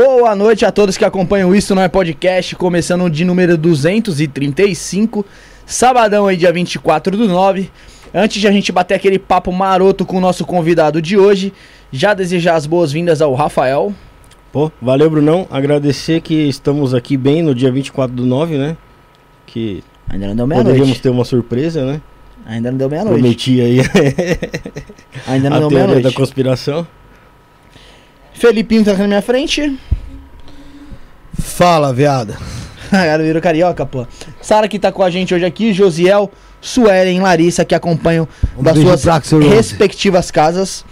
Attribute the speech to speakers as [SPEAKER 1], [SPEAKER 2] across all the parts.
[SPEAKER 1] Boa noite a todos que acompanham Isso Não É Podcast, começando de número 235, sabadão aí, dia 24 do 9. Antes de a gente bater aquele papo maroto com o nosso convidado de hoje, já desejar as boas-vindas ao Rafael.
[SPEAKER 2] Pô, valeu, Brunão. Agradecer que estamos aqui bem no dia 24 do 9, né? Que
[SPEAKER 1] Ainda não deu
[SPEAKER 2] poderíamos
[SPEAKER 1] meia-noite.
[SPEAKER 2] ter uma surpresa, né?
[SPEAKER 1] Ainda não deu meia-noite.
[SPEAKER 2] Prometi aí
[SPEAKER 1] Ainda não
[SPEAKER 2] a
[SPEAKER 1] deu
[SPEAKER 2] teoria da
[SPEAKER 1] meia-noite.
[SPEAKER 2] conspiração.
[SPEAKER 1] Felipinho tá aqui na minha frente.
[SPEAKER 3] Fala, viado.
[SPEAKER 1] Cara, virou carioca, pô. Sara que tá com a gente hoje aqui, Josiel, Suelen, Larissa, que acompanham
[SPEAKER 3] Um
[SPEAKER 1] das suas
[SPEAKER 3] pro Axel Rose.
[SPEAKER 1] respectivas casas.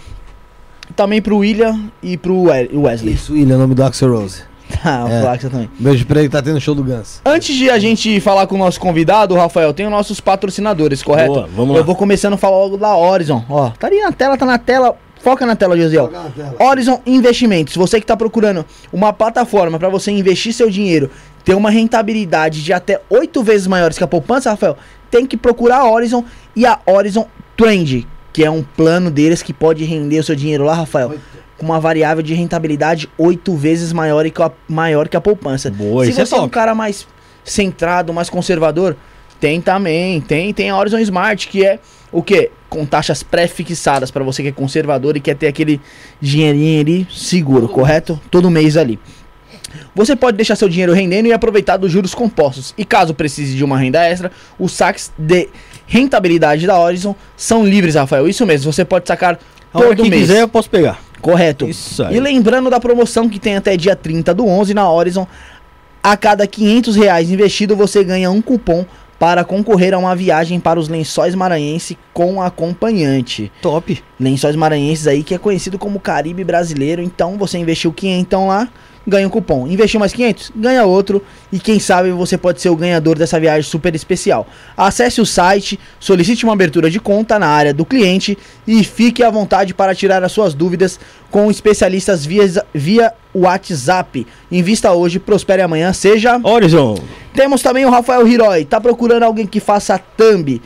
[SPEAKER 1] Também pro William e pro We- Wesley.
[SPEAKER 3] Isso, William, é o nome do Axel Rose.
[SPEAKER 1] Tá, o
[SPEAKER 3] É.
[SPEAKER 1] pro Axel também.
[SPEAKER 3] Beijo pra ele que tá tendo show do Guns.
[SPEAKER 1] Antes de a gente falar com o nosso convidado, Rafael, tem os nossos patrocinadores, correto?
[SPEAKER 2] Boa, vamos
[SPEAKER 1] Eu
[SPEAKER 2] lá.
[SPEAKER 1] vou começando a falar logo da Horizon. Ó, tá ali na tela, tá na tela. Foca na tela, Josiel.
[SPEAKER 3] Foca na tela.
[SPEAKER 1] Horizon Investimentos. Você que está procurando uma plataforma para você investir seu dinheiro, ter uma rentabilidade de até oito vezes maiores que a poupança, Rafael, tem que procurar a Horizon e a Horizon Trend, que é um plano deles que pode render o seu dinheiro lá, Rafael, com uma variável de rentabilidade oito vezes maior que a, maior que a poupança.
[SPEAKER 2] Boa,
[SPEAKER 1] Se
[SPEAKER 2] é
[SPEAKER 1] você é um
[SPEAKER 2] top.
[SPEAKER 1] cara mais centrado, mais conservador, tem também, tem, tem a Horizon Smart, que é o quê? Com taxas pré-fixadas para você que é conservador e quer ter aquele dinheirinho ali seguro, correto? Todo mês ali. Você pode deixar seu dinheiro rendendo e aproveitar dos juros compostos. E caso precise de uma renda extra, os saques de rentabilidade da Horizon são livres, Rafael. Isso mesmo, você pode sacar
[SPEAKER 2] A hora
[SPEAKER 1] todo
[SPEAKER 2] que
[SPEAKER 1] mês.
[SPEAKER 2] quiser eu posso pegar.
[SPEAKER 1] Correto.
[SPEAKER 2] Isso aí.
[SPEAKER 1] E lembrando da promoção que tem até dia 30 do 11 na Horizon, a cada 500 reais investido você ganha um cupom para concorrer a uma viagem para os Lençóis Maranhense com acompanhante.
[SPEAKER 2] Top.
[SPEAKER 1] Lençóis Maranhenses aí que é conhecido como Caribe brasileiro, então você investiu 500 lá, ganha um cupom. Investiu mais 500, ganha outro e quem sabe você pode ser o ganhador dessa viagem super especial. Acesse o site, solicite uma abertura de conta na área do cliente e fique à vontade para tirar as suas dúvidas com especialistas via, via WhatsApp. Invista hoje, prospere amanhã, seja
[SPEAKER 2] Horizon.
[SPEAKER 1] temos também o Rafael Hiroi. Tá procurando alguém que faça thumb,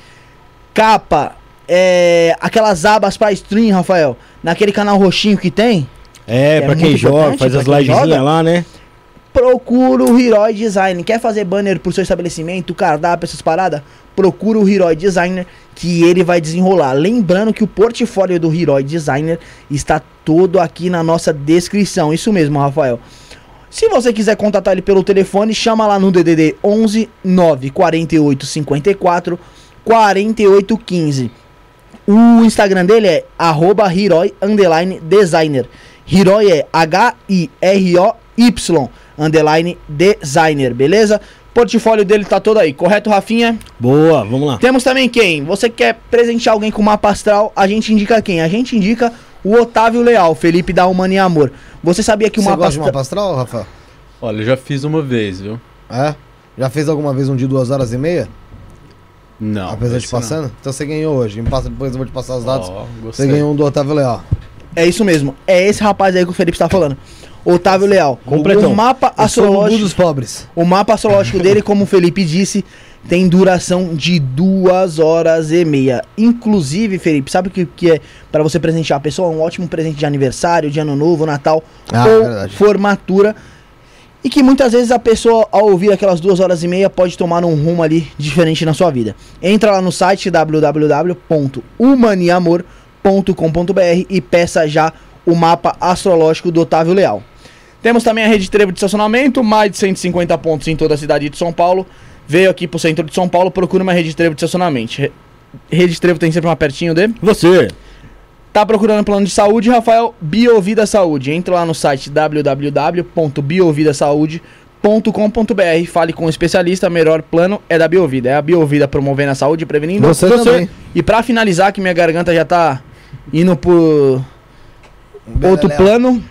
[SPEAKER 1] capa, é, aquelas abas pra stream, Rafael? Naquele canal roxinho que tem?
[SPEAKER 2] É,
[SPEAKER 1] É
[SPEAKER 2] pra quem
[SPEAKER 1] muito
[SPEAKER 2] joga, faz as
[SPEAKER 1] quem
[SPEAKER 2] livezinhas lá, né?
[SPEAKER 1] Procura o Hiroi Design. Quer fazer banner pro seu estabelecimento, cardápio, essas paradas? Procura o Hiroi Designer que ele vai desenrolar. Lembrando que o portfólio do Hiroi Designer está todo aqui na nossa descrição. Isso mesmo, Rafael. Se você quiser contatar ele pelo telefone, chama lá no DDD 11 9 48 54 48 15. O Instagram dele é arroba Hiroi underline designer. Hiroi é H-I-R-O-Y underline designer, beleza? Portfólio dele tá todo aí, correto, Rafinha?
[SPEAKER 2] Boa, vamos lá.
[SPEAKER 1] Temos também quem? Você quer presentear alguém com mapa astral? A gente indica quem? A gente indica o Otávio Leal, Felipe da Humana e Amor. Você sabia que o
[SPEAKER 3] Você
[SPEAKER 1] mapa
[SPEAKER 3] gosta de mapa astral, Rafael?
[SPEAKER 4] Olha, eu já fiz uma vez, viu?
[SPEAKER 3] É? Já fez alguma vez um de duas horas e meia?
[SPEAKER 4] Não.
[SPEAKER 3] Apesar de
[SPEAKER 4] esse não.
[SPEAKER 3] passando? Então você ganhou hoje. Me passa, depois eu vou te passar os dados.
[SPEAKER 4] Ó,
[SPEAKER 3] você ganhou um do Otávio Leal.
[SPEAKER 1] É isso mesmo. É esse rapaz aí que o Felipe está falando. Otávio Leal.
[SPEAKER 2] Completão.
[SPEAKER 1] O mapa astrológico.
[SPEAKER 3] dos pobres.
[SPEAKER 1] O mapa astrológico dele, como o Felipe disse, tem duração de duas horas e meia. Inclusive, Felipe, sabe o que, que é para você presentear a pessoa? Um ótimo presente de aniversário, de ano novo, Natal
[SPEAKER 3] Ah,
[SPEAKER 1] ou
[SPEAKER 3] verdade.
[SPEAKER 1] formatura. E que muitas vezes a pessoa, ao ouvir aquelas duas horas e meia, pode tomar um rumo ali diferente na sua vida. Entra lá no site www.humaniamor.com.br e peça já o mapa astrológico do Otávio Leal. Temos também a rede Trevo de estacionamento, mais de 150 pontos em toda a cidade de São Paulo. Veio aqui pro centro de São Paulo, procura uma rede Trevo de estacionamento. Re- Rede Trevo tem sempre uma pertinho dele.
[SPEAKER 2] Você.
[SPEAKER 1] Tá procurando plano de saúde, Rafael? Biovida Saúde. Entra lá no site www.biovidasaude.com.br. Fale com o especialista, melhor plano é da Biovida. É a Biovida promovendo a saúde e prevenindo.
[SPEAKER 3] Você também.
[SPEAKER 1] E pra finalizar, que minha garganta já tá indo por outro plano.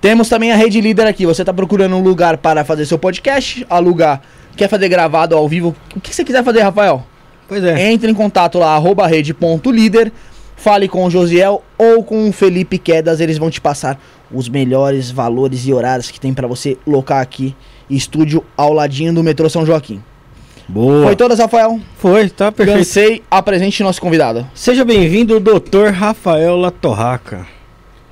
[SPEAKER 1] Temos também a Rede Líder aqui. Você tá procurando um lugar para fazer seu podcast, alugar, quer fazer gravado ao vivo. O que você quiser fazer, Rafael?
[SPEAKER 2] Pois é.
[SPEAKER 1] Entre em contato lá, arroba rede.líder, fale com o Josiel ou com o Felipe Quedas, eles vão te passar os melhores valores e horários que tem pra você locar aqui. Estúdio ao ladinho do metrô São Joaquim.
[SPEAKER 2] Boa.
[SPEAKER 1] Foi todas, Rafael?
[SPEAKER 2] Foi, tá perfeito.
[SPEAKER 1] Cansei, apresente nosso convidado.
[SPEAKER 2] Seja bem-vindo, Dr. Rafael Latorraca.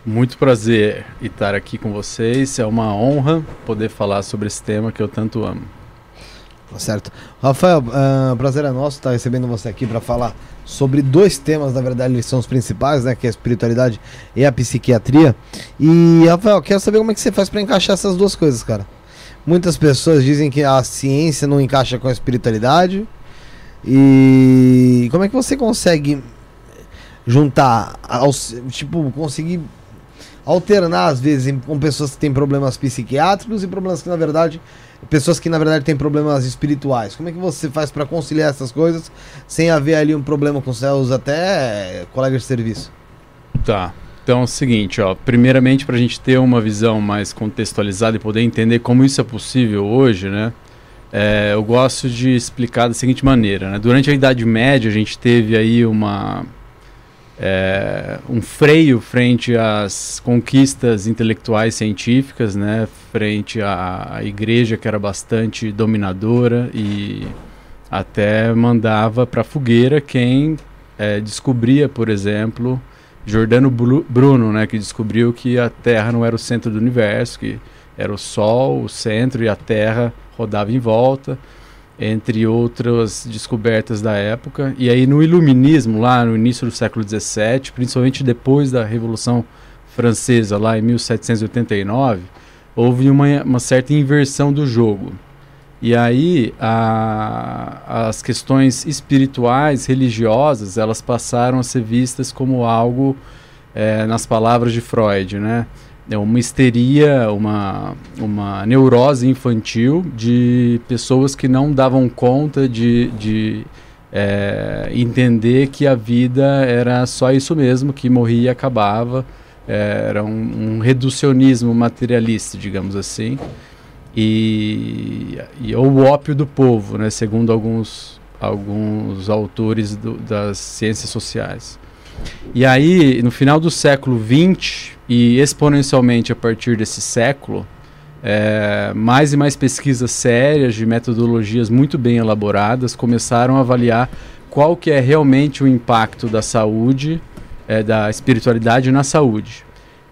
[SPEAKER 4] Muito prazer estar aqui com vocês. É uma honra poder falar sobre esse tema que eu tanto amo.
[SPEAKER 3] Tá certo. Rafael, ah, prazer é nosso estar recebendo você aqui para falar sobre dois temas, na verdade, eles são os principais, né? Que é a espiritualidade e a psiquiatria. E, Rafael, quero saber como é que você faz para encaixar essas duas coisas, cara. Muitas pessoas dizem que a ciência não encaixa com a espiritualidade. E como é que você consegue juntar, aos, tipo, conseguir alternar às vezes com pessoas que têm problemas psiquiátricos e problemas que na verdade pessoas que na verdade têm problemas espirituais. Como é que você faz para conciliar essas coisas sem haver ali um problema com seus até colegas de serviço?
[SPEAKER 4] Tá. Então é o seguinte, ó. Primeiramente, para a gente ter uma visão mais contextualizada e poder entender como isso é possível hoje, né? é, eu gosto de explicar da seguinte maneira, né? Durante a Idade Média, a gente teve aí uma é, um freio frente às conquistas intelectuais científicas, né? Frente à, à igreja que era bastante dominadora e até mandava para fogueira quem é, descobria, por exemplo, Giordano Bru- Bruno, né, que descobriu que a Terra não era o centro do universo, que era o Sol, o centro e a Terra rodava em volta, entre outras descobertas da época. E aí no Iluminismo, lá no início do século XVII, principalmente depois da Revolução Francesa, lá em 1789, houve uma, uma certa inversão do jogo. E aí a- as questões espirituais, religiosas, elas passaram a ser vistas como algo, eh, nas palavras de Freud, né? É uma histeria, uma, uma neurose infantil de pessoas que não davam conta de, de eh, entender que a vida era só isso mesmo, que morria e acabava. Eh, era um, um reducionismo materialista, digamos assim e, e ou o ópio do povo, né, segundo alguns, alguns autores do- das ciências sociais. E aí, no final do século XX e exponencialmente a partir desse século, é, mais e mais pesquisas sérias de metodologias muito bem elaboradas começaram a avaliar qual que é realmente o impacto da saúde, é, da espiritualidade na saúde.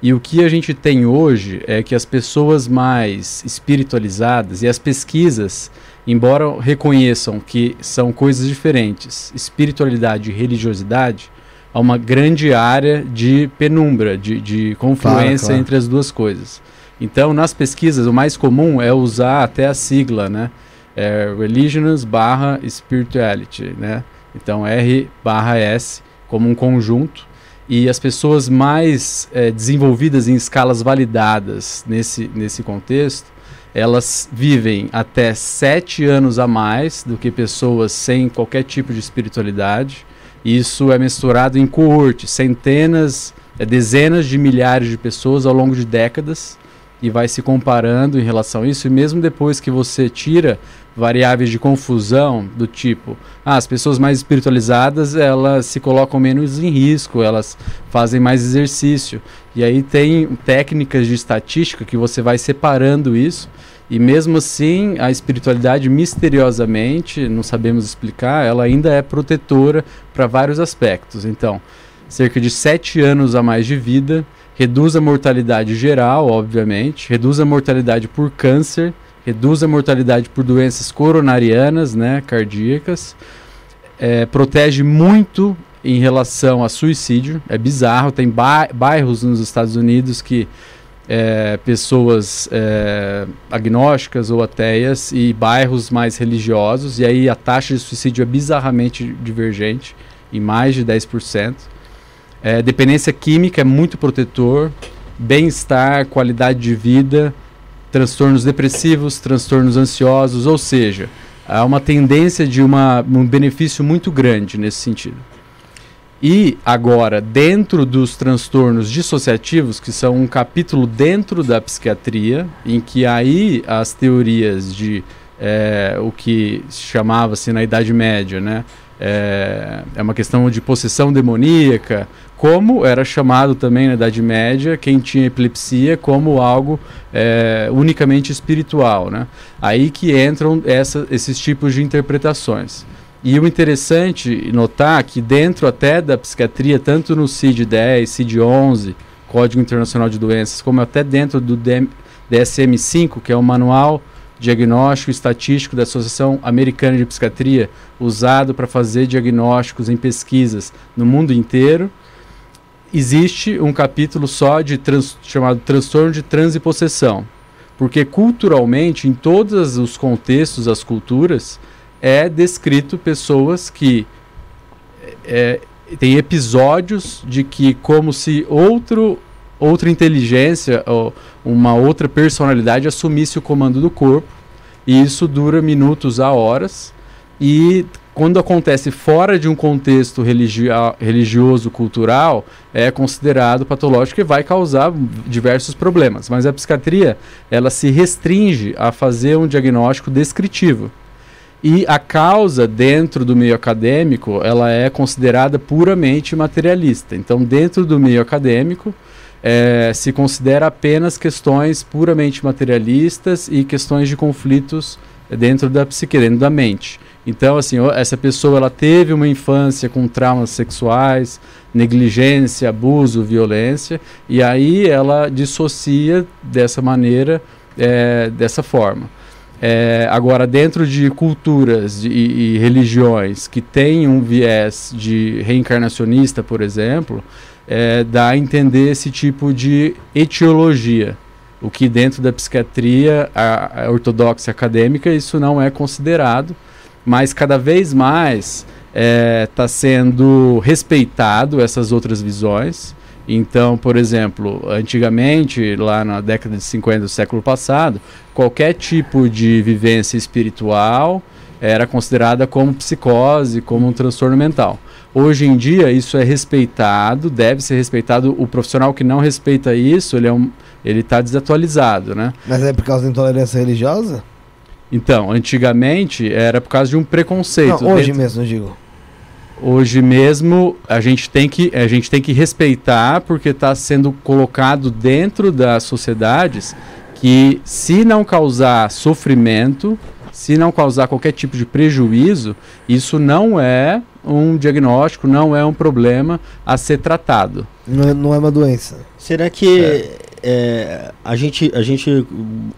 [SPEAKER 4] E o que a gente tem hoje é que as pessoas mais espiritualizadas e as pesquisas, embora reconheçam que são coisas diferentes, espiritualidade e religiosidade, há uma grande área de penumbra, de, de confluência
[SPEAKER 3] claro.
[SPEAKER 4] entre as duas coisas. Então, nas pesquisas, o mais comum é usar até a sigla, né? É Religiousness barra Spirituality, né? Então, R barra S como um conjunto e as pessoas mais eh, desenvolvidas em escalas validadas nesse, nesse contexto, elas vivem até sete anos a mais do que pessoas sem qualquer tipo de espiritualidade. Isso é misturado em coorte, centenas, eh, dezenas de milhares de pessoas ao longo de décadas. e vai se comparando em relação a isso, e mesmo depois que você tira variáveis de confusão do tipo, ah, as pessoas mais espiritualizadas, elas se colocam menos em risco, elas fazem mais exercício. E aí tem técnicas de estatística que você vai separando isso, e mesmo assim, a espiritualidade misteriosamente, não sabemos explicar, ela ainda é protetora para vários aspectos. Então, cerca de sete anos a mais de vida, reduz a mortalidade geral, obviamente, reduz a mortalidade por câncer, reduz a mortalidade por doenças coronarianas, né, cardíacas, é, protege muito em relação a suicídio, é bizarro, tem bairros nos Estados Unidos que é, pessoas é, agnósticas ou ateias e bairros mais religiosos, e aí a taxa de suicídio é bizarramente divergente, em mais de 10%. É, dependência química é muito protetor, bem-estar, qualidade de vida, transtornos depressivos, transtornos ansiosos, ou seja, há uma tendência de uma, um benefício muito grande nesse sentido. E agora, dentro dos transtornos dissociativos, que são um capítulo dentro da psiquiatria, em que aí as teorias de é, o que chamava-se na Idade Média, né? É, é uma questão de possessão demoníaca, como era chamado também na Idade Média quem tinha epilepsia como algo é, unicamente espiritual. Né? Aí que entram essa, esses tipos de interpretações. E o interessante notar que dentro até da psiquiatria, tanto no CID-10, CID-11, Código Internacional de Doenças, como até dentro do DSM-5, que é o Manual diagnóstico estatístico da Associação Americana de Psiquiatria, usado para fazer diagnósticos em pesquisas no mundo inteiro. Existe um capítulo só de trans, chamado transtorno de transipossessão, porque culturalmente, em todos os contextos, as culturas, é descrito pessoas que é, tem episódios de que como se outro outra inteligência ou uma outra personalidade assumisse o comando do corpo. E isso dura minutos a horas. E quando acontece fora de um contexto religi religioso, cultural, é considerado patológico e vai causar diversos problemas. Mas a psiquiatria, ela se restringe a fazer um diagnóstico descritivo. E a causa dentro do meio acadêmico, ela é considerada puramente materialista. Então, dentro do meio acadêmico, é, se considera apenas questões puramente materialistas e questões de conflitos dentro da psique, dentro da mente. Então, assim, essa pessoa ela teve uma infância com traumas sexuais, negligência, abuso, violência, e aí ela dissocia dessa maneira, é, dessa forma. É, agora, dentro de culturas e, e religiões que têm um viés de reencarnacionista, por exemplo, é, dá a entender esse tipo de etiologia. O que dentro da psiquiatria a, a ortodoxa acadêmica isso não é considerado, mas cada vez mais está é, tá sendo respeitado essas outras visões. Então, por exemplo, antigamente, lá na década de 50 do século passado, qualquer tipo de vivência espiritual era considerada como psicose, como um transtorno mental. Hoje em dia isso é respeitado, deve ser respeitado. O profissional que não respeita isso, ele é um, está desatualizado, né?
[SPEAKER 3] Mas é por causa da intolerância religiosa?
[SPEAKER 4] Então, antigamente era por causa de um preconceito.
[SPEAKER 3] Não, hoje dentro... mesmo, eu digo.
[SPEAKER 4] Hoje mesmo a gente tem que a gente tem que respeitar porque está sendo colocado dentro das sociedades que se não causar sofrimento, se não causar qualquer tipo de prejuízo, isso não é um diagnóstico, não é um problema a ser tratado.
[SPEAKER 3] Não é, não é uma doença.
[SPEAKER 2] Será que é. É, a, gente, a gente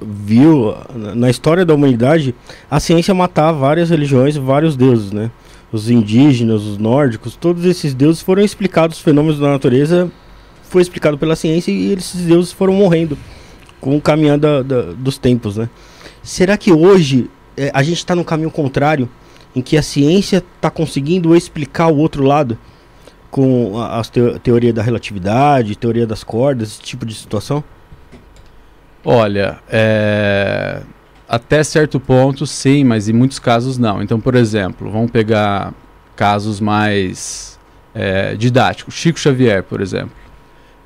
[SPEAKER 2] viu na história da humanidade a ciência matar várias religiões, vários deuses, né? Os indígenas, os nórdicos, todos esses deuses foram explicados, os fenômenos da natureza foi explicado pela ciência e esses deuses foram morrendo com o caminhar da, da, dos tempos, né? Será que hoje é, a gente está no caminho contrário, em que a ciência está conseguindo explicar o outro lado com a, a te teoria da relatividade, teoria das cordas, esse tipo de situação?
[SPEAKER 4] Olha, é... até certo ponto sim, mas em muitos casos não. Então, por exemplo, vamos pegar casos mais é, didáticos. Chico Xavier, por exemplo.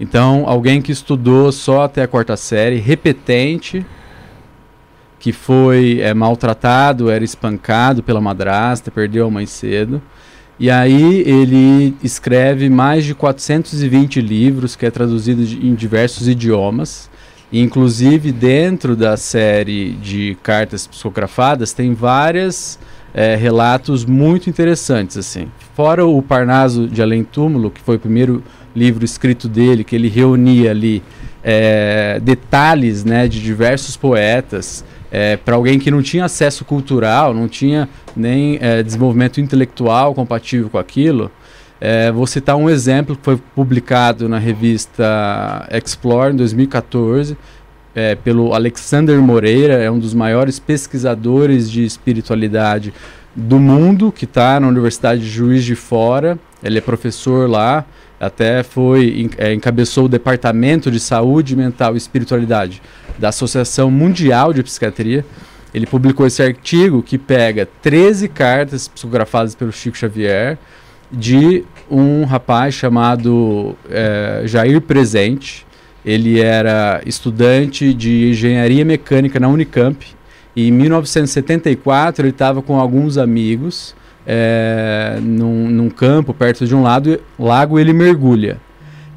[SPEAKER 4] Então, alguém que estudou só até a quarta série, repetente, que foi é, maltratado, era espancado pela madrasta, perdeu a mãe cedo. E aí ele escreve mais de 420 livros, que é traduzido em diversos idiomas. Inclusive, dentro da série de cartas psicografadas, tem vários é, relatos muito interessantes. assim. Fora o Parnaso de Além Túmulo, que foi o primeiro livro escrito dele, que ele reunia ali é, detalhes né, de diversos poetas, é, para alguém que não tinha acesso cultural, não tinha nem é, desenvolvimento intelectual compatível com aquilo, é, vou citar um exemplo que foi publicado na revista Explore em 2014 é, pelo Alexander Moreira, é um dos maiores pesquisadores de espiritualidade do mundo, que está na Universidade de Juiz de Fora. Ele é professor lá, até foi é, encabeçou o Departamento de Saúde Mental e Espiritualidade da Associação Mundial de Psiquiatria. Ele publicou esse artigo que pega 13 cartas psicografadas pelo Chico Xavier, de um rapaz chamado é, Jair Presente. Ele era estudante de engenharia mecânica na Unicamp. E em 1974 ele estava com alguns amigos é, num, num, campo perto de um lado, lago. Ele mergulha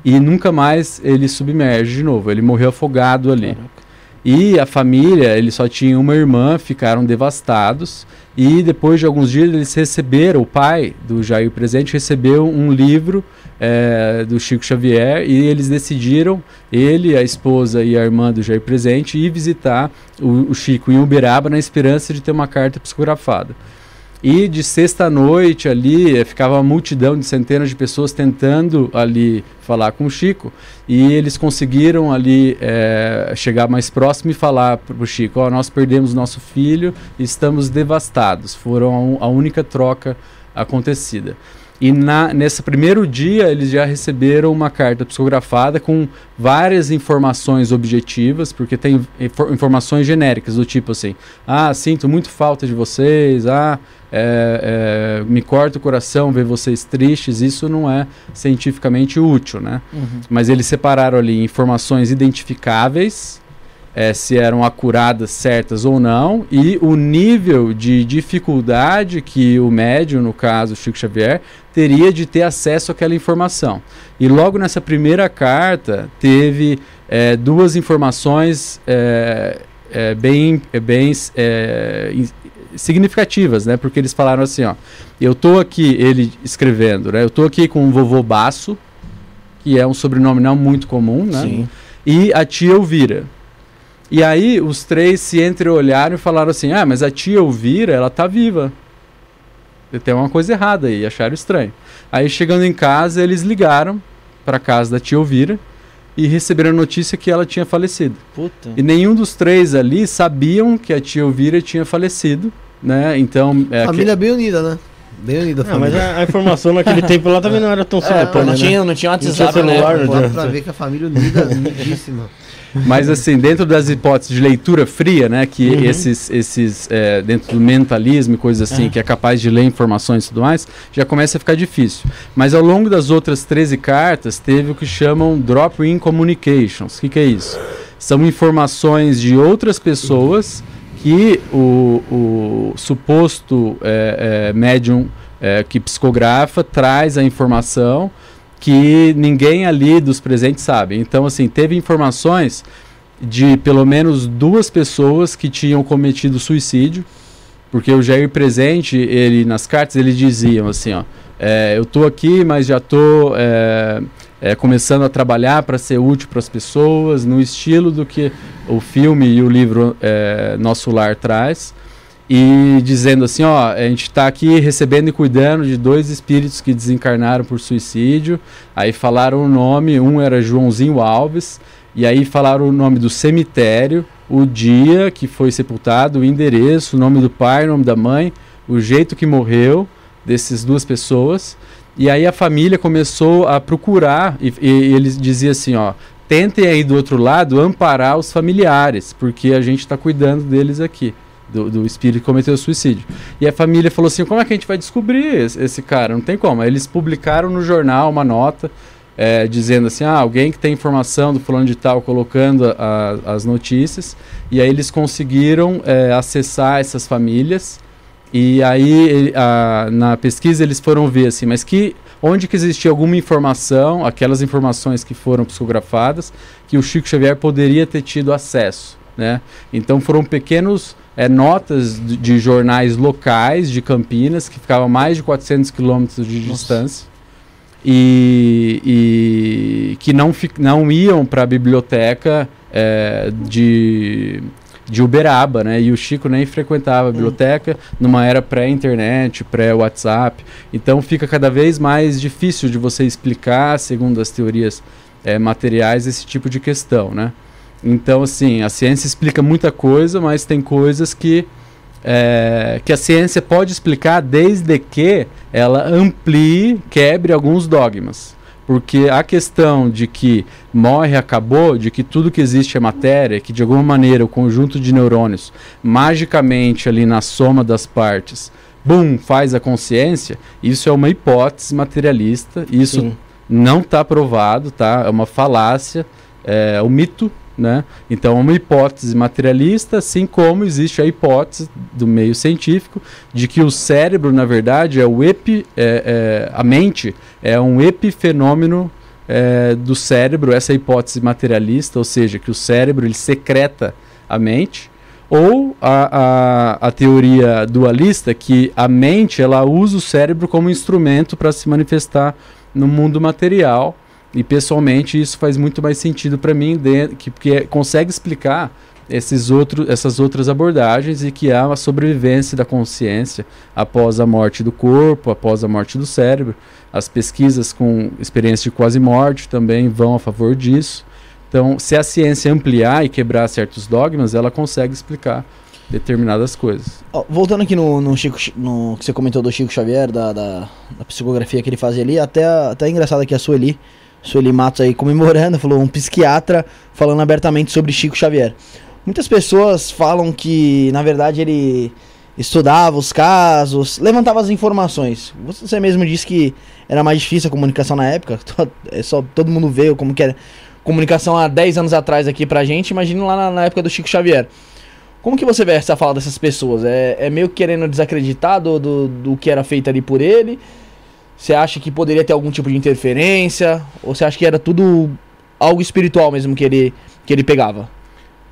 [SPEAKER 4] e nunca mais ele submerge de novo. Ele morreu afogado ali. Caraca. E a família, ele só tinha uma irmã, ficaram devastados. E depois de alguns dias eles receberam, o pai do Jair Presente recebeu um livro é, do Chico Xavier e eles decidiram, ele, a esposa e a irmã do Jair Presente, ir visitar o, o Chico em Uberaba na esperança de ter uma carta psicografada. E de sexta noite ali, eh, ficava uma multidão de centenas de pessoas tentando ali falar com o Chico. E eles conseguiram ali é, chegar mais próximo e falar para o Chico: oh, nós perdemos nosso filho estamos devastados. Foram a, a única troca acontecida. E na, nesse primeiro dia eles já receberam uma carta psicografada com várias informações objetivas, porque tem infor informações genéricas do tipo assim: ah, sinto muito falta de vocês, ah, é, é, me corta o coração ver vocês tristes. Isso não é cientificamente útil, né? Uhum. Mas eles separaram ali informações identificáveis é, se eram acuradas certas ou não, e o nível de dificuldade que o médium, no caso Chico Xavier, teria de ter acesso àquela informação. E logo nessa primeira carta teve é, duas informações é, é bem, é, bem é, significativas, né? Porque eles falaram assim, ó, eu tô aqui, ele escrevendo, né? Eu tô aqui com o vovô Baço, que é um sobrenome não muito comum, né? Sim. E a tia Elvira. E aí os três se entreolharam e falaram assim: Ah, mas a tia Elvira, ela tá viva. Tem uma coisa errada aí, acharam estranho. Aí chegando em casa, eles ligaram para casa da tia Elvira e receberam a notícia que ela tinha falecido. Puta. E nenhum dos três ali sabiam que a tia Elvira tinha falecido, né? Então,
[SPEAKER 3] é família que... bem unida, né? Bem unida.
[SPEAKER 2] Não, mas a, a, informação naquele tempo lá também não era tão.
[SPEAKER 1] É, não, tinha, né? não tinha WhatsApp, não tinha celular,
[SPEAKER 3] né? Dá pra ver que a família unida, unidíssima.
[SPEAKER 4] Mas assim, dentro das hipóteses de leitura fria, né, que uhum. esses, esses é, dentro do mentalismo e coisas assim, uhum. que é capaz de ler informações e tudo mais, já começa a ficar difícil. Mas ao longo das outras 13 cartas, teve o que chamam Drop-in Communications. O que, que é isso? São informações de outras pessoas que o, o suposto é, é, médium é, que psicografa traz a informação que ninguém ali dos presentes sabe. Então, assim, teve informações de pelo menos duas pessoas que tinham cometido suicídio, porque o Jair presente, ele nas cartas, eles diziam assim, ó, é, eu estou aqui, mas já estou é, é, começando a trabalhar para ser útil para as pessoas, no estilo do que o filme e o livro é, Nosso Lar traz e dizendo assim, ó, a gente está aqui recebendo e cuidando de dois espíritos que desencarnaram por suicídio. Aí falaram o nome, um era Joãozinho Alves, e aí falaram o nome do cemitério, o dia que foi sepultado, o endereço, o nome do pai, o nome da mãe, o jeito que morreu dessas duas pessoas. E aí a família começou a procurar e, e, eles diziam assim, ó, tentem aí do outro lado amparar os familiares, porque a gente está cuidando deles aqui do, do espírito que cometeu suicídio. E a família falou assim: como é que a gente vai descobrir esse, esse, cara? Não tem como. Aí eles publicaram no jornal uma nota é, dizendo assim, ah, alguém que tem informação do fulano de tal colocando a, as notícias, e aí eles conseguiram é, acessar essas famílias, e aí a, na pesquisa eles foram ver assim, mas que onde que existia alguma informação, aquelas informações que foram psicografadas, que o Chico Xavier poderia ter tido acesso, né? Então foram pequenos é, notas de, de, jornais locais de Campinas, que ficavam a mais de 400 quilômetros de Nossa. distância, e, e, que não, não iam para a biblioteca é, de, de Uberaba, né? E o Chico nem frequentava a hum. biblioteca numa era pré-internet, pré-WhatsApp. Então fica cada vez mais difícil de você explicar, segundo as teorias é, materiais, esse tipo de questão, né? Então, assim, a ciência explica muita coisa, mas tem coisas que, é, que a ciência pode explicar desde que ela amplie, quebre alguns dogmas. Porque a questão de que morre, acabou, de que tudo que existe é matéria, que de alguma maneira o conjunto de neurônios, magicamente ali na soma das partes, bum, faz a consciência, isso é uma hipótese materialista, isso Sim. não está provado, tá? É uma falácia, é um mito né? Então, uma hipótese materialista, assim como existe a hipótese do meio científico de que o cérebro, na verdade, é o epi, é, é, a mente é um epifenômeno é, do cérebro, essa hipótese materialista, ou seja, que o cérebro ele secreta a mente, ou a, a, a teoria dualista, que a mente ela usa o cérebro como instrumento para se manifestar no mundo material e pessoalmente isso faz muito mais sentido para mim, de, que, porque consegue explicar esses outros, essas outras abordagens e que há uma sobrevivência da consciência após a morte do corpo, após a morte do cérebro. As pesquisas com experiência de quase morte também vão a favor disso. Então, se a ciência ampliar e quebrar certos dogmas, ela consegue explicar determinadas coisas.
[SPEAKER 1] Oh, voltando aqui no, no, Chico, no que você comentou do Chico Xavier, da, da, da psicografia que ele fazia ali, até, até é engraçado aqui a Sueli, Sueli Matos aí comemorando, falou um psiquiatra falando abertamente sobre Chico Xavier. Muitas pessoas falam que, na verdade, ele estudava os casos, levantava as informações. Você mesmo disse que era mais difícil a comunicação na época. É só todo mundo veio como que era comunicação há 10 anos atrás aqui pra gente, imagina lá na, na, época do Chico Xavier. Como que você vê essa fala dessas pessoas? É, é meio querendo desacreditar do, do, do que era feito ali por ele? Você acha que poderia ter algum tipo de interferência? Ou você acha que era tudo algo espiritual mesmo que ele, que ele pegava?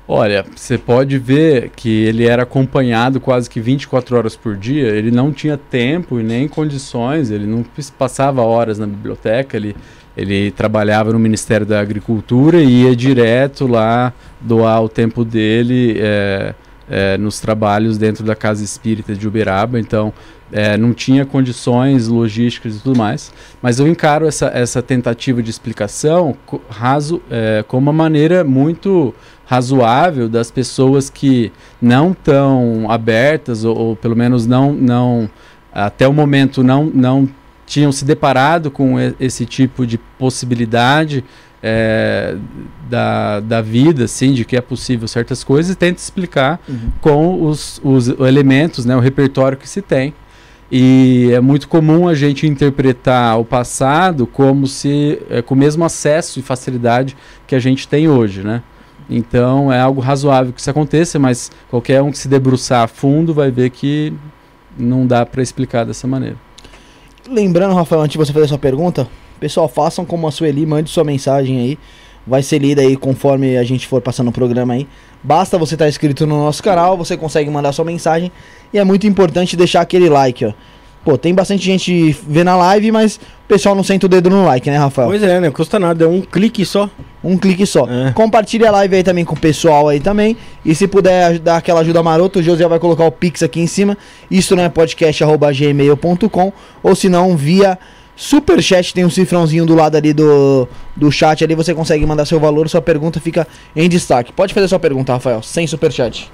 [SPEAKER 4] Olha, você pode ver que ele era acompanhado quase que 24 horas por dia. Ele não tinha tempo e nem condições, ele não passava horas na biblioteca, ele, ele trabalhava no Ministério da Agricultura e ia direto lá doar o tempo dele é, é, nos trabalhos dentro da Casa Espírita de Uberaba. Então, é, não tinha condições logísticas e tudo mais. Mas eu encaro essa, essa tentativa de explicação raso, é, como uma maneira muito razoável das pessoas que não estão abertas, ou, ou, pelo menos não, não até o momento não, não tinham se deparado com esse tipo de possibilidade é, da, da vida, assim, de que é possível certas coisas, e tenta explicar uhum. com os, os elementos, né, o repertório que se tem. E é muito comum a gente interpretar o passado como se é, com o mesmo acesso e facilidade que a gente tem hoje, né? Então é algo razoável que isso aconteça, mas qualquer um que se debruçar a fundo vai ver que não dá para explicar dessa maneira.
[SPEAKER 1] Lembrando, Rafael, antes de você fazer sua pergunta, pessoal, façam como a Sueli, mande sua mensagem aí. Vai ser lida aí conforme a gente for passando o programa aí. Basta você estar tá inscrito no nosso canal, você consegue mandar sua mensagem. E é muito importante deixar aquele like, ó. Pô, tem bastante gente vendo a live, mas o pessoal não senta o dedo no like, né, Rafael?
[SPEAKER 2] Pois é, né? Custa nada, é um clique só.
[SPEAKER 1] Um clique só. É. Compartilhe a live aí também com o pessoal aí também. E se puder dar aquela ajuda marota, o José vai colocar o Pix aqui em cima. Isso não é podcast.gmail.com ou se não, via Superchat tem um cifrãozinho do lado ali do, do chat ali, você consegue mandar seu valor, sua pergunta fica em destaque. Pode fazer sua pergunta, Rafael, sem superchat.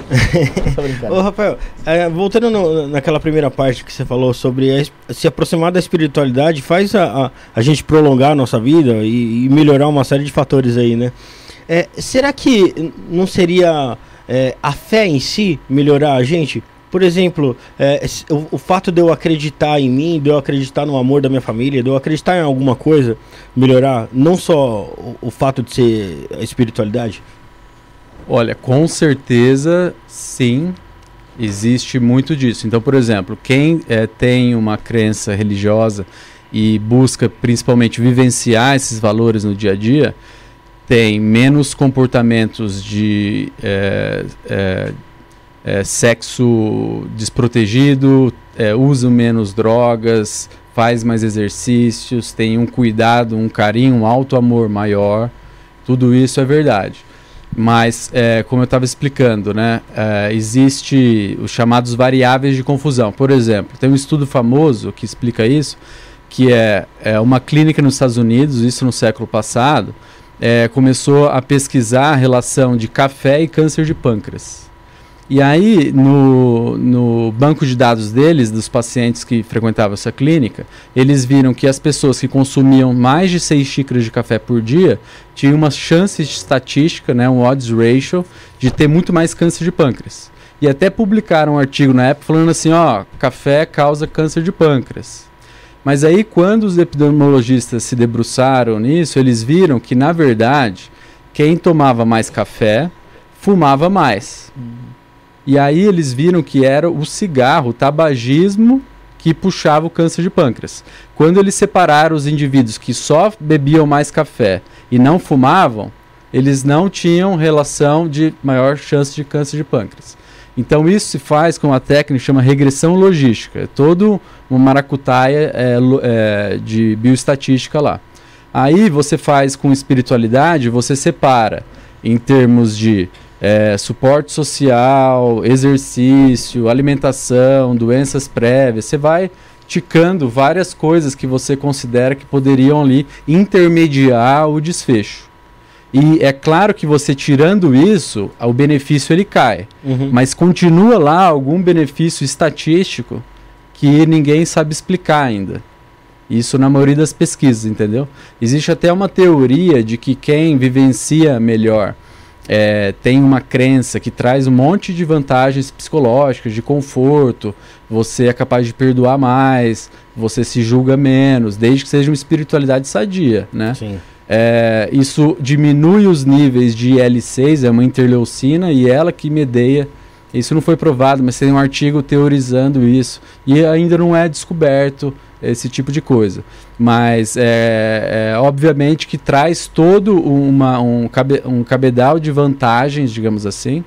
[SPEAKER 2] Ô, Rafael, é, voltando no, naquela primeira parte que você falou sobre a, se aproximar da espiritualidade, faz a, a, a gente prolongar a nossa vida e, e, melhorar uma série de fatores aí, né? É, será que não seria é, a fé em si melhorar a gente? Por exemplo, é, o, o, fato de eu acreditar em mim, de eu acreditar no amor da minha família, de eu acreditar em alguma coisa, melhorar, não só o, o fato de ser a espiritualidade?
[SPEAKER 4] Olha, com certeza sim, existe muito disso. Então, por exemplo, quem é, tem uma crença religiosa e busca principalmente vivenciar esses valores no dia a dia, tem menos comportamentos de é, é, sexo desprotegido, é, usa menos drogas, faz mais exercícios, tem um cuidado, um carinho, um alto amor maior. Tudo isso é verdade. Mas, é, como eu estava explicando, né, é, existe os chamados variáveis de confusão. Por exemplo, tem um estudo famoso que explica isso, que é, é uma clínica nos Estados Unidos, isso no século passado, é, começou a pesquisar a relação de café e câncer de pâncreas. E aí, no, no banco de dados deles, dos pacientes que frequentavam essa clínica, eles viram que as pessoas que consumiam mais de 6 xícaras de café por dia tinham uma chance estatística, né, um odds ratio, de ter muito mais câncer de pâncreas. E até publicaram um artigo na época falando assim, ó, café causa câncer de pâncreas. Mas aí, quando os epidemiologistas se debruçaram nisso, eles viram que, na verdade, quem tomava mais café fumava mais. Uhum. E aí eles viram que era o cigarro, o tabagismo que puxava o câncer de pâncreas. Quando eles separaram os indivíduos que só bebiam mais café e não fumavam, eles não tinham relação de maior chance de câncer de pâncreas. Então isso se faz com uma técnica que chama regressão logística. É todo uma maracutaia é, é, de bioestatística lá. Aí você faz com espiritualidade, você separa em termos de é, suporte social, exercício, alimentação, doenças prévias. Você vai ticando várias coisas que você considera que poderiam ali intermediar o desfecho. E é claro que você tirando isso, o benefício ele cai. Uhum. Mas continua lá algum benefício estatístico que ninguém sabe explicar ainda. Isso na maioria das pesquisas, entendeu? Existe até uma teoria de que quem vivencia melhor é, tem uma crença que traz um monte de vantagens psicológicas, de conforto, você é capaz de perdoar mais, você se julga menos, desde que seja uma espiritualidade sadia, né? Sim. É, isso diminui os níveis de IL-6, é uma interleucina, e ela que medeia. Isso não foi provado, mas tem um artigo teorizando isso. E ainda não é descoberto esse tipo de coisa. Mas é, é obviamente que traz todo uma, um, cabe, um cabedal de vantagens, digamos assim,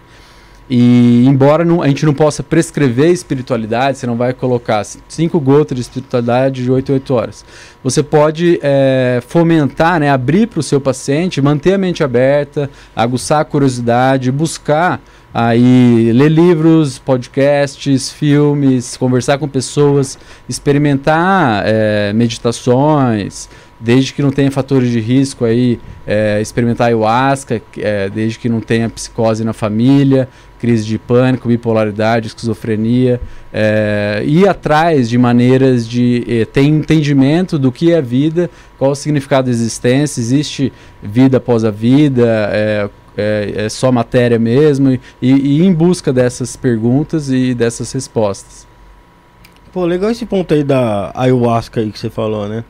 [SPEAKER 4] e embora não, a gente não possa prescrever espiritualidade, você não vai colocar cinco gotas de espiritualidade de 8 a 8 horas. Você pode é, fomentar, né, abrir para o seu paciente, manter a mente aberta, aguçar a curiosidade, buscar aí ler livros, podcasts, filmes, conversar com pessoas, experimentar é, meditações, desde que não tenha fatores de risco aí, é, experimentar ayahuasca, é, desde que não tenha psicose na família, crise de pânico, bipolaridade, esquizofrenia, é, ir atrás de maneiras de é, ter entendimento do que é vida, qual o significado da existência, existe vida após a vida, é, é, é só matéria mesmo, e, e em busca dessas perguntas e dessas respostas.
[SPEAKER 2] Pô, legal esse ponto aí da ayahuasca aí que você falou, né?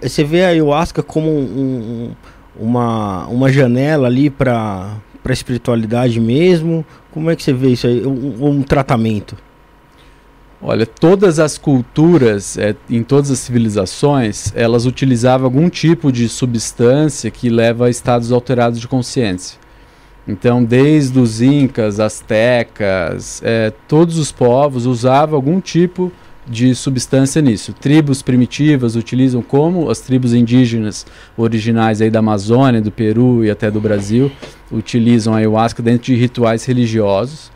[SPEAKER 2] Você vê a ayahuasca como um, um, uma, uma janela ali para para espiritualidade mesmo? Como é que você vê isso aí? Um, um tratamento?
[SPEAKER 4] Olha, todas as culturas, é, em todas as civilizações, elas utilizavam algum tipo de substância que leva a estados alterados de consciência. Então, desde os incas, astecas, é, todos os povos usavam algum tipo de substância nisso. Tribos primitivas utilizam como as tribos indígenas originais aí da Amazônia, do Peru e até do Brasil, utilizam a ayahuasca dentro de rituais religiosos.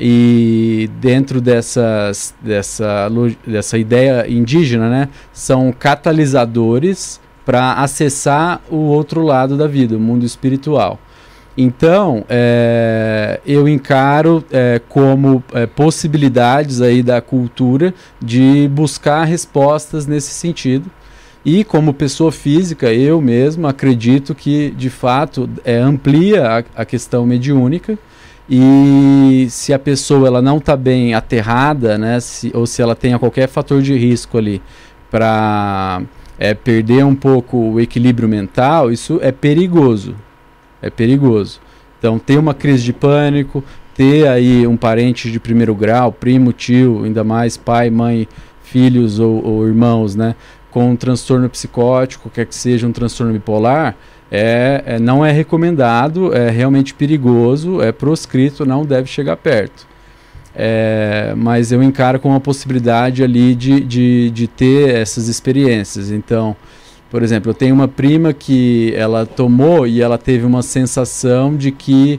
[SPEAKER 4] E dentro dessas, dessa, dessa ideia indígena, né, são catalisadores para acessar o outro lado da vida, o mundo espiritual. Então, é, eu encaro é, como é, possibilidades aí da cultura de buscar respostas nesse sentido. E como pessoa física, eu mesmo acredito que, de fato, é, amplia a, a questão mediúnica E se a pessoa ela não está bem aterrada, né, se, ou se ela tenha qualquer fator de risco ali para perder um pouco o equilíbrio mental, isso é perigoso. É perigoso. Então, ter uma crise de pânico, ter aí um parente de primeiro grau, primo, tio, ainda mais pai, mãe, filhos ou, ou irmãos, né, com um transtorno psicótico, quer que seja um transtorno bipolar, é, é, não é recomendado, é realmente perigoso, é proscrito, não deve chegar perto. É, mas eu encaro com a possibilidade ali de, de, de ter essas experiências. Então, por exemplo, eu tenho uma prima que ela tomou e ela teve uma sensação de que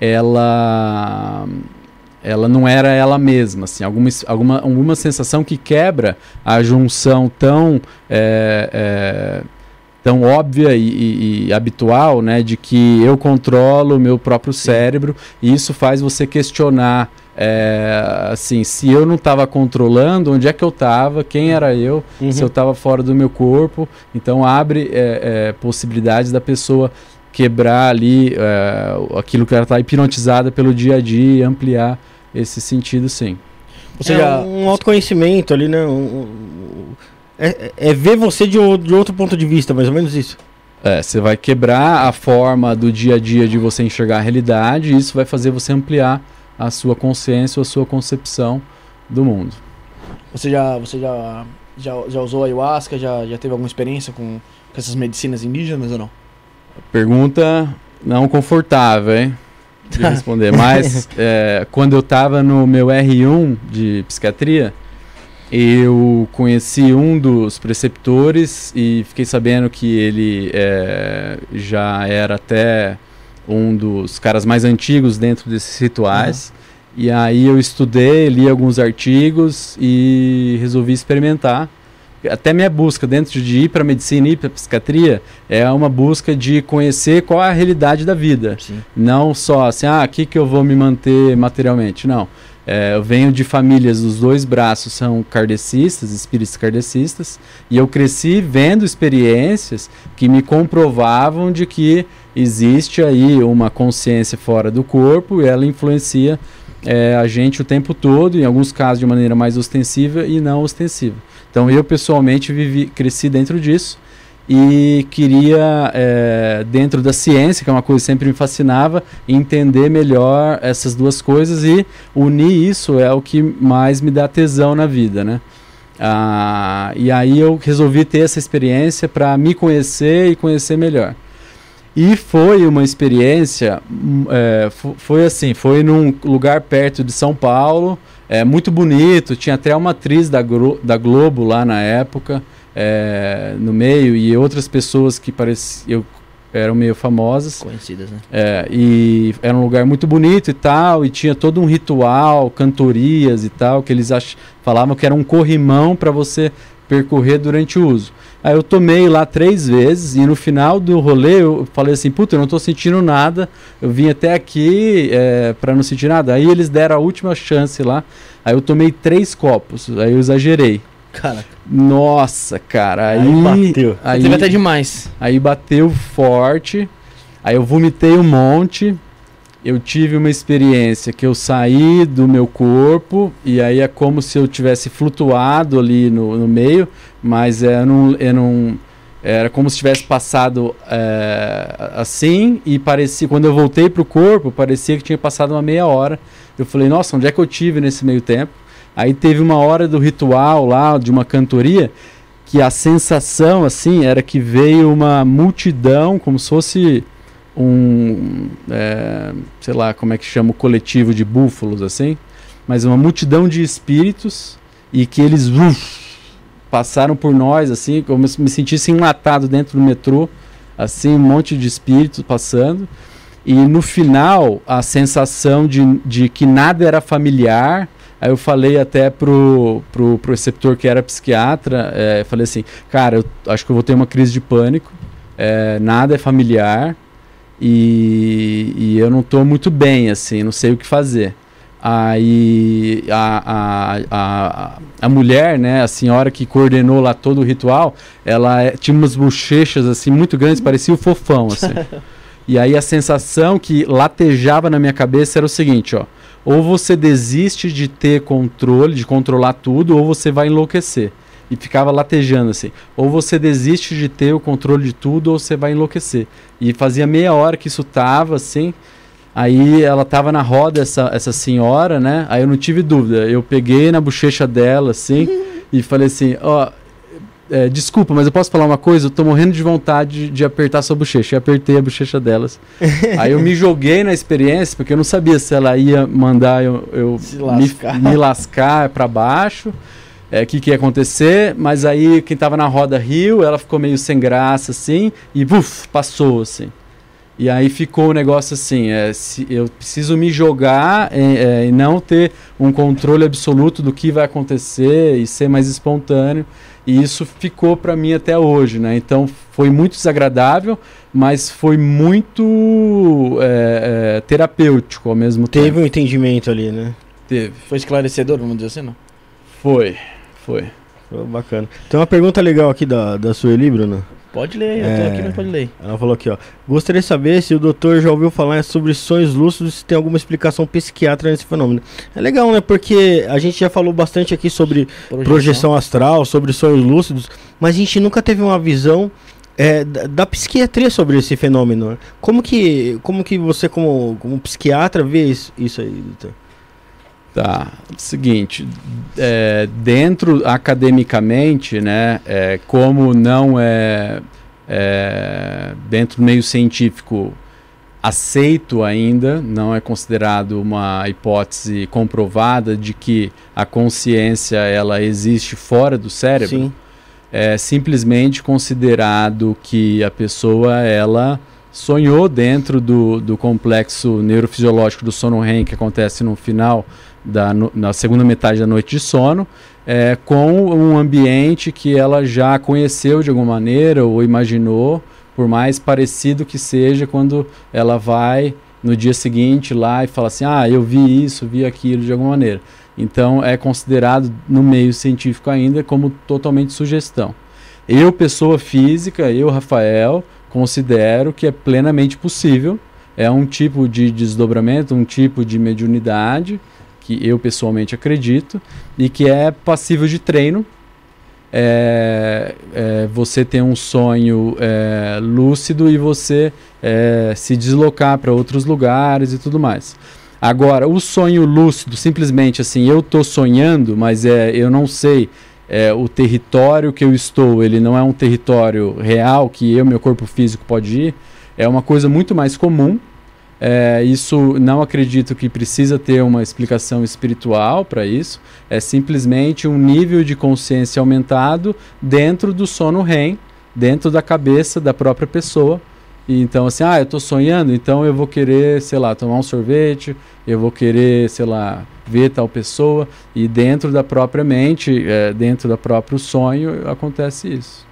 [SPEAKER 4] ela ela não era ela mesma, assim, alguma, alguma, alguma sensação que quebra a junção tão é, tão óbvia e, e, e, habitual, né, de que eu controlo o meu próprio cérebro e isso faz você questionar, é, assim, se eu não estava controlando, onde é que eu estava, quem era eu, uhum. se eu estava fora do meu corpo, então abre é, é, possibilidades da pessoa quebrar ali é, aquilo que ela está hipnotizada pelo dia a dia e ampliar esse sentido, sim.
[SPEAKER 2] Ou seja, é um autoconhecimento ali, né? Um, é, é, ver você de, de outro ponto de vista, mais ou menos isso.
[SPEAKER 4] É, você vai quebrar a forma do dia a dia de você enxergar a realidade e isso vai fazer você ampliar a sua consciência ou a sua concepção do mundo.
[SPEAKER 1] Você já, você já, já, já usou ayahuasca? Já, já teve alguma experiência com, com essas medicinas indígenas ou não?
[SPEAKER 4] Pergunta não confortável, hein? De responder. Mas é, quando eu estava no meu R1 de psiquiatria, eu conheci um dos preceptores e fiquei sabendo que ele é, já era até um dos caras mais antigos dentro desses rituais. Uhum. E aí eu estudei, li alguns artigos e resolvi experimentar até minha busca dentro de ir para medicina e ir para psiquiatria é uma busca de conhecer qual é a realidade da vida. Sim. Não só assim, ah, aqui que eu vou me manter materialmente. Não. É, eu venho de famílias, os dois braços são kardecistas, espíritos kardecistas, e eu cresci vendo experiências que me comprovavam de que existe aí uma consciência fora do corpo e ela influencia é, a gente o tempo todo, em alguns casos de maneira mais ostensiva e não ostensiva. Então eu pessoalmente vivi, cresci dentro disso e queria, é, dentro da ciência, que é uma coisa que sempre me fascinava, entender melhor essas duas coisas e unir isso é o que mais me dá tesão na vida, né? Ah, e aí eu resolvi ter essa experiência para me conhecer e conhecer melhor. E foi uma experiência, é, foi assim, foi num lugar perto de São Paulo, é muito bonito, tinha até uma atriz da, da Globo lá na época, é, no meio, e outras pessoas que pareciam eram meio famosas.
[SPEAKER 1] Conhecidas, né?
[SPEAKER 4] É, e era um lugar muito bonito e tal, e tinha todo um ritual, cantorias e tal, que eles ach... falavam que era um corrimão para você percorrer durante o uso. Aí eu tomei lá três vezes e no final do rolê eu falei assim, puta, eu não tô sentindo nada, eu vim até aqui é, para não sentir nada. Aí eles deram a última chance lá, aí eu tomei três copos, aí eu exagerei.
[SPEAKER 1] Cara.
[SPEAKER 4] Nossa, cara, aí,
[SPEAKER 1] aí bateu.
[SPEAKER 4] Aí,
[SPEAKER 1] teve até demais.
[SPEAKER 4] Aí bateu forte, aí eu vomitei um monte, eu tive uma experiência que eu saí do meu corpo e aí é como se eu tivesse flutuado ali no, no meio, mas é, não, eu não, era como se tivesse passado é, assim e parecia quando eu voltei para o corpo parecia que tinha passado uma meia hora. Eu falei, nossa, onde é que eu tive nesse meio tempo? Aí teve uma hora do ritual lá de uma cantoria que a sensação assim era que veio uma multidão como se fosse um, é, sei lá, como é que chama o coletivo de búfalos assim, mas uma multidão de espíritos e que eles uf, passaram por nós assim, como se me sentisse enlatado dentro do metrô, assim, um monte de espíritos passando. E no final, a sensação de, de que nada era familiar, Aí eu falei até pro, pro, pro receptor que era psiquiatra, é, falei assim, cara, eu acho que eu vou ter uma crise de pânico, é, nada é familiar, e, e eu não estou muito bem, assim, não sei o que fazer. Aí a, a, a, a mulher, né, a senhora que coordenou lá todo o ritual, ela é, tinha umas bochechas assim muito grandes, parecia o fofão, assim. E aí a sensação que latejava na minha cabeça era o seguinte, ó. Ou você desiste de ter controle, de controlar tudo, ou você vai enlouquecer. E ficava latejando assim. Ou você desiste de ter o controle de tudo, ou você vai enlouquecer. E fazia meia hora que isso tava assim. Aí ela tava na roda, essa, essa senhora, né? Aí eu não tive dúvida. Eu peguei na bochecha dela, assim, e falei assim, ó, é, desculpa, mas eu posso falar uma coisa? Eu tô morrendo de vontade de apertar sua bochecha. E apertei a bochecha delas. Aí eu me joguei na experiência, porque eu não sabia se ela ia mandar eu, eu
[SPEAKER 1] Se
[SPEAKER 4] me,
[SPEAKER 1] lascar.
[SPEAKER 4] me lascar para baixo. O que, que ia acontecer, mas aí quem tava na roda riu, ela ficou meio sem graça, assim, e buf, passou, assim. E aí ficou o negócio assim, é, se eu preciso me jogar é, é, e não ter um controle absoluto do que vai acontecer e ser mais espontâneo. E isso ficou para mim até hoje, né? Então foi muito desagradável, mas foi muito é, é, terapêutico ao mesmo
[SPEAKER 2] Teve
[SPEAKER 4] tempo.
[SPEAKER 2] um entendimento ali, né?
[SPEAKER 4] Teve.
[SPEAKER 1] Foi esclarecedor, vamos dizer assim, não?
[SPEAKER 4] Foi, foi.
[SPEAKER 2] Foi bacana. Tem uma pergunta legal aqui da, da Sueli, Bruno.
[SPEAKER 1] Pode ler, eu tô
[SPEAKER 2] É.
[SPEAKER 1] aqui, mas pode ler.
[SPEAKER 2] Ela falou aqui, ó. Gostaria de saber se o doutor já ouviu falar sobre sonhos lúcidos, se tem alguma explicação psiquiátrica nesse fenômeno. É legal, né? Porque a gente já falou bastante aqui sobre projeção astral, sobre sonhos lúcidos, mas a gente nunca teve uma visão é, da, da psiquiatria sobre esse fenômeno. Como que, como que você, como, como psiquiatra, vê isso, isso aí, doutor?
[SPEAKER 4] Tá. Seguinte, é, dentro academicamente, né, é, como não é, é dentro do meio científico aceito ainda, não é considerado uma hipótese comprovada de que a consciência ela existe fora do cérebro.
[SPEAKER 2] Sim.
[SPEAKER 4] é simplesmente considerado que a pessoa ela sonhou dentro do, do complexo neurofisiológico do sono REM que acontece no final da na segunda metade da noite de sono é, com um ambiente que ela já conheceu de alguma maneira ou imaginou por mais parecido que seja quando ela vai no dia seguinte lá e fala assim ah eu vi isso vi aquilo de alguma maneira então é considerado no meio científico ainda como totalmente sugestão. Eu, pessoa física, eu, Rafael, considero que é plenamente possível. É um tipo de desdobramento, um tipo de mediunidade que eu pessoalmente acredito e que é passível de treino. É, é, você tem um sonho é, lúcido e você é, se deslocar para outros lugares e tudo mais. Agora, o sonho lúcido, simplesmente assim, eu estou sonhando, mas é, eu não sei é, o território que eu estou, ele não é um território real que eu, meu corpo físico pode ir, é uma coisa muito mais comum. É, isso não acredito que precisa ter uma explicação espiritual para isso. É simplesmente um nível de consciência aumentado dentro do sono REM, dentro da cabeça da própria pessoa. E então, assim, ah, eu estou sonhando, então eu vou querer, sei lá, tomar um sorvete, eu vou querer, sei lá, ver tal pessoa. E dentro da própria mente, é, dentro do próprio sonho, acontece isso.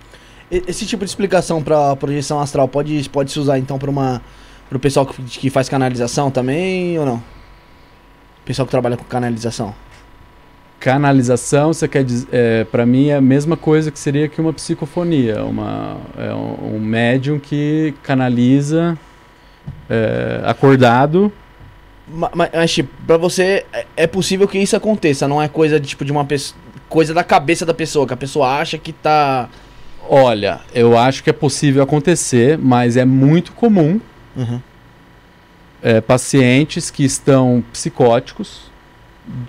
[SPEAKER 1] Esse tipo de explicação pra projeção astral pode, pode se usar então pra uma. Pro pessoal que, que faz canalização também ou não? Pessoal que trabalha com canalização.
[SPEAKER 4] Canalização, você quer dizer, é, para mim é a mesma coisa que seria que uma psicofonia, uma, é um, um médium que canaliza é, acordado.
[SPEAKER 1] Ma- ma- Mas, tipo, pra você é- é possível que isso aconteça, não é coisa de tipo de uma pessoa. Coisa da cabeça da pessoa, que a pessoa acha que tá.
[SPEAKER 4] Olha, eu acho que é possível acontecer, mas é muito comum
[SPEAKER 1] Uhum.
[SPEAKER 4] é, pacientes que estão psicóticos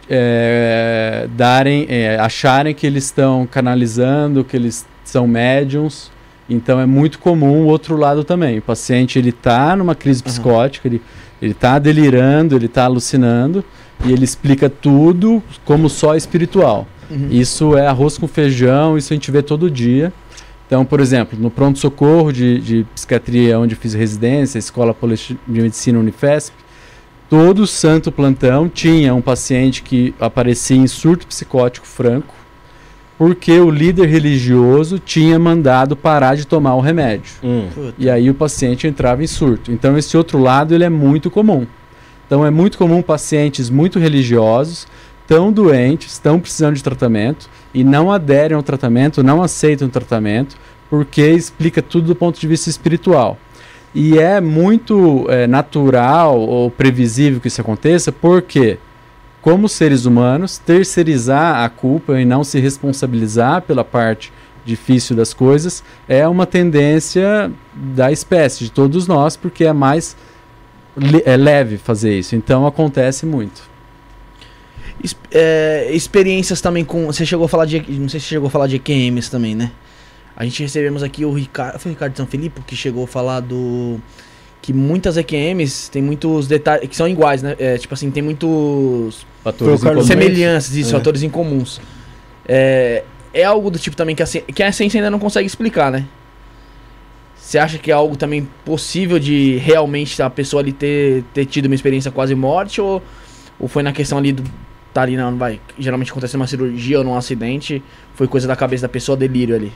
[SPEAKER 4] é, darem, é, acharem que eles estão canalizando, que eles são médiums. Então é muito comum o outro lado também. O paciente ele está numa crise psicótica, ele ele está delirando, ele está alucinando e ele explica tudo como só espiritual.
[SPEAKER 1] Uhum.
[SPEAKER 4] Isso é arroz com feijão, isso a gente vê todo dia. Então, por exemplo, no pronto-socorro de, de psiquiatria, onde eu fiz residência, Escola de Medicina Unifesp, todo santo plantão tinha um paciente que aparecia em surto psicótico franco, porque o líder religioso tinha mandado parar de tomar o remédio.
[SPEAKER 2] Hum.
[SPEAKER 4] E aí o paciente entrava em surto. Então esse outro lado ele é muito comum. Então é muito comum pacientes muito religiosos, tão doentes, estão precisando de tratamento e não aderem ao tratamento, não aceitam o tratamento, porque explica tudo do ponto de vista espiritual. E é muito é, natural ou previsível que isso aconteça, porque, como seres humanos, terceirizar a culpa e não se responsabilizar pela parte difícil das coisas é uma tendência da espécie, de todos nós, porque é mais é leve fazer isso. Então acontece muito.
[SPEAKER 1] É, experiências também com. Você chegou a falar de. Não sei se você chegou a falar de EQMs também, né? A gente recebemos aqui o Ricardo. Foi o Ricardo São Felipe que chegou a falar do. Que muitas EQMs tem muitos detalhes. Que são iguais, né? É, tipo assim, tem muitos.
[SPEAKER 4] Fatores incomuns.
[SPEAKER 1] Semelhanças, isso,
[SPEAKER 2] É.
[SPEAKER 1] fatores incomuns. É, é algo do tipo também que a, que a ciência ainda não consegue explicar, né? Você acha que é algo também possível de realmente a pessoa ali ter, ter tido uma experiência quase morte? Ou, ou foi na questão ali do. Tá ali, não, vai. Geralmente acontece numa cirurgia ou num acidente. Foi coisa da cabeça da pessoa, delírio ali.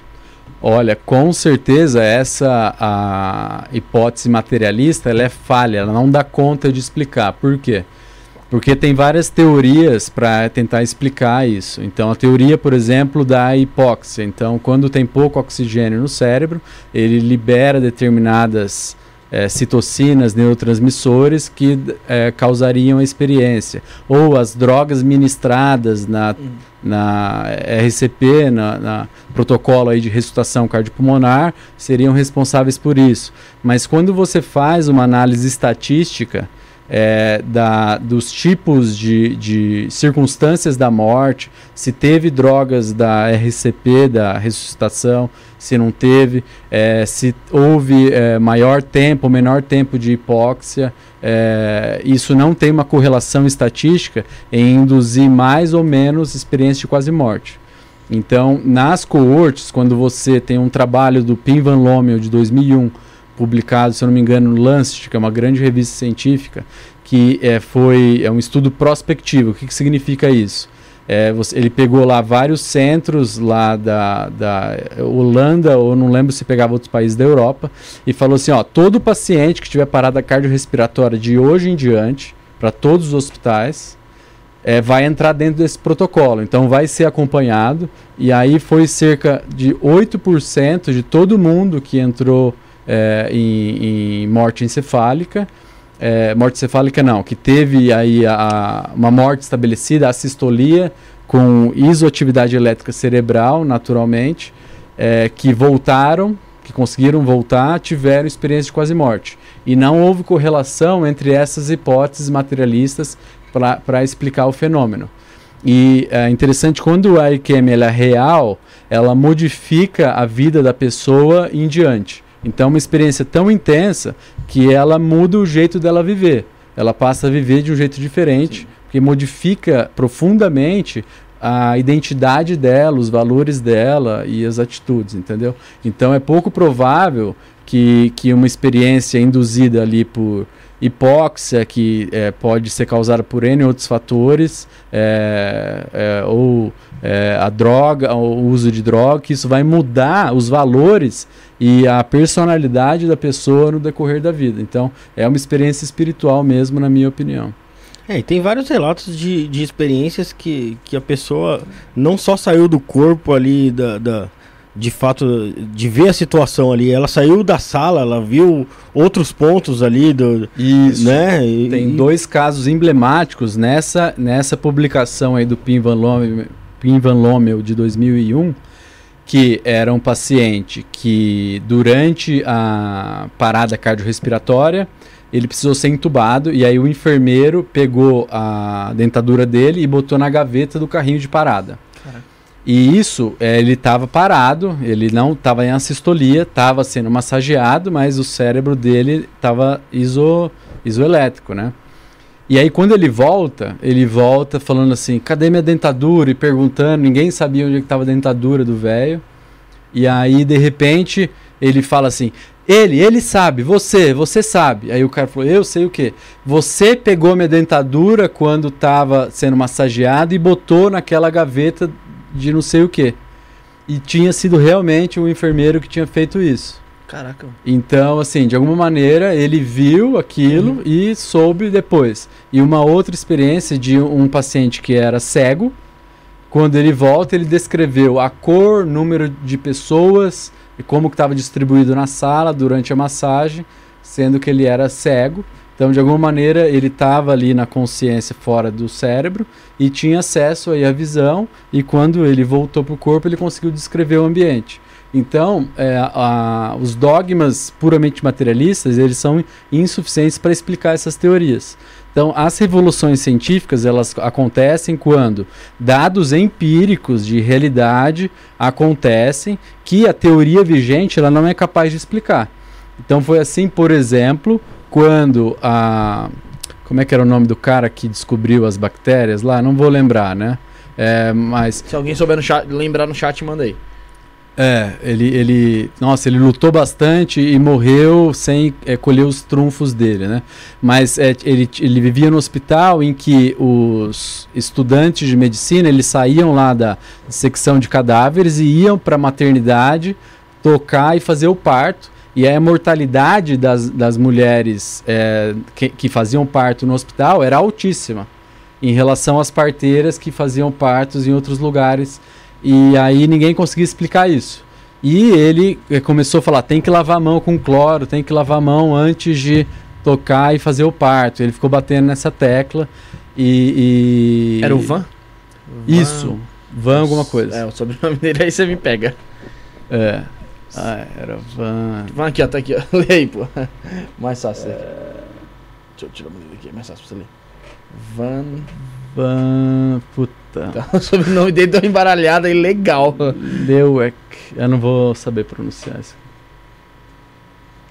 [SPEAKER 4] Olha, com certeza essa a hipótese materialista ela é falha, ela não dá conta de explicar. Por quê? Porque tem várias teorias para tentar explicar isso. Então, a teoria, por exemplo, da hipóxia. Então, quando tem pouco oxigênio no cérebro, ele libera determinadas eh, citocinas, neurotransmissores que eh, causariam a experiência. Ou as drogas ministradas na na RCP, na, na protocolo aí de ressuscitação cardiopulmonar, seriam responsáveis por isso. Mas quando você faz uma análise estatística é, da, dos tipos de, de circunstâncias da morte, se teve drogas da RCP, da ressuscitação, se não teve, é, se houve é, maior tempo menor tempo de hipóxia, é, isso não tem uma correlação estatística em induzir mais ou menos experiência de quase morte. Então, nas coortes, quando você tem um trabalho do Pim Van Lommel de 2001, publicado, se eu não me engano, no Lancet, que é uma grande revista científica, que é, foi é um estudo prospectivo. O que, que significa isso? É, você- ele pegou lá vários centros lá da, da Holanda, ou não lembro se pegava outros países da Europa, e falou assim: ó, todo paciente que tiver parada cardiorrespiratória de hoje em diante, para todos os hospitais, é, vai entrar dentro desse protocolo. Então vai ser acompanhado. E aí foi cerca de 8% de todo mundo que entrou é, em, em morte encefálica. É, morte encefálica não, que teve aí a, a- uma morte estabelecida, a sistolia, com isoatividade elétrica cerebral, naturalmente, é, que voltaram, que conseguiram voltar, tiveram experiência de quase morte. E não houve correlação entre essas hipóteses materialistas para explicar o fenômeno. E é interessante, quando a IQM é real, ela modifica a vida da pessoa em diante. Então, é uma experiência tão intensa que ela muda o jeito dela viver. Ela passa a viver de um jeito diferente, porque modifica profundamente a identidade dela, os valores dela e as atitudes, entendeu? Então, é pouco provável que, que uma experiência induzida ali por hipóxia, que é, pode ser causada por N outros fatores, é, é, ou é, a droga, o uso de droga, que isso vai mudar os valores e a personalidade da pessoa no decorrer da vida. Então, é uma experiência espiritual mesmo, na minha opinião.
[SPEAKER 2] É, e tem vários relatos de, de experiências que, que a pessoa não só saiu do corpo ali, da, da- de fato, de ver a situação ali, ela saiu da sala, ela viu outros pontos ali, do,
[SPEAKER 4] Isso.
[SPEAKER 2] né? e-
[SPEAKER 4] Tem
[SPEAKER 2] e-
[SPEAKER 4] dois casos emblemáticos nessa, nessa publicação aí do Pim Van Lommel, Pim Van Lommel de 2001, que era um paciente que durante a parada cardiorrespiratória ele precisou ser entubado e aí o enfermeiro pegou a dentadura dele e botou na gaveta do carrinho de parada.
[SPEAKER 1] Caraca.
[SPEAKER 4] E isso, eh, ele estava parado, ele não estava em assistolia, estava sendo massageado, mas o cérebro dele estava iso, isoelétrico, né? E aí quando ele volta, ele volta falando assim, cadê minha dentadura? E perguntando, ninguém sabia onde estava a dentadura do velho. E aí, de repente, ele fala assim, ele, ele sabe, você, você sabe. Aí o cara falou, eu sei o quê? Você pegou minha dentadura quando estava sendo massageado e botou naquela gaveta de não sei o quê. E tinha sido realmente um enfermeiro que tinha feito isso.
[SPEAKER 1] Caraca.
[SPEAKER 4] Então, assim, de alguma maneira ele viu aquilo e soube depois. E uma outra experiência de um paciente que era cego, quando ele volta, ele descreveu a cor, número de pessoas e como que estava distribuído na sala durante a massagem, sendo que ele era cego. Então, de alguma maneira, ele estava ali na consciência fora do cérebro e tinha acesso aí à visão. E quando ele voltou para o corpo, ele conseguiu descrever o ambiente. Então, é, a, os dogmas puramente materialistas eles são insuficientes para explicar essas teorias. Então, as revoluções científicas elas acontecem quando dados empíricos de realidade acontecem que a teoria vigente ela não é capaz de explicar. Então, foi assim, por exemplo, quando a como é que era o nome do cara que descobriu as bactérias lá? Não vou lembrar, né? É, mas
[SPEAKER 1] Se alguém souber no chat, lembrar no chat, manda aí.
[SPEAKER 4] É, ele, ele, nossa, ele lutou bastante e morreu sem é, colher os trunfos dele, né? Mas é, ele, ele vivia no hospital em que os estudantes de medicina eles saíam lá da secção de cadáveres e iam para a maternidade tocar e fazer o parto. E a mortalidade das, das mulheres é, que, que faziam parto no hospital era altíssima em relação às parteiras que faziam partos em outros lugares e aí ninguém conseguia explicar isso. E ele eh, começou a falar: tem que lavar a mão com cloro, tem que lavar a mão antes de tocar e fazer o parto. Ele ficou batendo nessa tecla e. e-
[SPEAKER 1] Era o Van?
[SPEAKER 4] Isso, Van alguma coisa.
[SPEAKER 1] É, o sobrenome dele aí você me pega.
[SPEAKER 4] É. Ah, era Van.
[SPEAKER 1] Van aqui, ó, tá aqui, ó. Lê aí, pô. Mais fácil. Deixa eu tirar o dele aqui, é mais fácil pra você ler. Van.
[SPEAKER 4] Van. Puta.
[SPEAKER 1] Tá, o sobrenome dele deu uma embaralhada aí legal.
[SPEAKER 4] Leuec. Eu não vou saber pronunciar isso.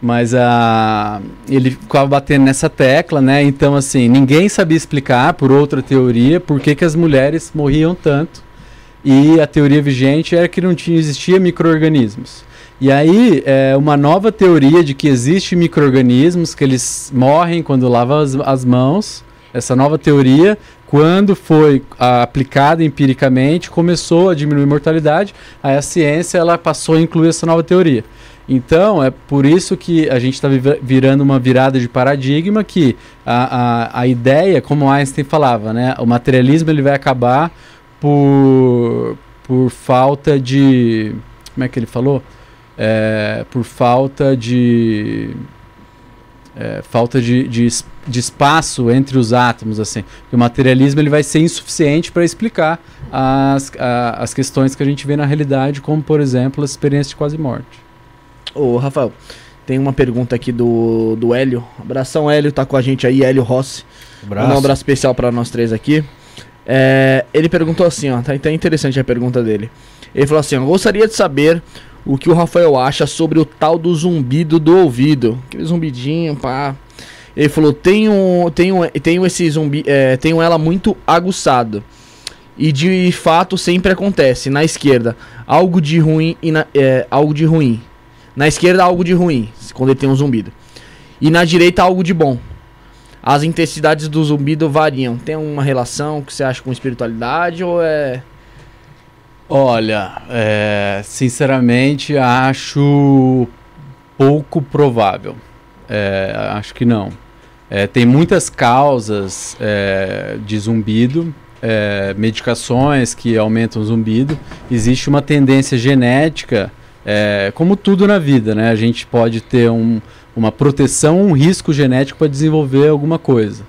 [SPEAKER 4] Mas a ele ficava batendo nessa tecla, né? Então, assim, ninguém sabia explicar, por outra teoria, por que, que as mulheres morriam tanto. E a teoria vigente era que não tinha, existia micro-organismos. E aí, é uma nova teoria de que existe micro-organismos, que eles morrem quando lavam as, as mãos. Essa nova teoria, quando foi ah, aplicada empiricamente, começou a diminuir a mortalidade. Aí a ciência ela passou a incluir essa nova teoria. Então, é por isso que a gente está virando uma virada de paradigma que a, a, a ideia, como Einstein falava, né, o materialismo ele vai acabar por, por falta de... Como é que ele falou? É, por falta de... é, falta de, de, de espaço entre os átomos, assim. O materialismo ele vai ser insuficiente para explicar as, a- as questões que a gente vê na realidade, como, por exemplo, a experiência de quase morte.
[SPEAKER 1] Ô, Rafael, tem uma pergunta aqui do, do Hélio. Abração, Hélio, tá com a gente aí, Hélio Rossi. Mandar um abraço especial pra nós três aqui. É, ele perguntou assim, ó, tá até interessante a pergunta dele. Ele falou assim, ó, gostaria de saber o que o Rafael acha sobre o tal do zumbido do ouvido. Aquele zumbidinho, pá. Ele falou, tenho, tenho, tenho esse zumbi, é, tenho ela muito aguçado. E de fato sempre acontece, na esquerda, algo de ruim e na, é, algo de ruim. Na esquerda, algo de ruim, quando ele tem um zumbido. E na direita, algo de bom. As intensidades do zumbido variam. Tem uma relação que você acha com espiritualidade ou é.
[SPEAKER 4] Olha, é, sinceramente acho pouco provável. É, acho que não. É, tem muitas causas é, de zumbido, é, medicações que aumentam o zumbido. Existe uma tendência genética, é, como tudo na vida, né? A gente pode ter um, uma proteção, um risco genético para desenvolver alguma coisa.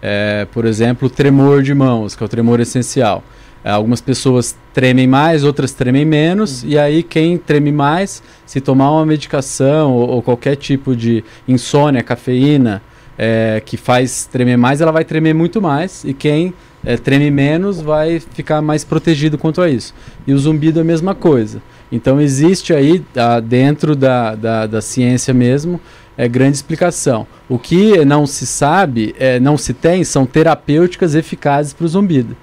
[SPEAKER 4] É, por exemplo, tremor de mãos, que é o tremor essencial. É, Algumas pessoas tremem mais, outras tremem menos, e aí quem treme mais, se tomar uma medicação ou, ou qualquer tipo de insônia, cafeína, é, que faz tremer mais, ela vai tremer muito mais, e quem é, treme menos vai ficar mais protegido quanto a isso. E o zumbido é a mesma coisa. Então existe aí, ah, dentro da, da, da ciência mesmo, é grande explicação. O que não se sabe, é, não se tem, são terapêuticas eficazes para o zumbido.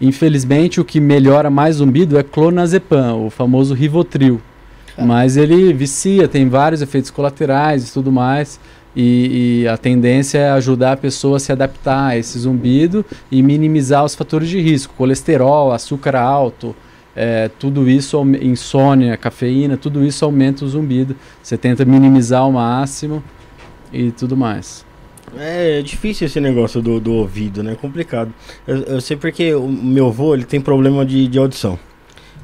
[SPEAKER 4] Infelizmente, o que melhora mais zumbido é clonazepam, o famoso Rivotril. Mas ele vicia, tem vários efeitos colaterais e tudo mais. E, e a tendência é ajudar a pessoa a se adaptar a esse zumbido e minimizar os fatores de risco, colesterol, açúcar alto, é, tudo isso, insônia, cafeína, tudo isso aumenta o zumbido. Você tenta minimizar ao máximo e tudo mais.
[SPEAKER 2] É difícil esse negócio do, do ouvido, né? Complicado. Eu, eu sei porque o meu avô ele tem problema de, de audição.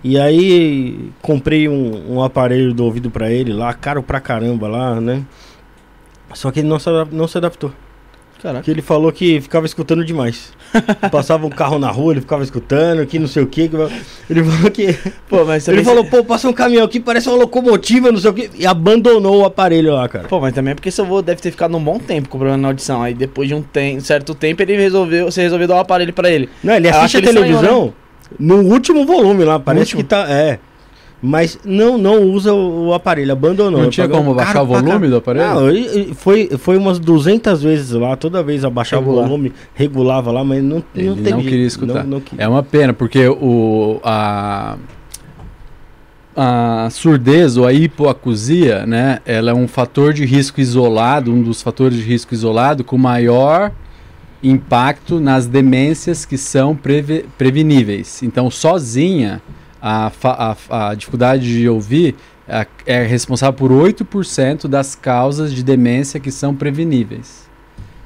[SPEAKER 2] E aí comprei um, um aparelho do ouvido pra ele lá, caro pra caramba lá, né? Só que ele não se, não se adaptou.
[SPEAKER 1] Caraca.
[SPEAKER 2] Que ele falou que ficava escutando demais. Passava um carro na rua, ele ficava escutando, que não sei o que. Ele falou que.
[SPEAKER 1] Pô, mas
[SPEAKER 2] Ele falou, pô, passa um caminhão aqui, parece uma locomotiva, não sei o que. E abandonou o aparelho lá, cara.
[SPEAKER 1] Pô, mas também é porque seu avô deve ter ficado um bom tempo com problema na audição. Aí depois de um tem- certo tempo ele resolveu, você resolveu dar um aparelho pra ele.
[SPEAKER 2] Não, ele assiste a televisão
[SPEAKER 1] estranhou,
[SPEAKER 2] no último volume lá, parece que tá. É. Mas não, não usa o, o aparelho, abandonou.
[SPEAKER 4] Não tinha como baixar o volume do aparelho?
[SPEAKER 2] Não, foi, foi umas 200 vezes lá, toda vez abaixava
[SPEAKER 1] Regular.
[SPEAKER 2] o volume, regulava lá, mas não,
[SPEAKER 4] Ele
[SPEAKER 2] não
[SPEAKER 4] não,
[SPEAKER 2] teve
[SPEAKER 4] queria
[SPEAKER 2] jeito,
[SPEAKER 4] escutar.
[SPEAKER 2] Não, não queria.
[SPEAKER 4] É uma pena, porque o, a, a surdez ou a hipoacusia, né, ela é um fator de risco isolado, um dos fatores de risco isolado com maior impacto nas demências que são preve- preveníveis. Então, sozinha, a, a- a dificuldade de ouvir é, é responsável por 8% das causas de demência que são preveníveis.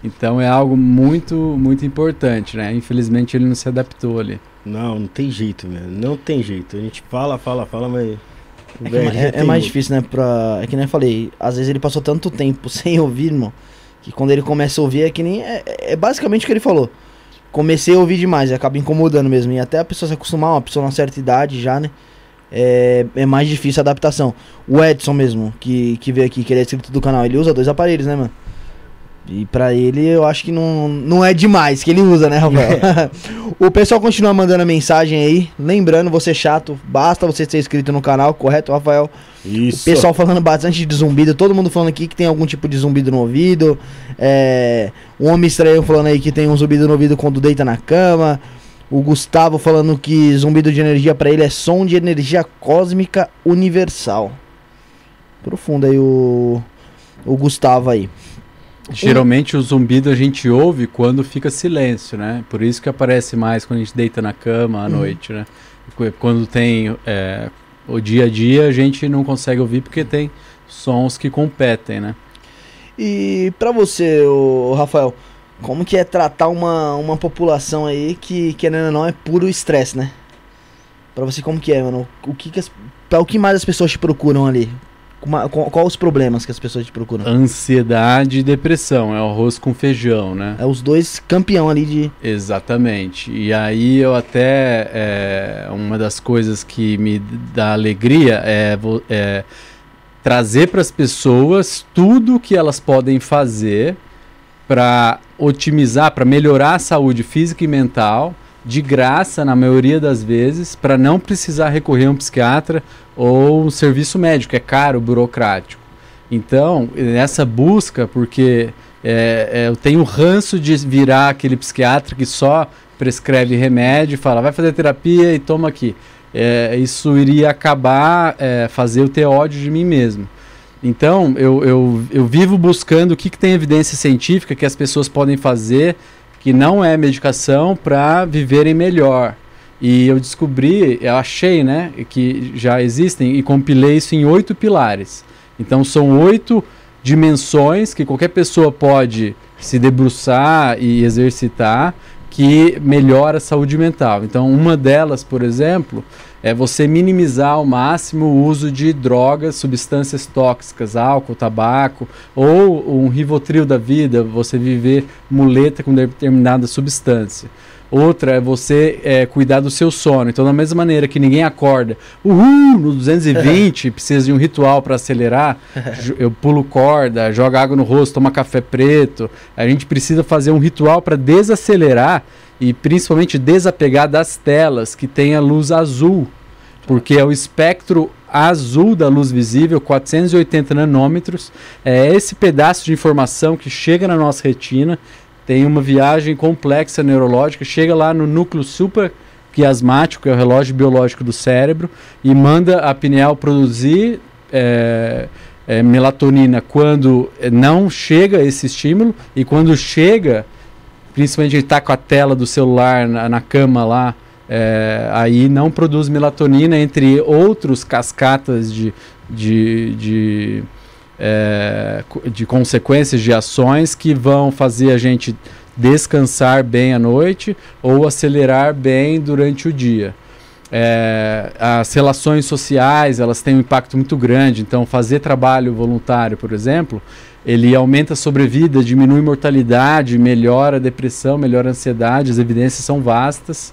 [SPEAKER 4] Então é algo muito, muito importante, né? Infelizmente ele não se adaptou ali.
[SPEAKER 2] Não, não tem jeito, velho. Não tem jeito. A gente fala, fala, fala, mas.
[SPEAKER 1] É, é- é, mais difícil, né? Pra... É que nem eu falei, às vezes ele passou tanto tempo sem ouvir, irmão, que quando ele começa a ouvir é que nem. É, é basicamente o que ele falou. Comecei a ouvir demais, acaba incomodando mesmo. E até a pessoa se acostumar, uma pessoa na certa idade já, né? É, é mais difícil a adaptação. O Edson mesmo, que, que veio aqui, que ele é inscrito do canal, ele usa dois aparelhos, né, mano? E pra ele eu acho que não, não é demais que ele usa, né, Rafael? o pessoal continua mandando mensagem aí. Lembrando, você chato, basta você ser inscrito no canal, correto, Rafael?
[SPEAKER 2] Isso.
[SPEAKER 1] O pessoal falando bastante de zumbido, todo mundo falando aqui que tem algum tipo de zumbido no ouvido. É, um homem estranho falando aí que tem um zumbido no ouvido quando deita na cama. O Gustavo falando que zumbido de energia pra ele é som de energia cósmica universal. Profundo aí o, o Gustavo aí.
[SPEAKER 4] Geralmente o zumbido a gente ouve quando fica silêncio, né? Por isso que aparece mais quando a gente deita na cama à
[SPEAKER 1] Uhum.
[SPEAKER 4] noite, né? Qu- Quando tem é, o dia a dia a gente não consegue ouvir porque tem sons que competem, né?
[SPEAKER 1] E pra você, Rafael, como que é tratar uma, uma população aí que, querendo ou não, é puro estresse, né? Pra você, como que é, mano? O que, que as, pra o que mais as pessoas te procuram ali? Como- Qual, os problemas que as pessoas te procuram?
[SPEAKER 4] Ansiedade e depressão, é o arroz com feijão, né?
[SPEAKER 1] É os dois campeão ali de.
[SPEAKER 4] Exatamente. E aí eu até é, uma das coisas que me dá alegria é, é trazer para as pessoas tudo que elas podem fazer para otimizar, para melhorar a saúde física e mental, de graça na maioria das vezes, para não precisar recorrer a um psiquiatra ou um serviço médico, é caro, burocrático. Então, nessa busca, porque é, é, eu tenho ranço de virar aquele psiquiatra que só prescreve remédio fala, vai fazer terapia e toma aqui. É, isso iria acabar, é, fazer eu ter ódio de mim mesmo. Então, eu, eu, eu vivo buscando o que, que tem evidência científica que as pessoas podem fazer que não é medicação para viverem melhor. E eu descobri, eu achei, né, que já existem e compilei isso em oito pilares. Então são oito dimensões que qualquer pessoa pode se debruçar e exercitar que melhora a saúde mental. Então uma delas, por exemplo, é você minimizar ao máximo o uso de drogas, substâncias tóxicas, álcool, tabaco, ou um rivotril da vida, você viver muleta com determinada substância. Outra é você é, cuidar do seu sono. Então, da mesma maneira que ninguém acorda, uhul, no 220, precisa de um ritual para acelerar, eu pulo corda, joga água no rosto, toma café preto. A gente precisa fazer um ritual para desacelerar e principalmente desapegar das telas que tem a luz azul, porque é o espectro azul da luz visível, 480 nanômetros, é esse pedaço de informação que chega na nossa retina, tem uma viagem complexa neurológica, chega lá no núcleo supraquiasmático, que é o relógio biológico do cérebro, e manda a pineal produzir é, é, melatonina quando não chega esse estímulo, e quando chega, principalmente está com a tela do celular na, na cama lá, é, aí não produz melatonina, entre outros cascatas de, de, de, é, de consequências de ações que vão fazer a gente descansar bem à noite ou acelerar bem durante o dia. É, as relações sociais elas têm um impacto muito grande então fazer trabalho voluntário por exemplo ele aumenta a sobrevida, diminui mortalidade, melhora a depressão, melhora a ansiedade, as evidências são vastas.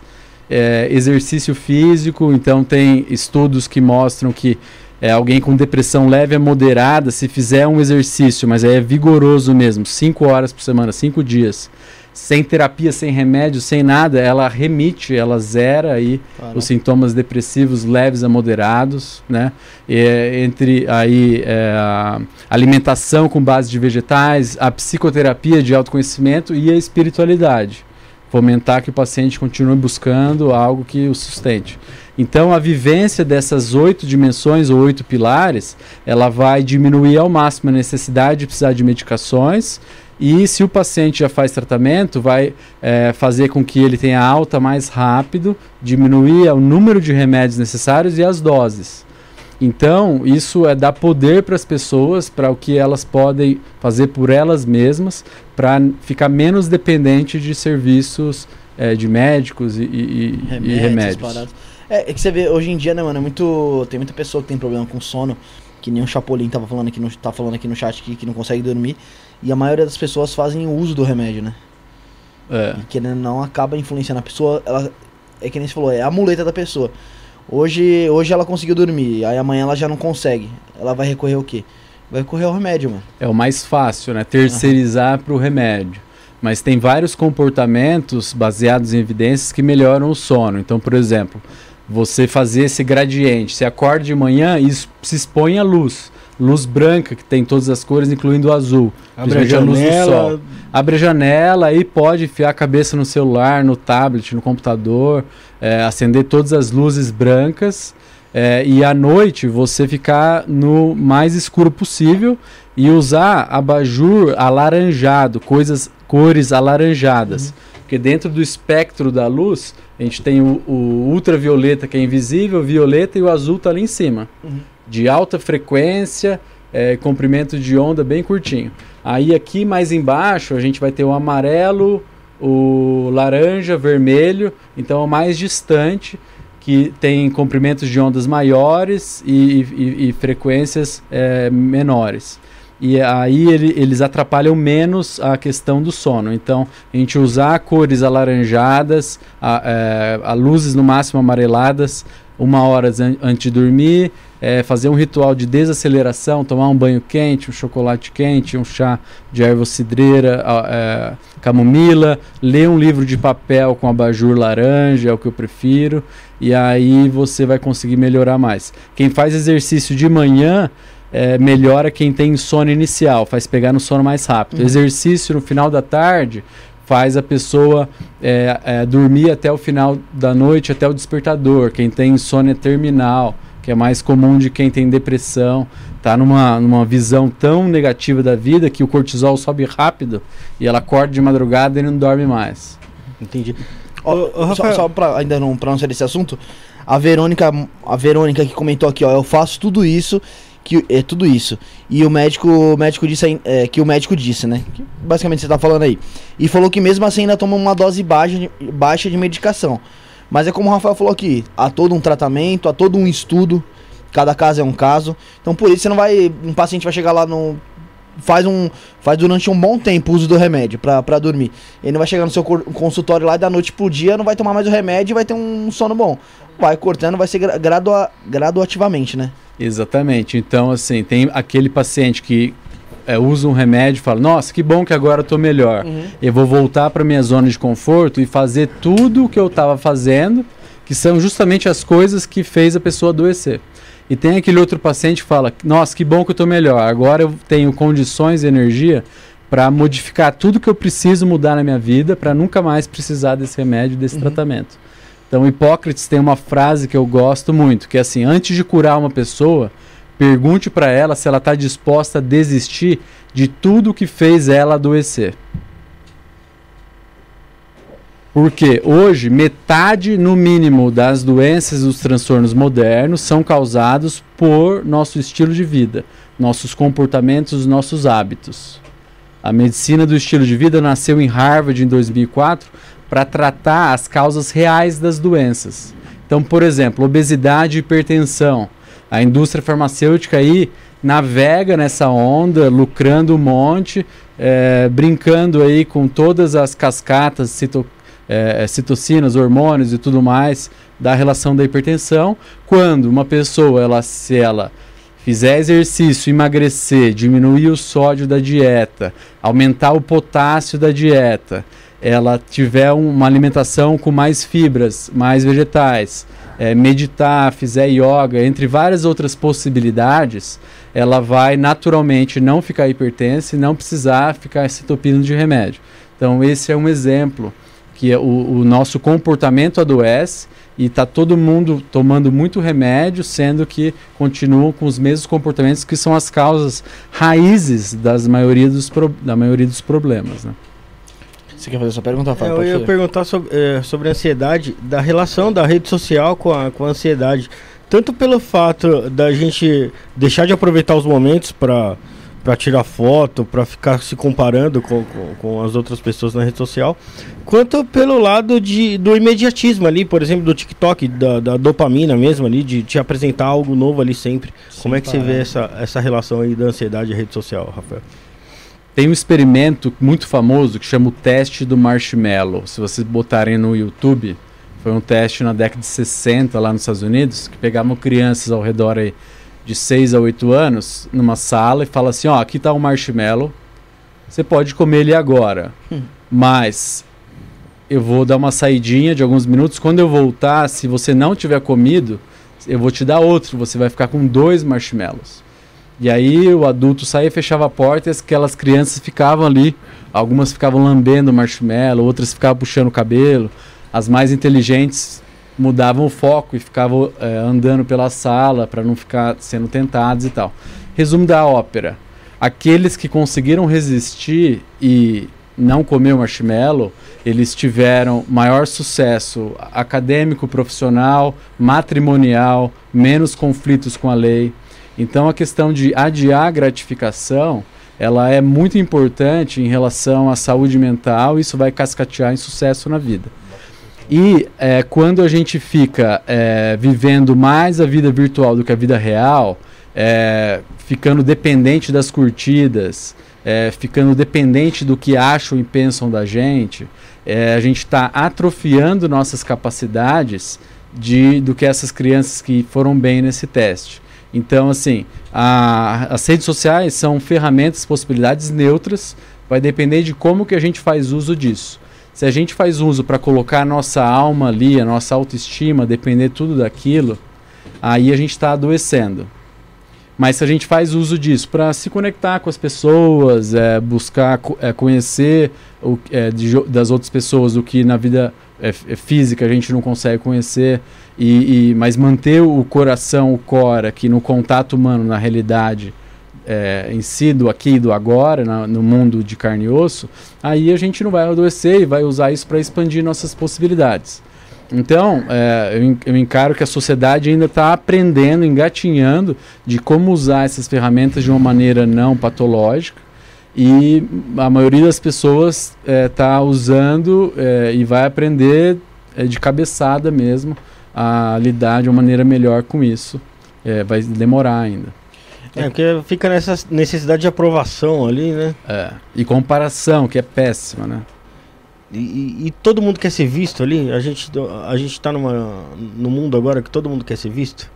[SPEAKER 4] É, exercício físico, então tem estudos que mostram que é, alguém com depressão leve a moderada, se fizer um exercício, mas aí é vigoroso mesmo, 5 horas por semana, 5 dias, sem terapia, sem remédio, sem nada, ela remite, ela zera aí os sintomas depressivos leves a moderados, né? E, entre aí é, a alimentação com base de vegetais, a psicoterapia de autoconhecimento e a espiritualidade. Fomentar que o paciente continue buscando algo que o sustente. Então, a vivência dessas oito dimensões ou oito pilares, ela vai diminuir ao máximo a necessidade de precisar de medicações e se o paciente já faz tratamento, vai é, fazer com que ele tenha alta mais rápido, diminuir o número de remédios necessários e as doses. Então, isso é dar poder para as pessoas, para o que elas podem fazer por elas mesmas, para ficar menos dependente de serviços é, de médicos e, e, remédios. E remédios.
[SPEAKER 1] É, é, que você vê hoje em dia, né, mano? É muito. Tem muita pessoa que tem problema com sono, que nem o Chapolin tava falando aqui no, tá falando aqui no chat que, que não consegue dormir. E a maioria das pessoas fazem uso do remédio, né? É. E que não acaba influenciando a pessoa. Ela, é que nem você falou, é a muleta da pessoa. Hoje, hoje ela conseguiu dormir, aí amanhã ela já não consegue. Ela vai recorrer ao quê? Vai recorrer ao remédio, mano.
[SPEAKER 4] É o mais fácil, né? Terceirizar uhum. para o remédio. Mas tem vários comportamentos baseados em evidências que melhoram o sono. Então, por exemplo, você fazer esse gradiente. Você acorda de manhã e se expõe à luz. Luz branca, que tem todas as cores, incluindo o azul.
[SPEAKER 2] Abre a janela.
[SPEAKER 4] Abre a janela e pode enfiar a cabeça no celular, no tablet, no computador, é, acender todas as luzes brancas. É, e à noite você ficar no mais escuro possível e usar abajur alaranjado, coisas, cores alaranjadas. Uhum. Porque dentro do espectro da luz, a gente tem o, o ultravioleta que é invisível, o violeta e o azul tá ali em cima. Uhum. De alta frequência, é, comprimento de onda bem curtinho. Aí aqui mais embaixo a gente vai ter o amarelo, o laranja, vermelho, então é o mais distante, que tem comprimentos de ondas maiores e, e, e frequências é, menores e aí ele, eles atrapalham menos a questão do sono. Então, a gente usar cores alaranjadas, a, é, a luzes no máximo amareladas, uma hora an antes de dormir, é, fazer um ritual de desaceleração, tomar um banho quente, um chocolate quente, um chá de erva cidreira, é, camomila, ler um livro de papel com abajur laranja, é o que eu prefiro, e aí você vai conseguir melhorar mais. Quem faz exercício de manhã é, melhora quem tem sono inicial, faz pegar no sono mais rápido. Uhum. Exercício no final da tarde faz a pessoa é, é, dormir até o final da noite, até o despertador. Quem tem insônia terminal, que é mais comum de quem tem depressão, tá numa, numa visão tão negativa da vida que o cortisol sobe rápido e ela acorda de madrugada e não dorme mais.
[SPEAKER 1] Entendi. Ó, só, só pra, ainda não, pra não ser desse assunto, a Verônica, a Verônica que comentou aqui, ó, eu faço tudo isso que é tudo isso. E o médico, o médico disse é, que o médico disse, né? Que basicamente você tá falando aí. E falou que mesmo assim ainda toma uma dose baixa de, baixa de medicação. Mas é como o Rafael falou aqui, há todo um tratamento, há todo um estudo, cada caso é um caso. Então por isso você não vai, um paciente vai chegar lá no faz um faz durante um bom tempo o uso do remédio para dormir. Ele não vai chegar no seu consultório lá da noite pro dia, não vai tomar mais o remédio e vai ter um sono bom. Vai cortando, vai ser gradua, graduativamente, né?
[SPEAKER 4] Exatamente. Então, assim, tem aquele paciente que é, usa um remédio e fala: Nossa, que bom que agora eu tô melhor. Uhum. Eu vou voltar para minha zona de conforto e fazer tudo o que eu estava fazendo, que são justamente as coisas que fez a pessoa adoecer. E tem aquele outro paciente que fala: Nossa, que bom que eu tô melhor. Agora eu tenho condições e energia para modificar tudo que eu preciso mudar na minha vida para nunca mais precisar desse remédio, desse uhum. tratamento. Então, Hipócrates tem uma frase que eu gosto muito, que é assim: antes de curar uma pessoa, pergunte para ela se ela está disposta a desistir de tudo que fez ela adoecer. Porque hoje, metade no mínimo das doenças e dos transtornos modernos são causados por nosso estilo de vida, nossos comportamentos, nossos hábitos. A medicina do estilo de vida nasceu em Harvard em 2004 para tratar as causas reais das doenças. Então, por exemplo, obesidade e hipertensão. A indústria farmacêutica aí navega nessa onda, lucrando um monte, é, brincando aí com todas as cascatas, cito, é, citocinas, hormônios e tudo mais da relação da hipertensão. Quando uma pessoa, ela, se ela fizer exercício, emagrecer, diminuir o sódio da dieta, aumentar o potássio da dieta, ela tiver uma alimentação com mais fibras, mais vegetais, é, meditar, fizer yoga, entre várias outras possibilidades, ela vai naturalmente não ficar hipertensa e não precisar ficar se entupindo de remédio. Então esse é um exemplo que é o, o nosso comportamento adoece e está todo mundo tomando muito remédio, sendo que continuam com os mesmos comportamentos que são as causas raízes das maioria dos da maioria dos problemas. Né?
[SPEAKER 1] Você quer fazer sua pergunta,
[SPEAKER 2] Fábio? É, eu ia perguntar sobre, é, sobre a ansiedade, da relação da rede social com a, com a ansiedade. Tanto pelo fato da gente deixar de aproveitar os momentos para para tirar foto, para ficar se comparando com, com, com, as outras pessoas na rede social, quanto pelo lado de, do imediatismo ali, por exemplo, do TikTok, da, da dopamina mesmo ali, de te apresentar algo novo ali sempre. Sim, Como é que você vê essa, essa relação aí da ansiedade e rede social, Rafael?
[SPEAKER 4] Tem um experimento muito famoso que chama o teste do marshmallow. Se vocês botarem no YouTube, foi um teste na década de 60 lá nos Estados Unidos, que pegavam crianças ao redor aí de 6 a 8 anos numa sala e fala assim: ó, aqui está um marshmallow, você pode comer ele agora, hum. mas eu vou dar uma saidinha de alguns minutos. Quando eu voltar, se você não tiver comido, eu vou te dar outro, você vai ficar com dois marshmallows. E aí o adulto saía, fechava a porta e aquelas crianças ficavam ali. Algumas ficavam lambendo o marshmallow, outras ficavam puxando o cabelo. As mais inteligentes mudavam o foco e ficavam é, andando pela sala para não ficar sendo tentados e tal. Resumo da ópera: aqueles que conseguiram resistir e não comer o marshmallow, eles tiveram maior sucesso acadêmico, profissional, matrimonial, menos conflitos com a lei. Então a questão de adiar gratificação, ela é muito importante em relação à saúde mental, isso vai cascatear em sucesso na vida. E é, quando a gente fica é, vivendo mais a vida virtual do que a vida real, é, ficando dependente das curtidas, é, ficando dependente do que acham e pensam da gente, é, a gente está atrofiando nossas capacidades de, do que essas crianças que foram bem nesse teste. Então, assim, a, as redes sociais são ferramentas, possibilidades neutras, vai depender de como que a gente faz uso disso. Se a gente faz uso para colocar a nossa alma ali, a nossa autoestima, depender tudo daquilo, aí a gente está adoecendo. Mas se a gente faz uso disso para se conectar com as pessoas, é, buscar é, conhecer o, é, de, das outras pessoas o que na vida é, é, física a gente não consegue conhecer, e, e, mas manter o coração, o core aqui no contato humano, na realidade, é, em si, do aqui e do agora, na, no mundo de carne e osso, aí a gente não vai adoecer e vai usar isso para expandir nossas possibilidades. Então, é, eu, eu, encaro que a sociedade ainda está aprendendo, engatinhando de como usar essas ferramentas de uma maneira não patológica e a maioria das pessoas está é, usando é, e vai aprender é, de cabeçada mesmo a lidar de uma maneira melhor com isso. É, vai demorar ainda.
[SPEAKER 2] É, porque fica nessa necessidade de aprovação ali, né?
[SPEAKER 4] É. E comparação, que é péssima, né?
[SPEAKER 2] E, e, e, todo mundo quer ser visto ali? A gente, a gente tá numa, no mundo agora que todo mundo quer ser visto?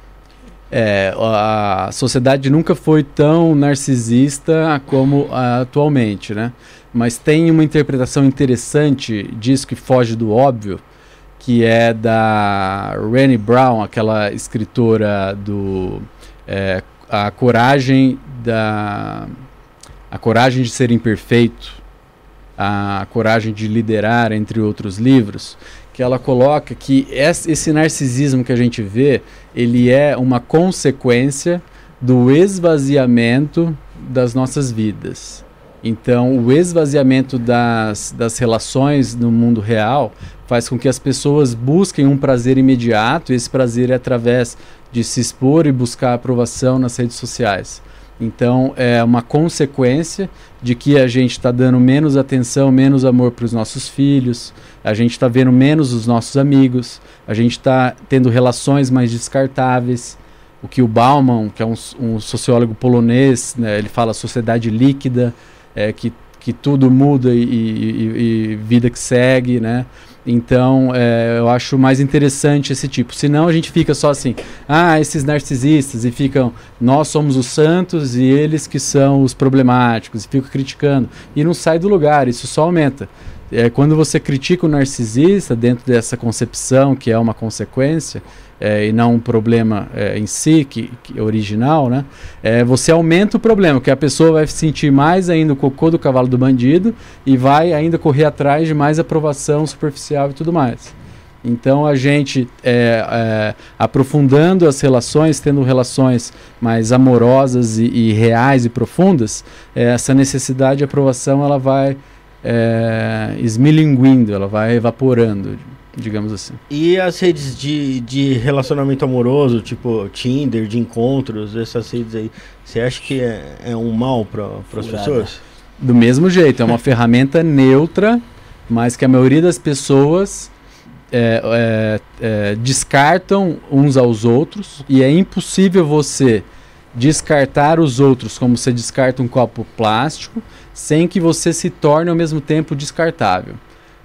[SPEAKER 4] É, a sociedade nunca foi tão narcisista como atualmente, né? Mas tem uma interpretação interessante disso que foge do óbvio, que é da Rennie Brown, aquela escritora do é, a coragem da a coragem de ser imperfeito, a coragem de liderar, entre outros livros, que ela coloca que esse narcisismo que a gente vê, ele é uma consequência do esvaziamento das nossas vidas. Então, o esvaziamento das, das relações no mundo real faz com que as pessoas busquem um prazer imediato, e esse prazer é através de se expor e buscar aprovação nas redes sociais. Então, é uma consequência de que a gente está dando menos atenção, menos amor para os nossos filhos, a gente está vendo menos os nossos amigos, a gente está tendo relações mais descartáveis. o que o Bauman, que é um, um sociólogo polonês, né, ele fala sociedade líquida, é, que, que tudo muda e, e, e vida que segue, né? Então, é, eu acho mais interessante esse tipo. Senão a gente fica só assim, ah, esses narcisistas, e ficam, nós somos os santos e eles que são os problemáticos, e fica criticando. E não sai do lugar, isso só aumenta. É, quando você critica o narcisista dentro dessa concepção, que é uma consequência, é, e não um problema é, em si, que, que original, né? É, você aumenta o problema, porque a pessoa vai sentir mais ainda o cocô do cavalo do bandido e vai ainda correr atrás de mais aprovação superficial e tudo mais. Então a gente é, é, aprofundando as relações, tendo relações mais amorosas e, e reais e profundas, é, essa necessidade de aprovação ela vai é, esmilinguindo, ela vai evaporando digamos assim.
[SPEAKER 2] E as redes de, de relacionamento amoroso, tipo Tinder, de encontros, essas redes aí, você acha que é, é um mal para as pessoas?
[SPEAKER 4] Do mesmo jeito, é uma ferramenta neutra, mas que a maioria das pessoas é, é, é, descartam uns aos outros e é impossível você descartar os outros como você descarta um copo plástico sem que você se torne ao mesmo tempo descartável.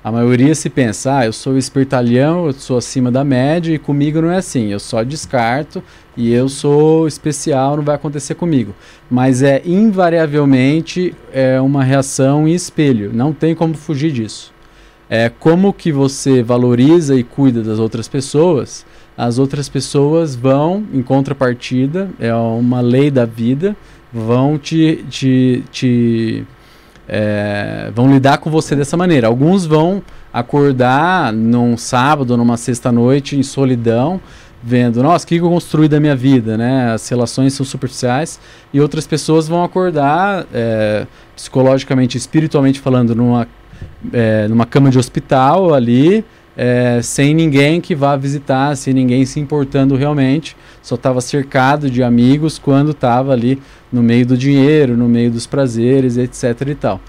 [SPEAKER 4] A maioria se pensa, ah, eu sou espertalhão, eu sou acima da média e comigo não é assim. Eu só descarto e eu sou especial, não vai acontecer comigo. Mas é invariavelmente é uma reação em espelho, não tem como fugir disso. É como que você valoriza e cuida das outras pessoas, as outras pessoas vão, em contrapartida, é uma lei da vida, vão te, te, te é, vão lidar com você dessa maneira. Alguns vão acordar num sábado, numa sexta-noite, em solidão, vendo, nossa, o que eu construí da minha vida, né? As relações são superficiais. E outras pessoas vão acordar, é, psicologicamente, espiritualmente falando, numa, é, numa cama de hospital ali, é, sem ninguém que vá visitar, sem ninguém se importando realmente. Só estava cercado de amigos quando estava ali no meio do dinheiro, no meio dos prazeres, etc. e tal.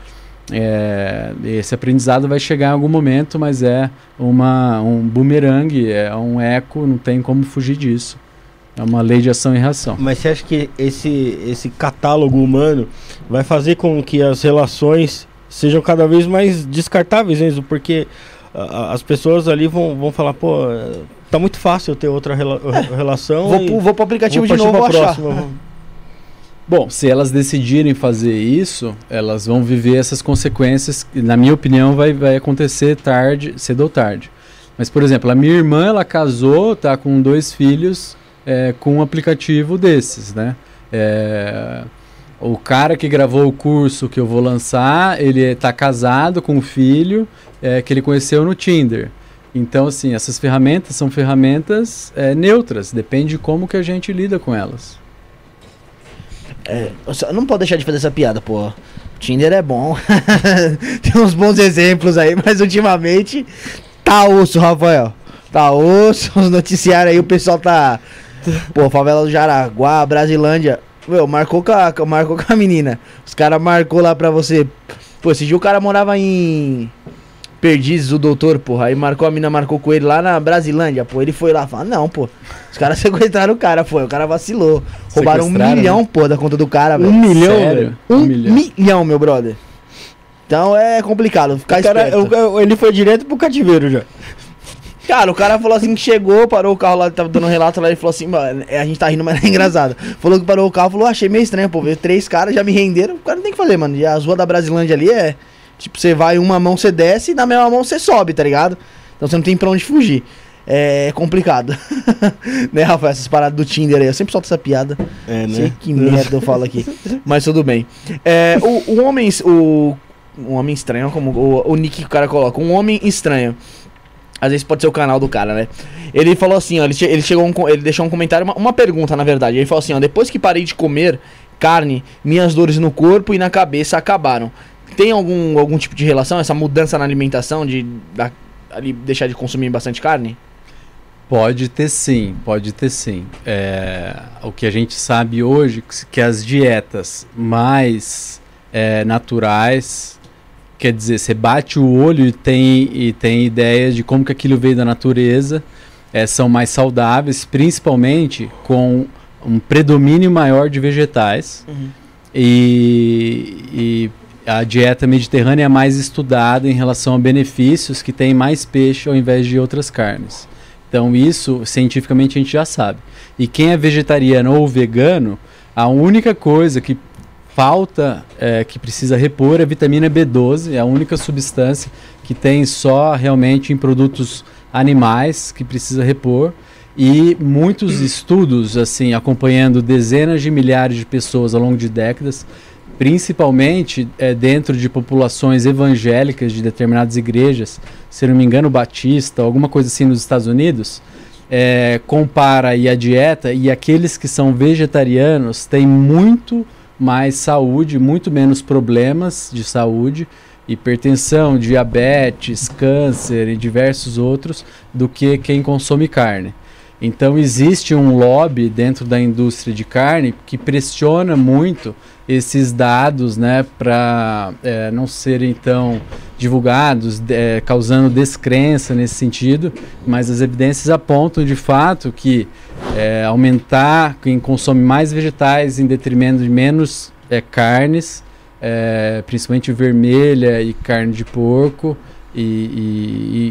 [SPEAKER 4] É, esse aprendizado vai chegar em algum momento, mas é uma, um bumerangue, é um eco, não tem como fugir disso. É uma lei de ação e reação.
[SPEAKER 2] Mas você acha que esse, esse catálogo humano vai fazer com que as relações sejam cada vez mais descartáveis, Enzo? Porque a, as pessoas ali vão, vão falar, pô, tá muito fácil eu ter outra rela relação.
[SPEAKER 1] vou, pro, vou pro aplicativo vou de novo achar. Próxima.
[SPEAKER 4] Bom, se elas decidirem fazer isso, elas vão viver essas consequências, na minha opinião, vai, vai acontecer tarde, cedo ou tarde. Mas, por exemplo, a minha irmã, ela casou, tá com dois filhos é, com um aplicativo desses, né? É, o cara que gravou o curso que eu vou lançar, ele está casado com um filho é, que ele conheceu no Tinder. Então, assim, essas ferramentas são ferramentas é, neutras, depende de como que a gente lida com elas.
[SPEAKER 1] É, não pode deixar de fazer essa piada, pô. Tinder é bom. Tem uns bons exemplos aí, mas ultimamente tá osso, Rafael. Tá osso, os noticiários aí, o pessoal tá. Pô, favela do Jaraguá, Brasilândia. Meu, marcou com a, marcou com a menina. Os caras marcou lá pra você. Pô, esse dia o cara morava em. Perdizes, o doutor, porra. Aí marcou, a mina marcou com ele lá na Brasilândia, pô. Ele foi lá, falou, não, pô. Os caras sequestraram o cara, pô. O cara vacilou. Roubaram um milhão, né? pô, da conta do cara,
[SPEAKER 2] velho. Um milhão, velho?
[SPEAKER 1] Um, um milhão. milhão. meu brother. Então é complicado, ficar
[SPEAKER 2] cara, Ele foi direto pro cativeiro já.
[SPEAKER 1] Cara, o cara falou assim que chegou, parou o carro lá, tava dando um relato lá, ele falou assim, mano, é, a gente tá rindo, mas é engraçado. Falou que parou o carro, falou, achei meio estranho, pô, veio três caras, já me renderam, o cara não tem que fazer, mano. E as ruas da Brasilândia ali é Tipo, você vai uma mão, você desce e na mesma mão você sobe, tá ligado? Então você não tem pra onde fugir. É complicado. né, Rafael? Essas paradas do Tinder aí. Eu sempre solto essa piada. É, né? Sei que merda eu falo aqui. Mas tudo bem. É, o, o homem. O, um homem estranho, como o, o nick que o cara coloca. Um homem estranho. Às vezes pode ser o canal do cara, né? Ele falou assim, ó, ele, ele chegou um, ele deixou um comentário, uma, uma pergunta na verdade. Ele falou assim, ó, depois que parei de comer carne, minhas dores no corpo e na cabeça acabaram. Tem algum, algum tipo de relação, essa mudança na alimentação, de da, ali, deixar de consumir bastante carne?
[SPEAKER 4] Pode ter sim, pode ter sim. É, o que a gente sabe hoje que as dietas mais é, naturais, quer dizer, você bate o olho e tem, e tem ideias de como que aquilo veio da natureza, é, são mais saudáveis, principalmente com um predomínio maior de vegetais
[SPEAKER 1] Uhum.
[SPEAKER 4] e, e a dieta mediterrânea é mais estudada em relação a benefícios que tem mais peixe ao invés de outras carnes. Então isso cientificamente a gente já sabe. E quem é vegetariano ou vegano, a única coisa que falta, é, que precisa repor é a vitamina B12, é a única substância que tem só realmente em produtos animais que precisa repor. E muitos estudos, assim, acompanhando dezenas de milhares de pessoas ao longo de décadas, principalmente é, dentro de populações evangélicas de determinadas igrejas, se não me engano, batista, alguma coisa assim nos Estados Unidos, é, compara aí a dieta e aqueles que são vegetarianos têm muito mais saúde, muito menos problemas de saúde, hipertensão, diabetes, câncer e diversos outros do que quem consome carne. Então existe um lobby dentro da indústria de carne que pressiona muito esses dados, né, para é, não serem tão divulgados, é, causando descrença nesse sentido. Mas as evidências apontam de fato que é, aumentar quem consome mais vegetais em detrimento de menos é, carnes, é, principalmente vermelha e carne de porco, e, e,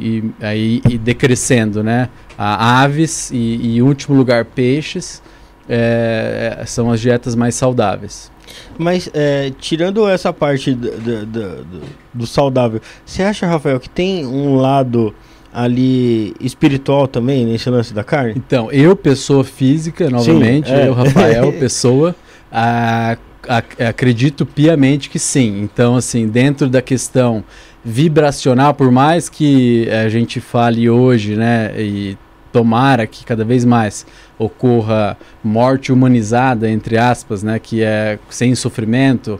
[SPEAKER 4] e, e aí decrescendo, né? A aves e, e, em último lugar, peixes é, são as dietas mais saudáveis.
[SPEAKER 2] Mas, é, tirando essa parte do, do, do, do, saudável, você acha, Rafael, que tem um lado ali espiritual também nesse lance da carne?
[SPEAKER 4] Então, eu, pessoa física, novamente, Sim, é. eu, Rafael, pessoa, a, a, acredito piamente que sim. Então, assim, dentro da questão vibracional, por mais que a gente fale hoje, né, e tomara que cada vez mais ocorra morte humanizada, entre aspas, né, que é sem sofrimento,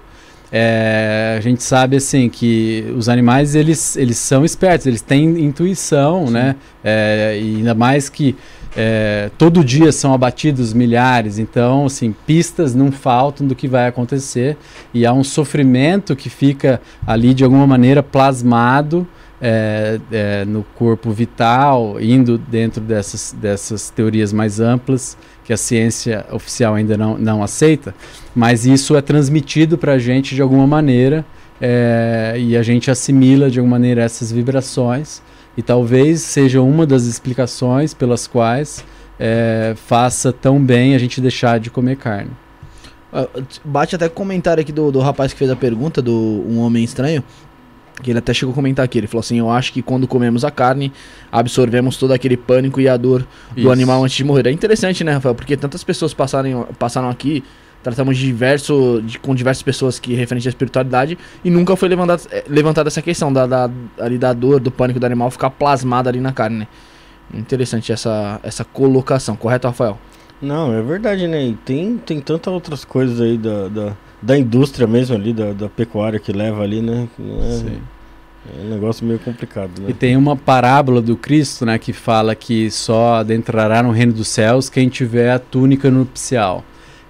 [SPEAKER 4] é, a gente sabe assim que os animais eles, eles são espertos, eles têm intuição, Sim. né? É, e ainda mais que é, todo dia são abatidos milhares, então assim pistas não faltam do que vai acontecer e há um sofrimento que fica ali de alguma maneira plasmado é, é, no corpo vital, indo dentro dessas, dessas teorias mais amplas que a ciência oficial ainda não, não aceita, mas isso é transmitido para a gente de alguma maneira é, e a gente assimila de alguma maneira essas vibrações e talvez seja uma das explicações pelas quais é, faça tão bem a gente deixar de comer carne.
[SPEAKER 1] Ah, bate até comentário aqui do, do rapaz que fez a pergunta, do Um Homem Estranho, que ele até chegou a comentar aqui, ele falou assim, eu acho que quando comemos a carne, absorvemos todo aquele pânico e a dor do Isso. animal antes de morrer. É interessante, né, Rafael? Porque tantas pessoas passaram, passaram aqui, tratamos de diverso, de, com diversas pessoas que referente à espiritualidade, e nunca foi levantada, eh, levantada essa questão da, da, ali da dor, do pânico do animal ficar plasmada ali na carne, né? Interessante essa, essa colocação, correto, Rafael?
[SPEAKER 2] Não, é verdade, né? E tem, tem tantas outras coisas aí da, da da indústria mesmo ali, da, da pecuária que leva ali, né? É, Sim. É um negócio meio complicado, né?
[SPEAKER 4] E tem uma parábola do Cristo, né, que fala que só adentrará no reino dos céus quem tiver a túnica nupcial.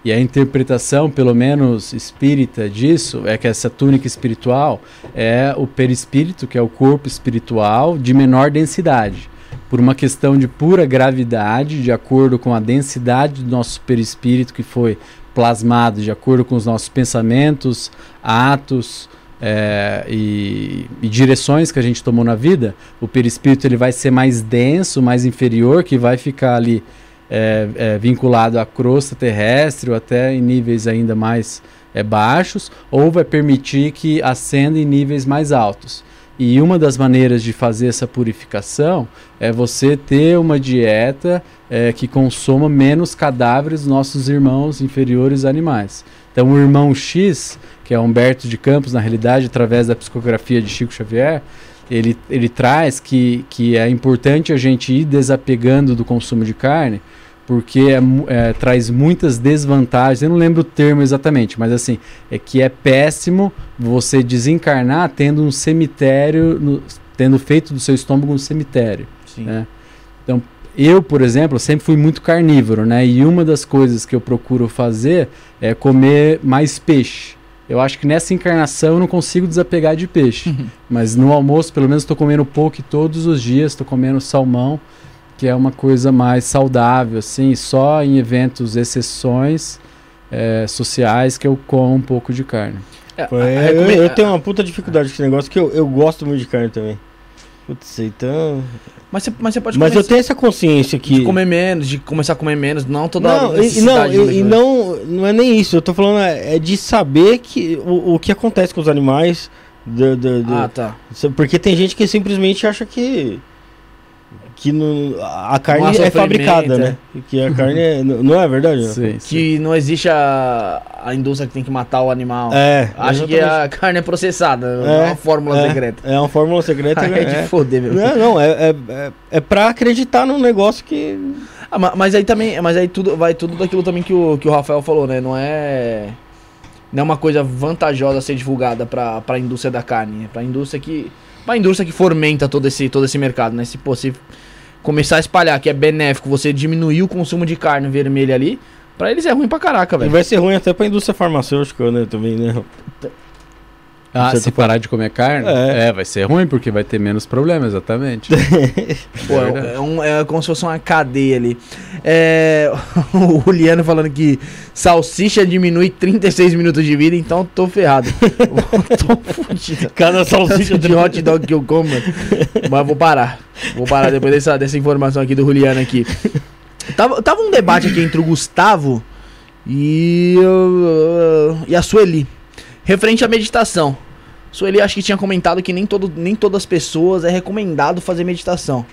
[SPEAKER 4] E a interpretação, pelo menos espírita, disso é que essa túnica espiritual é o perispírito, que é o corpo espiritual de menor densidade. Por uma questão de pura gravidade, de acordo com a densidade do nosso perispírito, que foi plasmado de acordo com os nossos pensamentos, atos é, e, e, direções que a gente tomou na vida, o perispírito ele vai ser mais denso, mais inferior, que vai ficar ali é, é, vinculado à crosta terrestre ou até em níveis ainda mais é, baixos, ou vai permitir que ascenda em níveis mais altos. E uma das maneiras de fazer essa purificação é você ter uma dieta é, que consoma menos cadáveres dos nossos irmãos inferiores animais. Então, o irmão X, que é Humberto de Campos, na realidade, através da psicografia de Chico Xavier, ele, ele traz que, que é importante a gente ir desapegando do consumo de carne, porque é, é, traz muitas desvantagens. Eu não lembro o termo exatamente, mas assim, é que é péssimo você desencarnar tendo um cemitério, no, tendo feito do seu estômago um cemitério. Né? Então, eu, por exemplo, sempre fui muito carnívoro, né? E uma das coisas que eu procuro fazer é comer mais peixe. Eu acho que nessa encarnação eu não consigo desapegar de peixe. Uhum. Mas no almoço, pelo menos, estou comendo pouco todos os dias. Estou comendo salmão que é uma coisa mais saudável, assim, só em eventos, exceções é, sociais que eu como um pouco de carne.
[SPEAKER 1] É, a
[SPEAKER 2] eu, eu tenho uma puta dificuldade com esse negócio, que eu, eu gosto muito de carne também. Putz, então...
[SPEAKER 1] Mas você, mas você pode
[SPEAKER 2] Mas eu tenho essa consciência que...
[SPEAKER 1] de comer menos, de começar a comer menos, não toda
[SPEAKER 2] Não,
[SPEAKER 1] hora.
[SPEAKER 2] e, e não, e, e não, não é nem isso. Eu tô falando é, é de saber que o, o que acontece com os animais. do- do- do-
[SPEAKER 1] Ah, tá.
[SPEAKER 2] Porque tem gente que simplesmente acha que que não, a carne
[SPEAKER 1] há
[SPEAKER 2] é
[SPEAKER 1] sofrimento,
[SPEAKER 2] fabricada, né? Que a carne é, não é verdade? né?
[SPEAKER 4] Sim, sim.
[SPEAKER 1] Que não existe a, a indústria que tem que matar o animal.
[SPEAKER 2] É.
[SPEAKER 1] Acho que a carne é processada, não
[SPEAKER 2] É,
[SPEAKER 1] é uma fórmula
[SPEAKER 2] é,
[SPEAKER 1] secreta.
[SPEAKER 2] É uma fórmula secreta.
[SPEAKER 1] É de
[SPEAKER 2] é.
[SPEAKER 1] foder, meu.
[SPEAKER 2] Não, não, é, é, é, é pra acreditar num negócio que.
[SPEAKER 1] Ah, ma- mas aí também, mas aí tudo vai tudo daquilo também que o, que o Rafael falou, né? Não é não é uma coisa vantajosa ser divulgada pra, pra indústria da carne, é pra indústria que pra indústria que fomenta todo esse todo esse mercado, né? Se se começar a espalhar que é benéfico você diminuir o consumo de carne vermelha ali, pra eles é ruim pra caraca,
[SPEAKER 2] E
[SPEAKER 1] velho.
[SPEAKER 2] vai ser ruim até pra indústria farmacêutica, né? Também, né?
[SPEAKER 4] Ah,
[SPEAKER 2] Você
[SPEAKER 4] se
[SPEAKER 2] tá-
[SPEAKER 4] parar de comer carne?
[SPEAKER 2] É.
[SPEAKER 4] É. vai ser ruim, porque vai ter menos problemas, exatamente.
[SPEAKER 1] Pô, é, é um- é como se fosse uma cadeia ali. É, o Juliano falando que salsicha diminui 36 minutos de vida, então tô ferrado. tô fudido.
[SPEAKER 2] Cada salsicha
[SPEAKER 1] de hot dog que eu como, mano. Mas vou parar. Vou parar depois dessa, dessa informação aqui do Juliano aqui. Tava, tava um debate aqui entre o Gustavo e, uh, e a Sueli. Referente à meditação. Sueli acho que tinha comentado que nem, todo, nem todas as pessoas é recomendado fazer meditação.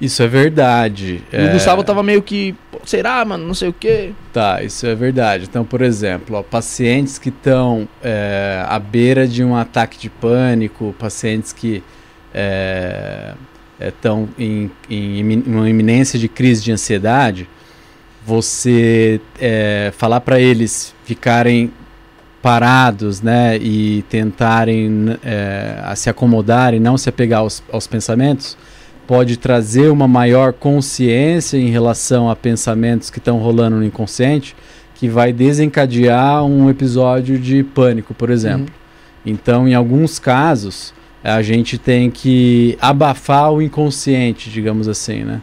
[SPEAKER 4] Isso é verdade.
[SPEAKER 1] E
[SPEAKER 4] é...
[SPEAKER 1] o Gustavo tava meio que. "Pô, Será, mano? Não sei o quê.
[SPEAKER 4] Tá, isso é verdade. Então, por exemplo, ó, pacientes que estão é, à beira de um ataque de pânico, pacientes que estão em, em imi- uma iminência de crise de ansiedade, você é, falar para eles ficarem parados, né, e tentarem é, se acomodar e não se apegar aos, aos pensamentos, pode trazer uma maior consciência em relação a pensamentos que estão rolando no inconsciente, que vai desencadear um episódio de pânico, por exemplo. Então, em alguns casos, a gente tem que abafar o inconsciente, digamos assim, né?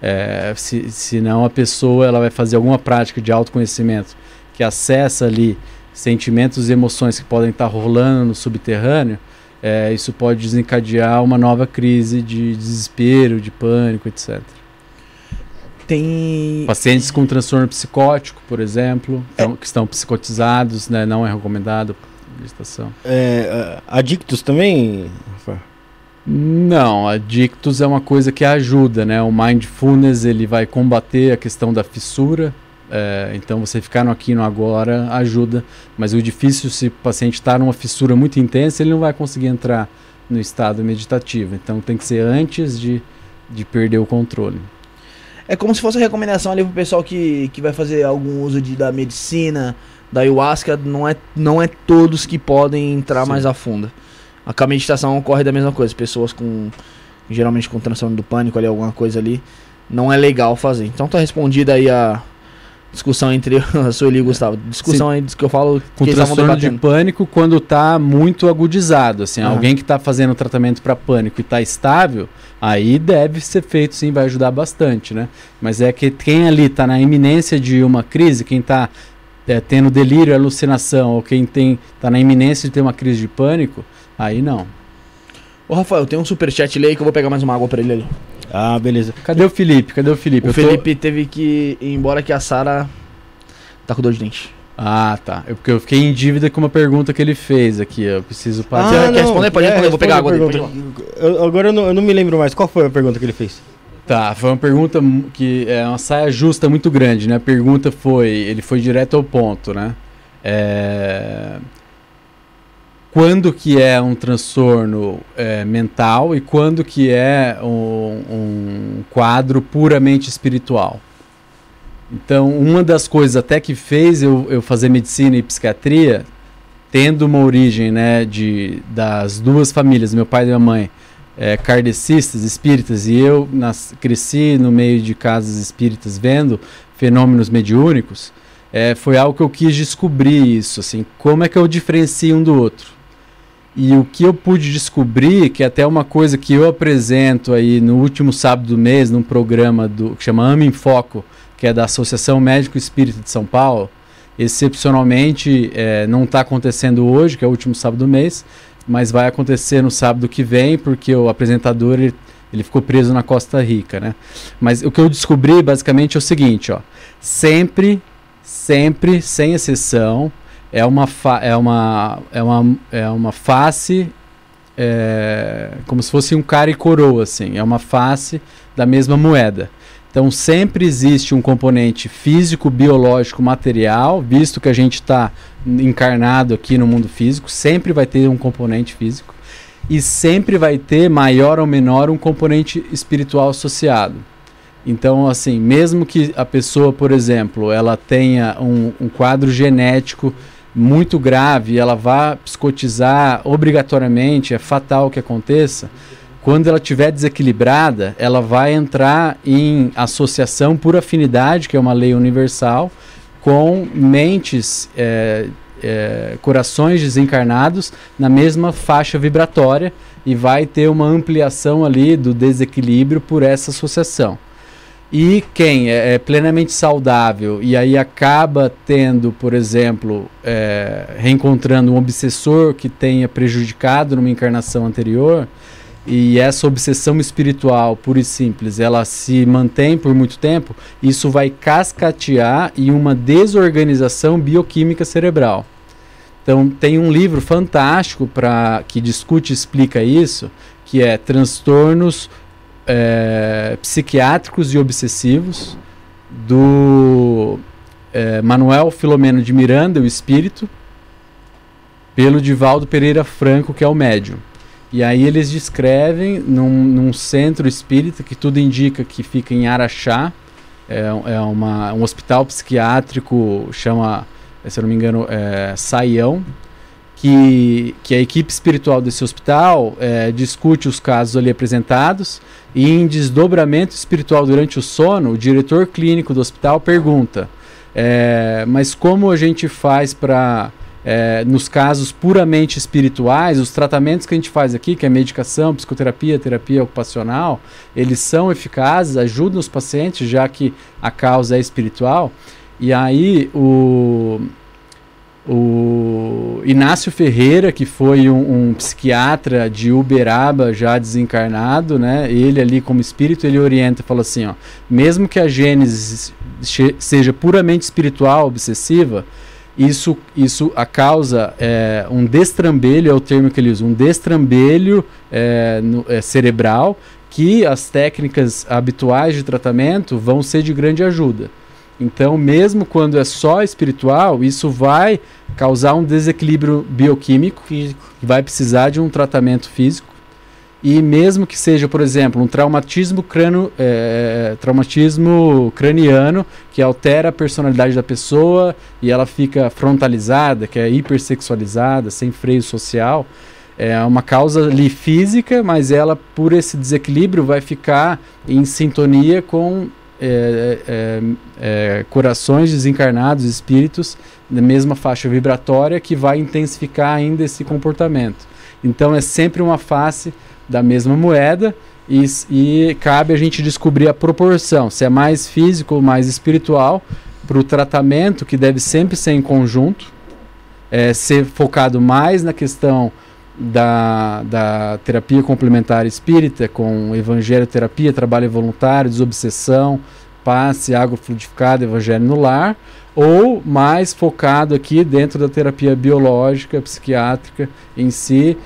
[SPEAKER 4] É, se, senão a pessoa ela vai fazer alguma prática de autoconhecimento que acessa ali sentimentos e emoções que podem estar rolando no subterrâneo, é, isso pode desencadear uma nova crise de desespero, de pânico, etc.
[SPEAKER 1] Tem.
[SPEAKER 4] Pacientes com transtorno psicótico, por exemplo, então, que estão psicotizados, né, não é recomendado meditação.
[SPEAKER 2] É, adictos também?
[SPEAKER 4] Não, adictos é uma coisa que ajuda, né? O mindfulness ele vai combater a questão da fissura. É, então você ficar no aqui no agora ajuda, mas o difícil se o paciente está numa fissura muito intensa, ele não vai conseguir entrar no estado meditativo. Então tem que ser antes de, de perder o controle.
[SPEAKER 1] É como se fosse recomendação ali pro pessoal que, que vai fazer algum uso de, da medicina, da ayahuasca. Não é, não é todos que podem entrar
[SPEAKER 4] Sim.
[SPEAKER 1] mais a fundo. A, a meditação ocorre da mesma coisa. Pessoas com. Geralmente com transtorno do pânico ali, alguma coisa ali. Não é legal fazer. Então tá respondida aí a discussão entre a Sueli e o Gustavo. Discussão aí que eu falo
[SPEAKER 4] Com
[SPEAKER 1] que
[SPEAKER 4] transtorno de pânico quando está muito agudizado, assim,
[SPEAKER 1] Aham.
[SPEAKER 4] alguém que está fazendo tratamento para pânico e está estável, aí deve ser feito sim, vai ajudar bastante, né? Mas é que quem ali está na iminência de uma crise, quem está tendo delírio, alucinação, ou quem tem tá na iminência de ter uma crise de pânico, aí não.
[SPEAKER 1] Ô Rafael, tem um superchat ali aí que eu vou pegar mais uma água pra ele ali.
[SPEAKER 2] Ah, beleza.
[SPEAKER 4] Cadê o Felipe? Cadê o Felipe?
[SPEAKER 1] O
[SPEAKER 4] Eu tô-
[SPEAKER 1] Felipe teve que ir embora que a Sara tá com dor de dente.
[SPEAKER 4] Ah, tá. É porque eu fiquei em dívida com uma pergunta que ele fez aqui. Eu preciso parar.
[SPEAKER 1] Ah, quer responder? Pode responder, eu vou pegar
[SPEAKER 2] responde
[SPEAKER 1] água
[SPEAKER 2] a
[SPEAKER 1] dele,
[SPEAKER 2] pergunta. Eu- agora eu não, eu não me lembro mais. Qual foi a pergunta que ele fez?
[SPEAKER 4] Tá, foi uma pergunta mu- que é uma saia justa muito grande, né? A pergunta foi, ele foi direto ao ponto, né? É, Quando que é um transtorno é, mental e quando que é um, um quadro puramente espiritual? Então, uma das coisas até que fez eu, eu fazer medicina e psiquiatria, tendo uma origem, né, de, das duas famílias, meu pai e minha mãe, é, kardecistas, espíritas, e eu nas- cresci no meio de casas espíritas vendo fenômenos mediúnicos, é, foi algo que eu quis descobrir isso, assim, como é que eu diferencio um do outro. E o que eu pude descobrir, que é até uma coisa que eu apresento aí no último sábado do mês, num programa do, que chama Ama em Foco, que é da Associação Médico Espírita de São Paulo, excepcionalmente é, não está acontecendo hoje, que é o último sábado do mês, mas vai acontecer no sábado que vem, porque o apresentador ele, ele ficou preso na Costa Rica, né? Mas o que eu descobri basicamente é o seguinte, ó, sempre, sempre, sem exceção, é uma, é uma, é uma, é uma face é, como se fosse um cara e coroa, assim. É uma face da mesma moeda. Então sempre existe um componente físico, biológico, material, visto que a gente está encarnado aqui no mundo físico, sempre vai ter um componente físico e sempre vai ter maior ou menor um componente espiritual associado. Então, assim, mesmo que a pessoa, por exemplo, ela tenha um, um quadro genético muito grave, ela vá psicotizar obrigatoriamente, é fatal que aconteça. Quando ela estiver desequilibrada, ela vai entrar em associação por afinidade, que é uma lei universal, com mentes, é, é, corações desencarnados na mesma faixa vibratória e vai ter uma ampliação ali do desequilíbrio por essa associação. E quem é, é, plenamente saudável e aí acaba tendo, por exemplo, é, reencontrando um obsessor que tenha prejudicado numa encarnação anterior, e essa obsessão espiritual, pura e simples, ela se mantém por muito tempo, isso vai cascatear em uma desorganização bioquímica cerebral. Então, tem um livro fantástico para que discute e explica isso, que é Transtornos é, psiquiátricos e obsessivos do é, Manuel Filomeno de Miranda, o Espírito, pelo Divaldo Pereira Franco, que é o médium. E aí eles descrevem num, num, centro espírita que tudo indica que fica em Araxá, é, é uma, um hospital psiquiátrico, chama, se eu não me engano, é, Saião, que, que a equipe espiritual desse hospital é, discute os casos ali apresentados e em desdobramento espiritual durante o sono, o diretor clínico do hospital pergunta: é, mas como a gente faz para é, nos casos puramente espirituais, os tratamentos que a gente faz aqui, que é medicação, psicoterapia, terapia ocupacional, eles são eficazes, ajudam os pacientes, já que a causa é espiritual. E aí o o Inácio Ferreira, que foi um, um, psiquiatra de Uberaba já desencarnado, né? Ele ali como espírito, ele orienta fala assim, ó, mesmo que a gênese seja puramente espiritual, obsessiva, isso, isso a causa é um destrambelho, é o termo que ele usa, um destrambelho é, no, é, cerebral, que as técnicas habituais de tratamento vão ser de grande ajuda. Então, mesmo quando é só espiritual, isso vai causar um desequilíbrio bioquímico, físico. que vai precisar de um tratamento físico. E mesmo que seja, por exemplo, um traumatismo, crânio, é, traumatismo craniano, que altera a personalidade da pessoa e ela fica frontalizada, que é hipersexualizada, sem freio social, é uma causa ali física, mas ela, por esse desequilíbrio, vai ficar em sintonia com é, é, é, corações desencarnados, espíritos, na mesma faixa vibratória, que vai intensificar ainda esse comportamento. Então é sempre uma face da mesma moeda e, e cabe a gente descobrir a proporção, se é mais físico ou mais espiritual, para o tratamento que deve sempre ser em conjunto, é, ser focado mais na questão da, da terapia complementar espírita, com evangelho terapia, trabalho voluntário, desobsessão, passe, água fluidificada, evangelho no lar, ou mais focado aqui dentro da terapia biológica, psiquiátrica em si,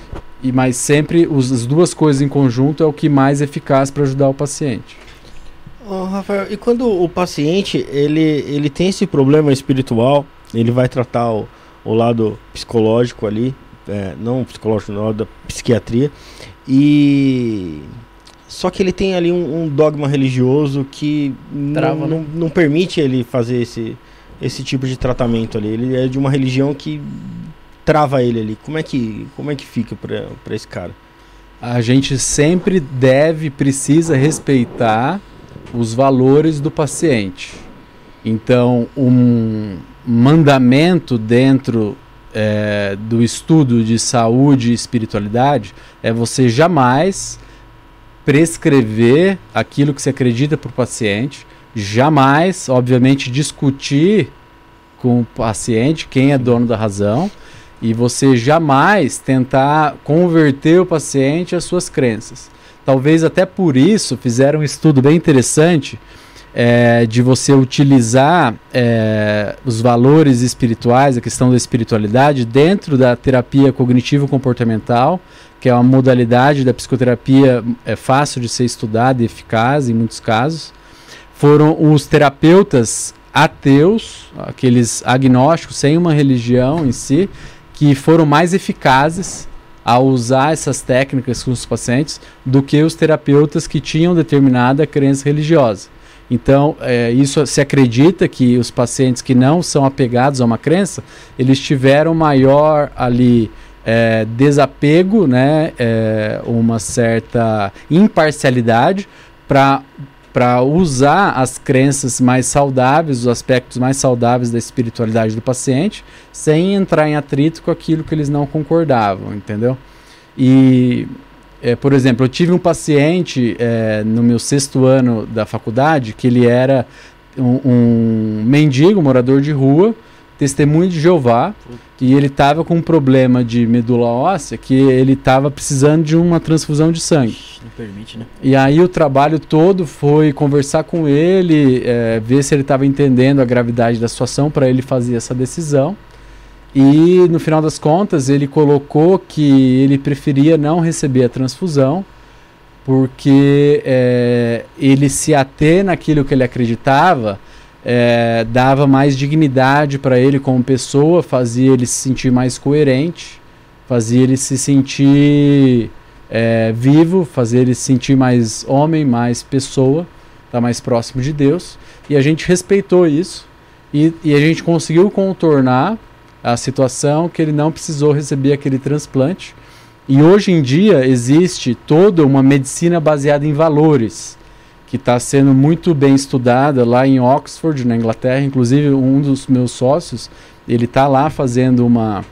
[SPEAKER 4] e mas sempre os, as duas coisas em conjunto é o que mais eficaz para ajudar o paciente.
[SPEAKER 2] Oh, Rafael, e quando o paciente ele, ele tem esse problema espiritual, ele vai tratar o, o lado psicológico ali, é, não psicológico, não, da psiquiatria. E só que ele tem ali um, um dogma religioso que Trava, não, né? não, não, permite ele fazer esse, esse tipo de tratamento ali. Ele é de uma religião que trava ele ali. Como é que, como é que fica para esse cara?
[SPEAKER 4] A gente sempre deve, precisa respeitar os valores do paciente. Então, um mandamento dentro é, do estudo de saúde e espiritualidade é você jamais prescrever aquilo que você acredita para o paciente, jamais, obviamente, discutir com o paciente quem é dono da razão e você jamais tentar converter o paciente às suas crenças. Talvez até por isso fizeram um estudo bem interessante é, de você utilizar é, os valores espirituais, a questão da espiritualidade, dentro da terapia cognitivo-comportamental, que é uma modalidade da psicoterapia é fácil de ser estudada e eficaz em muitos casos. Foram os terapeutas ateus, aqueles agnósticos sem uma religião em si, que foram mais eficazes a usar essas técnicas com os pacientes do que os terapeutas que tinham determinada crença religiosa. Então, é, isso se acredita que os pacientes que não são apegados a uma crença, eles tiveram maior ali é, desapego, né, é, uma certa imparcialidade para para usar as crenças mais saudáveis, os aspectos mais saudáveis da espiritualidade do paciente, sem entrar em atrito com aquilo que eles não concordavam, entendeu? E é, por exemplo, eu tive um paciente é, no meu sexto ano da faculdade que ele era um, um mendigo, morador de rua, testemunho de Jeová, e ele estava com um problema de medula óssea que ele estava precisando de uma transfusão de sangue.
[SPEAKER 1] Não permite, né?
[SPEAKER 4] E aí o trabalho todo foi conversar com ele, é, ver se ele estava entendendo a gravidade da situação para ele fazer essa decisão. E no final das contas, ele colocou que ele preferia não receber a transfusão, porque é, ele se ater naquilo que ele acreditava é, dava mais dignidade para ele como pessoa, fazia ele se sentir mais coerente, fazia ele se sentir é, vivo, fazia ele se sentir mais homem, mais pessoa, tá mais próximo de Deus. E a gente respeitou isso e, e a gente conseguiu contornar a situação que ele não precisou receber aquele transplante. E hoje em dia existe toda uma medicina baseada em valores, que está sendo muito bem estudada lá em Oxford, na Inglaterra. Inclusive, um dos meus sócios, ele está lá fazendo uma,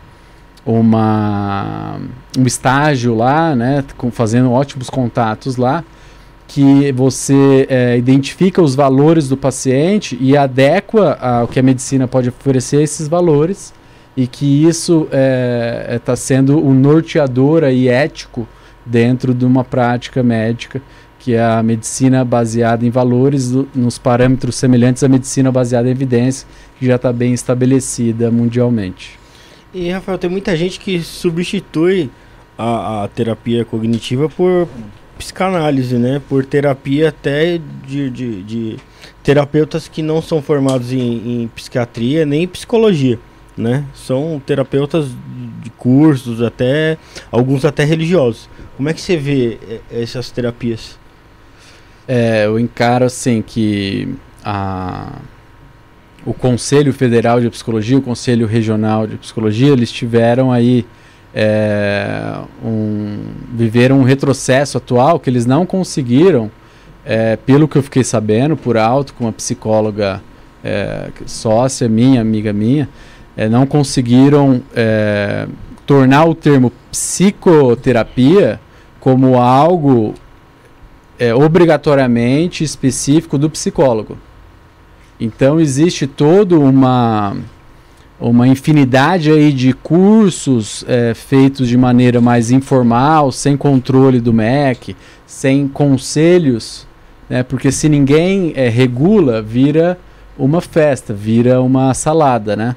[SPEAKER 4] uma, um estágio lá, né, fazendo ótimos contatos lá, que você é, identifica os valores do paciente e adequa ao que a medicina pode oferecer esses valores e que isso está é, é, tá sendo o um norteador e ético dentro de uma prática médica, que é a medicina baseada em valores, nos parâmetros semelhantes à medicina baseada em evidência, que já está bem estabelecida mundialmente.
[SPEAKER 2] E, Rafael, tem muita gente que substitui a, a terapia cognitiva por psicanálise, né? Por terapia até de, de, de terapeutas que não são formados em, em psiquiatria nem em psicologia né? São terapeutas de cursos, até alguns até religiosos. Como é que você vê é, essas terapias?
[SPEAKER 4] É, eu encaro assim que a, o Conselho Federal de Psicologia, o Conselho Regional de Psicologia, eles tiveram aí é, um, viveram um retrocesso atual que eles não conseguiram, é, pelo que eu fiquei sabendo por alto, com uma psicóloga é, sócia minha, amiga minha, é, não conseguiram é, tornar o termo psicoterapia como algo é, obrigatoriamente específico do psicólogo. Então existe toda uma uma infinidade aí de cursos é, feitos de maneira mais informal, sem controle do MEC, sem conselhos, né? porque se ninguém é, regula, vira uma festa, vira uma salada, né?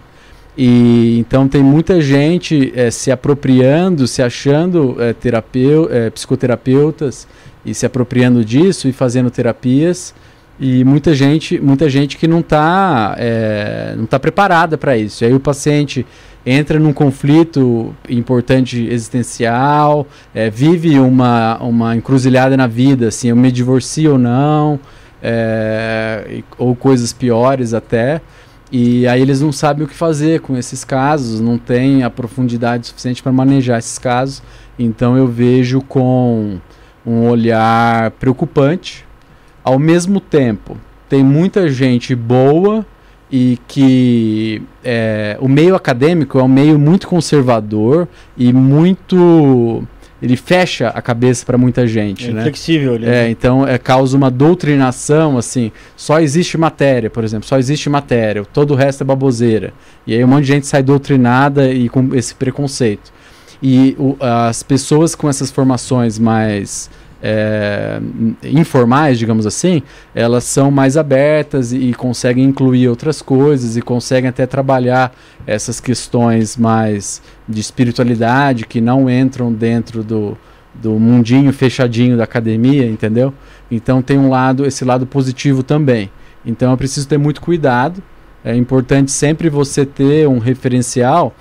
[SPEAKER 4] E então tem muita gente é, se apropriando, se achando é, terapeu, é, psicoterapeutas e se apropriando disso e fazendo terapias e muita gente, muita gente que não está não tá preparada para isso. E aí o paciente entra num conflito importante existencial, vive uma, uma encruzilhada na vida, assim, eu me divorcio ou não, ou coisas piores até. E aí eles não sabem o que fazer com esses casos, não tem a profundidade suficiente para manejar esses casos. Então eu vejo com um olhar preocupante. Ao mesmo tempo, tem muita gente boa e que é, o meio acadêmico é um meio muito conservador e muito ele fecha a cabeça para muita gente,
[SPEAKER 2] É
[SPEAKER 4] né?
[SPEAKER 2] flexível ali.
[SPEAKER 4] É, então é, causa uma doutrinação, assim, só existe matéria, por exemplo, só existe matéria, todo o resto é baboseira. E aí um monte de gente sai doutrinada e com esse preconceito. E o- as pessoas com essas formações mais é, informais, digamos assim, elas são mais abertas e, e conseguem incluir outras coisas e conseguem até trabalhar essas questões mais de espiritualidade que não entram dentro do, do mundinho fechadinho da academia, entendeu? Então tem um lado, esse lado positivo também. Então é preciso ter muito cuidado. É importante sempre você ter um referencial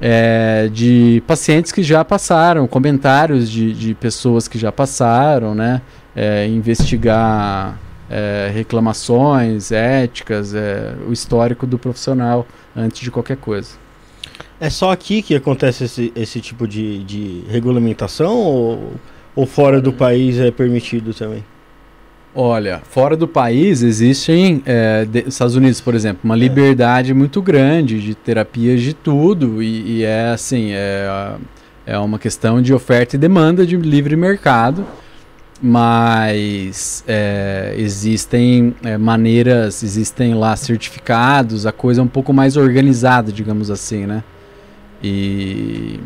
[SPEAKER 4] é, de pacientes que já passaram, comentários de, de pessoas que já passaram, né? É, investigar é, reclamações éticas, é, o histórico do profissional antes de qualquer coisa.
[SPEAKER 2] É só aqui que acontece esse, esse tipo de, de regulamentação ou, ou fora do país é permitido também?
[SPEAKER 4] Olha, fora do país existem, é, de- Estados Unidos, por exemplo, uma liberdade muito grande de terapias de tudo e, e é assim, é, é uma questão de oferta e demanda de livre mercado, mas é, existem é, maneiras, existem lá certificados, a coisa é um pouco mais organizada, digamos assim, né? E,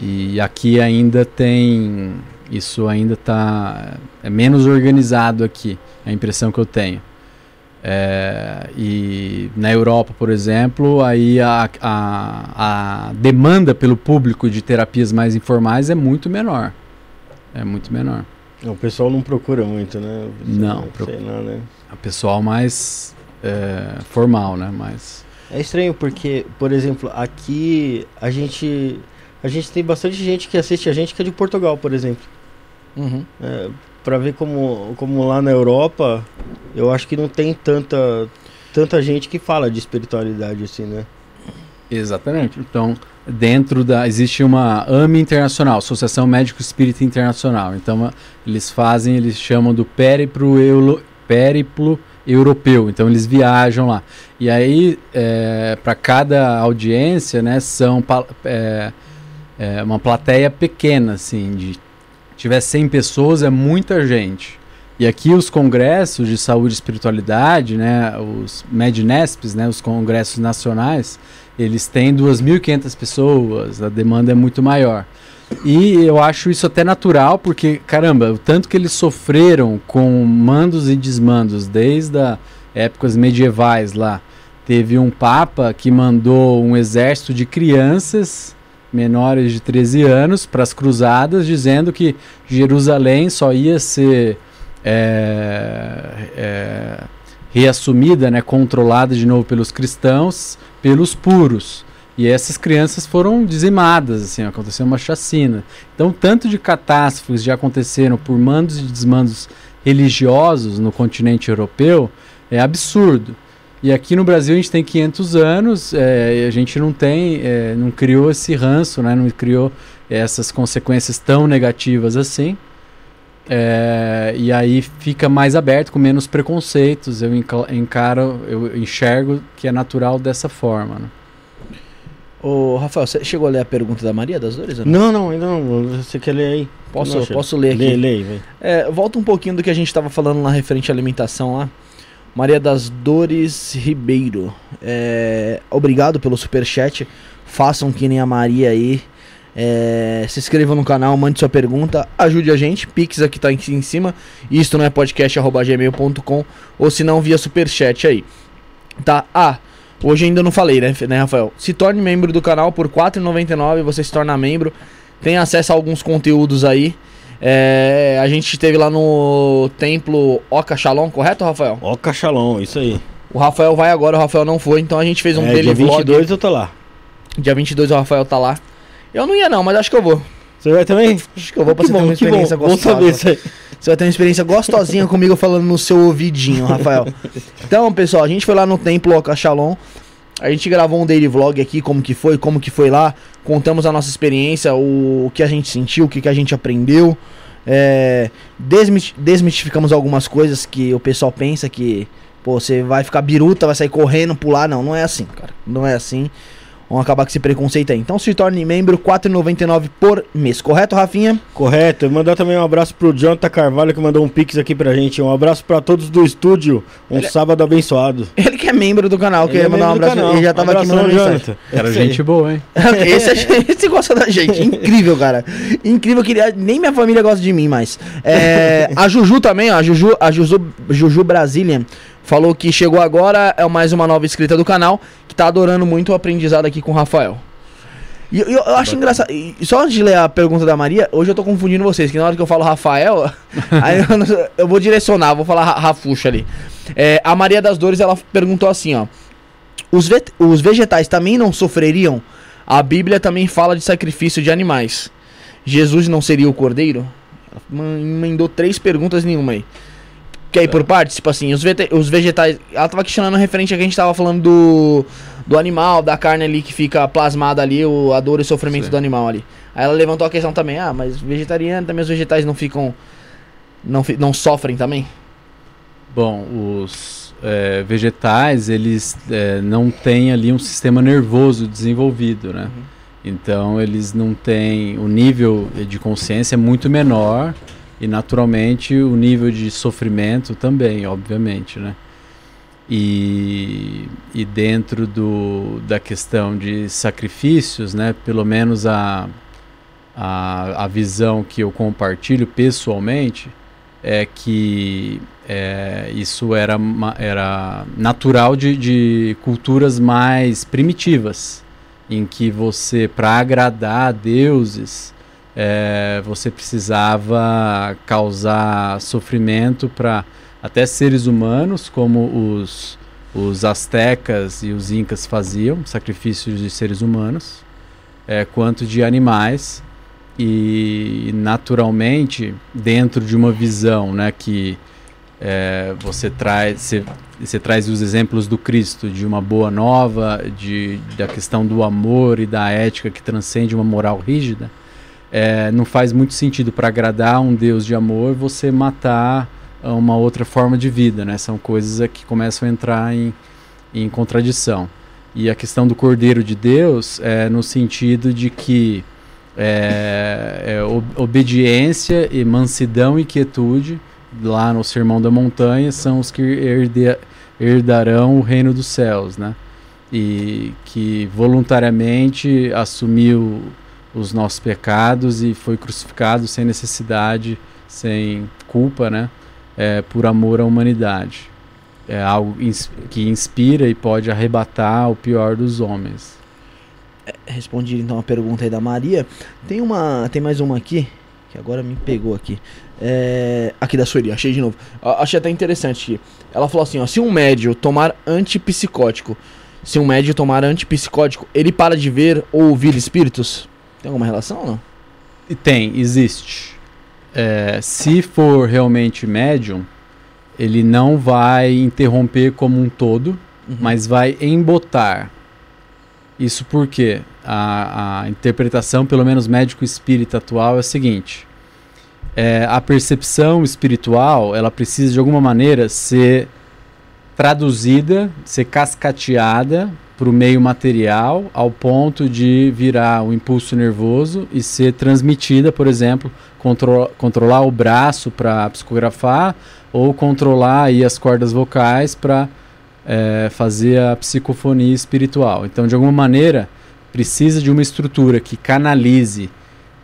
[SPEAKER 4] e aqui ainda tem isso ainda está é menos organizado aqui, é a impressão que eu tenho. É, e na Europa, por exemplo, aí a, a, a demanda pelo público de terapias mais informais é muito menor. É muito menor.
[SPEAKER 2] O pessoal não procura muito, né?
[SPEAKER 4] Não,
[SPEAKER 2] sei
[SPEAKER 4] procura.
[SPEAKER 2] lá, né?
[SPEAKER 4] A pessoal mais é, formal, né? Mais
[SPEAKER 2] É estranho porque, por exemplo, aqui a gente a gente tem bastante gente que assiste a gente que é de Portugal, por exemplo.
[SPEAKER 1] Uhum.
[SPEAKER 2] É, para ver como, como lá na Europa, eu acho que não tem tanta tanta gente que fala de espiritualidade assim, né?
[SPEAKER 4] Exatamente. Então, dentro da. Existe uma AME Internacional, Associação Médico Espírita Internacional. Então, eles fazem, eles chamam do périplo, euro, périplo europeu. Então, eles viajam lá. E aí, para cada audiência, né, são é, é, uma plateia pequena, assim, de. Tiver 100 pessoas, é muita gente. E aqui os congressos de saúde e espiritualidade, né, os MEDNESPs, né, os congressos nacionais, eles têm 2.500 pessoas, a demanda é muito maior. E eu acho isso até natural, porque, caramba, o tanto que eles sofreram com mandos e desmandos desde as épocas medievais lá. Teve um papa que mandou um exército de crianças menores de 13 anos para as cruzadas, dizendo que Jerusalém só ia ser é, é, reassumida, né, controlada de novo pelos cristãos, pelos puros. E essas crianças foram dizimadas, assim, aconteceu uma chacina. Então, tanto de catástrofes já aconteceram por mandos e desmandos religiosos no continente europeu é absurdo. E aqui no Brasil a gente tem 500 anos, é, e a gente não tem, é, não criou esse ranço, né, não criou essas consequências tão negativas assim. É, e aí fica mais aberto, com menos preconceitos. Eu enca- encaro, eu enxergo que é natural dessa forma. Né?
[SPEAKER 1] Ô, Rafael, você chegou a ler a pergunta da Maria das Dores? ou não?
[SPEAKER 2] Não, não, ainda não. Você quer ler aí?
[SPEAKER 1] Posso,
[SPEAKER 2] Não,
[SPEAKER 1] posso ler aqui?
[SPEAKER 2] Lê, lê.
[SPEAKER 1] É, volta um pouquinho do que a gente estava falando lá referente à alimentação lá. Maria das Dores Ribeiro. É, obrigado pelo superchat. Façam que nem a Maria aí. É, se inscrevam no canal, mande sua pergunta, ajude a gente. Pix aqui tá em cima. Isto não é podcast.gmail.com ou se não via superchat aí. Tá? Ah, hoje ainda não falei, né, né, Rafael? Se torne membro do canal por R$ 4,99. Você se torna membro. Tem acesso a alguns conteúdos aí. É, a gente esteve lá no templo Oca Shalom, correto, Rafael?
[SPEAKER 2] Ó, Cachalão, isso aí.
[SPEAKER 1] O Rafael vai agora, o Rafael não foi, então a gente fez um
[SPEAKER 2] é, dia
[SPEAKER 1] vlog.
[SPEAKER 2] 22 eu tô lá.
[SPEAKER 1] Dia 22 o Rafael tá lá. Eu não ia não, mas acho que eu vou.
[SPEAKER 2] Você vai também?
[SPEAKER 1] Acho que eu vou pra
[SPEAKER 2] que
[SPEAKER 1] você ter
[SPEAKER 2] bom,
[SPEAKER 1] uma
[SPEAKER 2] que bom.
[SPEAKER 1] experiência
[SPEAKER 2] Bom
[SPEAKER 1] gostosa.
[SPEAKER 2] saber isso aí.
[SPEAKER 1] Você vai ter uma experiência gostosinha comigo falando no seu ouvidinho, Rafael. Então, pessoal, a gente foi lá no templo Oca Shalom. A gente gravou um daily vlog aqui, como que foi, como que foi lá. Contamos a nossa experiência, o, o que a gente sentiu, o que, que a gente aprendeu. É, desmistificamos algumas coisas que o pessoal pensa que pô, você vai ficar biruta, vai sair correndo, pular. Não, não é assim, cara. Não é assim. Vamos acabar com esse preconceito aí. Então se torne membro, R$ 4,99 por mês. Correto, Rafinha?
[SPEAKER 2] Correto. Mandar também um abraço pro Jonathan Carvalho que mandou um pix aqui pra gente. Um abraço pra todos do estúdio. Um
[SPEAKER 1] Ele-
[SPEAKER 2] sábado abençoado.
[SPEAKER 1] Ele que é membro do canal,
[SPEAKER 2] Ele
[SPEAKER 1] queria
[SPEAKER 2] é
[SPEAKER 1] mandar um
[SPEAKER 2] membro do
[SPEAKER 1] abraço. Ele já tava aqui
[SPEAKER 2] Abração,
[SPEAKER 1] mandando mensagem.
[SPEAKER 4] Era gente boa, hein?
[SPEAKER 1] Esse, é- esse gosta da gente. Incrível, cara. Incrível. Queria, nem minha família gosta de mim mais. É, a Juju também, ó. A Juju, a Juju, Juju Brazilian falou que chegou agora. É mais uma nova inscrita do canal. Que tá adorando muito o aprendizado aqui com o Rafael. E eu, eu acho engraçado. só antes de ler a pergunta da Maria, hoje eu tô confundindo vocês. Que na hora que eu falo Rafael, aí eu, eu vou direcionar, vou falar Ra- Rafuxa ali. É, a Maria das Dores, ela perguntou assim, ó. Os, ve- os vegetais também não sofreriam? A Bíblia também fala de sacrifício de animais. Jesus não seria o cordeiro? Ela emendou três perguntas nenhuma aí. Quer ir por partes? Tipo assim, os, os vegetais. Ela tava questionando referente a que a gente tava falando do, do animal, da carne ali que fica plasmada ali, o, a dor e o sofrimento
[SPEAKER 4] Sim.
[SPEAKER 1] do animal ali. Aí ela levantou a questão também, ah, mas vegetariano também os vegetais não ficam. Não, fi- não sofrem também?
[SPEAKER 4] Bom, os é, vegetais, eles é, não têm ali um sistema nervoso desenvolvido, né? Então, eles não têm... O nível de consciência é muito menor e, naturalmente, o nível de sofrimento também, obviamente, né? E, e dentro do, da questão de sacrifícios, né? Pelo menos a, a, a visão que eu compartilho pessoalmente é que é, isso era, era natural de, de culturas mais primitivas, em que você, para agradar a deuses, é, você precisava causar sofrimento para até seres humanos, como os, os astecas e os incas faziam, sacrifícios de seres humanos, é, quanto de animais. E naturalmente dentro de uma visão né que é, você traz você, você traz os exemplos do Cristo de uma boa nova de da questão do amor e da ética que transcende uma moral rígida é, não faz muito sentido para agradar um Deus de amor você matar uma outra forma de vida né são coisas que começam a entrar em, em contradição e a questão do Cordeiro de Deus é no sentido de que é, é, ob- obediência e mansidão e quietude lá no Sermão da Montanha são os que herde- herdarão o reino dos céus, né? E que voluntariamente assumiu os nossos pecados e foi crucificado sem necessidade, sem culpa, né? É, por amor à humanidade. É algo que inspira e pode arrebatar o pior dos homens.
[SPEAKER 1] respondi então a pergunta aí da Maria. Tem uma, tem mais uma aqui que agora me pegou aqui. É, aqui da Sueli, achei de novo. Achei até interessante. Ela falou assim, ó, se um médio tomar antipsicótico, se um médio tomar antipsicótico, ele para de ver ou ouvir espíritos? Tem alguma relação ou não?
[SPEAKER 4] Tem, existe. É, se for realmente médium, ele não vai interromper como um todo,
[SPEAKER 1] Uhum.
[SPEAKER 4] mas vai embotar. Isso porque a, a interpretação, pelo menos médico espírita atual, é a seguinte: é, a percepção espiritual ela precisa de alguma maneira ser traduzida, ser cascateada para o meio material, ao ponto de virar um impulso nervoso e ser transmitida, por exemplo, contro controlar o braço para psicografar ou controlar aí as cordas vocais para é, fazer a psicofonia espiritual. Então, de alguma maneira, precisa de uma estrutura que canalize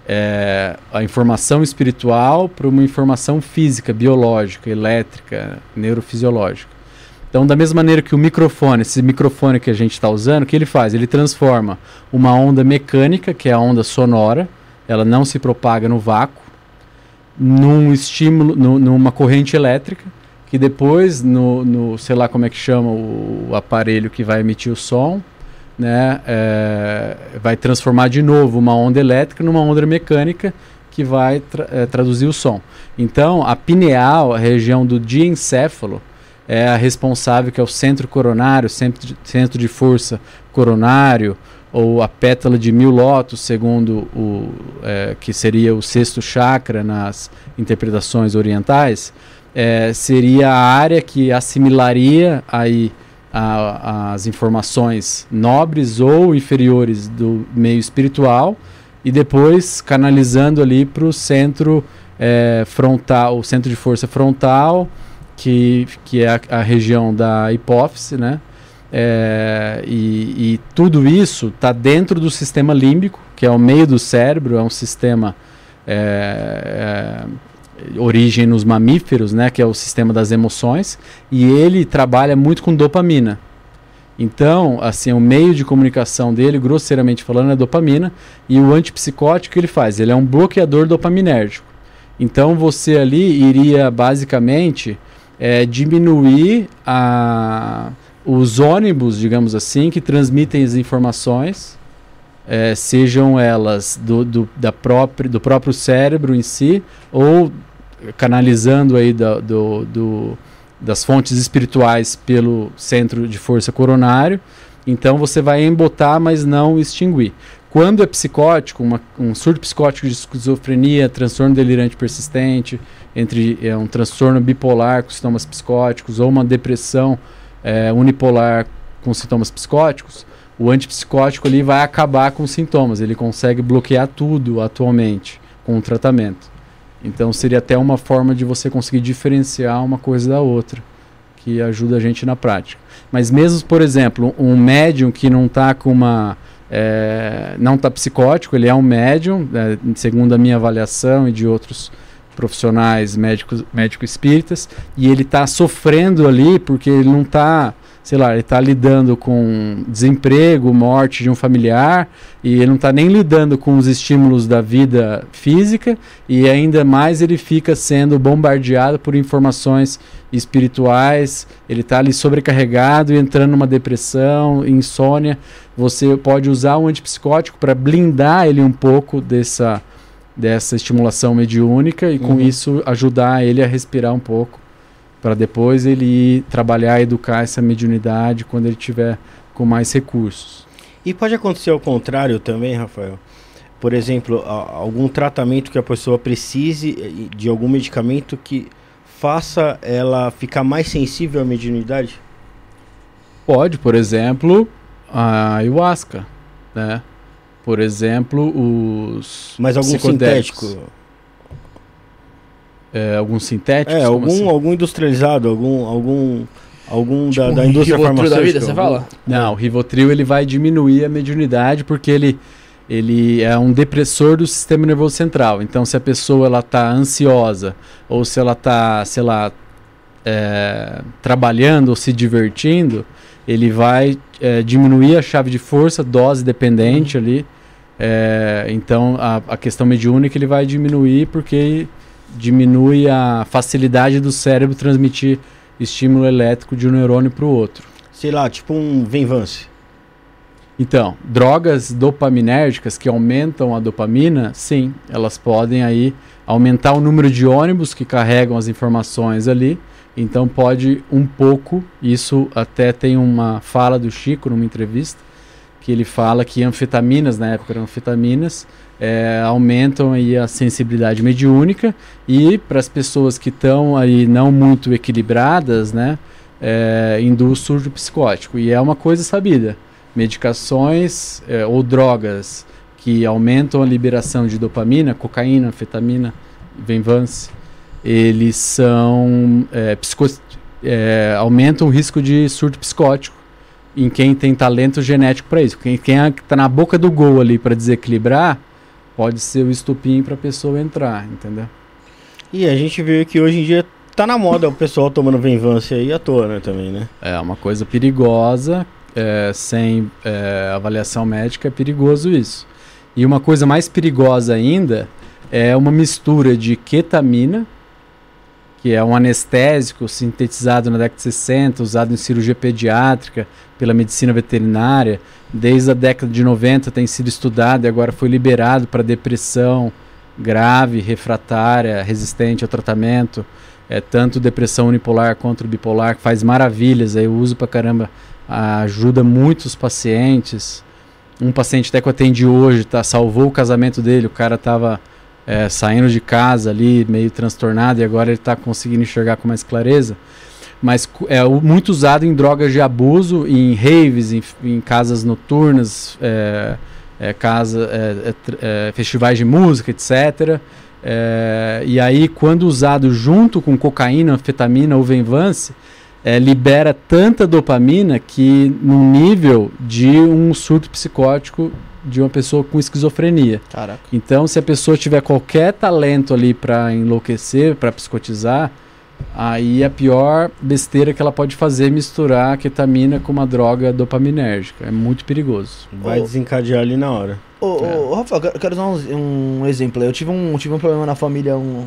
[SPEAKER 4] é, a informação espiritual para uma informação física, biológica, elétrica, neurofisiológica. Então, da mesma maneira que o microfone, esse microfone que a gente está usando, o que ele faz? Ele transforma uma onda mecânica, que é a onda sonora, ela não se propaga no vácuo, num estímulo, nu- numa corrente elétrica, que depois, no, no sei lá como é que chama o, o aparelho que vai emitir o som, né, é, vai transformar de novo uma onda elétrica numa onda mecânica que vai tra- é, traduzir o som. Então, a pineal, a região do diencéfalo, é a responsável, que é o centro coronário, centro de, centro de força coronário, ou a pétala de mil lótus, segundo o é, que seria o sexto chakra nas interpretações orientais. é, seria a área que assimilaria aí a, as informações nobres ou inferiores do meio espiritual e depois canalizando ali para o centro é, frontal, o centro de força frontal, que, que é a, a região da hipófise, né? É, e, e, tudo isso está dentro do sistema límbico, que é o meio do cérebro, é um sistema é, é, origem nos mamíferos, né, que é o sistema das emoções, e ele trabalha muito com dopamina. Então, assim, o meio de comunicação dele, grosseiramente falando, é dopamina, e o antipsicótico que ele faz, ele é um bloqueador dopaminérgico. Então, você ali iria basicamente é, diminuir a os ônibus, digamos assim, que transmitem as informações, é, sejam elas do, do, da própria, do próprio cérebro em si, ou canalizando aí da, do, do, das fontes espirituais pelo centro de força coronário. Então você vai embotar, mas não extinguir. Quando é psicótico, uma, um surto psicótico de esquizofrenia, transtorno delirante persistente, entre é, um transtorno bipolar com sintomas psicóticos ou uma depressão é, unipolar com sintomas psicóticos, o antipsicótico ali vai acabar com os sintomas. Ele consegue bloquear tudo atualmente com o tratamento. Então seria até uma forma de você conseguir diferenciar uma coisa da outra, que ajuda a gente na prática. Mas mesmo, por exemplo, um médium que não está com uma. É, não está psicótico, ele é um médium, é, segundo a minha avaliação e de outros profissionais médicos, médico espíritas, e ele está sofrendo ali porque ele não está, sei lá, ele está lidando com desemprego, morte de um familiar, e ele não está nem lidando com os estímulos da vida física, e ainda mais ele fica sendo bombardeado por informações espirituais, ele está ali sobrecarregado e entrando numa depressão, insônia. Você pode usar um antipsicótico para blindar ele um pouco dessa dessa estimulação mediúnica e com uhum. isso ajudar ele a respirar um pouco para depois ele trabalhar e educar essa mediunidade quando ele tiver com mais recursos.
[SPEAKER 2] E pode acontecer ao contrário também, Rafael? Por exemplo, algum tratamento que a pessoa precise eh, de algum medicamento que faça ela ficar mais sensível à mediunidade?
[SPEAKER 4] Pode, por exemplo, a ayahuasca, né? Por exemplo, os.
[SPEAKER 2] Mas algum sintético?
[SPEAKER 4] É, algum sintético?
[SPEAKER 2] É, algum, assim? algum industrializado, algum. algum algum tipo da, da indústria farmacêutica. da vida,
[SPEAKER 1] você fala?
[SPEAKER 4] Não, o Rivotril ele vai diminuir a mediunidade porque ele, ele é um depressor do sistema nervoso central. Então, se a pessoa ela tá ansiosa ou se ela está, sei lá, é, trabalhando ou se divertindo, ele vai é, diminuir a chave de força, dose dependente uhum. ali. É, então a, a, questão mediúnica ele vai diminuir porque diminui a facilidade do cérebro transmitir estímulo elétrico de um neurônio para o outro.
[SPEAKER 2] Sei lá, tipo um Venvance.
[SPEAKER 4] Então, drogas dopaminérgicas que aumentam a dopamina, sim, elas podem aí aumentar o número de ônibus que carregam as informações ali então pode um pouco, isso até tem uma fala do Chico numa entrevista, que ele fala que anfetaminas, na época eram anfetaminas, é, aumentam aí a sensibilidade mediúnica e para as pessoas que estão aí não muito equilibradas, né, é, induz surto psicótico. E é uma coisa sabida, medicações é, ou drogas que aumentam a liberação de dopamina, cocaína, anfetamina, Venvance, eles são é, psico, é, aumentam o risco de surto psicótico em quem tem talento genético para isso. Quem, está na boca do gol ali para desequilibrar, pode ser o estupim para a pessoa entrar, entendeu?
[SPEAKER 2] E a gente vê que hoje em dia tá na moda o pessoal tomando venvância aí à toa, né, também, né?
[SPEAKER 4] É uma coisa perigosa, é, sem é, avaliação médica é perigoso isso. E uma coisa mais perigosa ainda é uma mistura de ketamina, que é um anestésico sintetizado na década de 60, usado em cirurgia pediátrica pela medicina veterinária. Desde a década de 90 tem sido estudado e agora foi liberado para depressão grave, refratária, resistente ao tratamento. É, tanto depressão unipolar quanto bipolar, que faz maravilhas, aí eu uso para caramba, ajuda muitos pacientes. Um paciente até que eu atendi hoje, tá, salvou o casamento dele, o cara estava é, saindo de casa ali, meio transtornado, e agora ele está conseguindo enxergar com mais clareza. Mas é muito usado em drogas de abuso, em raves, em, em casas noturnas, é, é, casa, é, é, é, festivais de música, etc. e aí, quando usado junto com cocaína, anfetamina ou Venvance, libera tanta dopamina que num nível de um surto psicótico de uma pessoa com esquizofrenia.
[SPEAKER 1] Caraca.
[SPEAKER 4] Então, se a pessoa tiver qualquer talento ali para enlouquecer, para psicotizar, aí a pior besteira que ela pode fazer é misturar a ketamina com uma droga dopaminérgica. É muito perigoso.
[SPEAKER 2] Vai desencadear ali na hora.
[SPEAKER 1] Ô, é. ô, Rafael, eu quero dar um, um, exemplo. Eu tive um, tive um problema na família um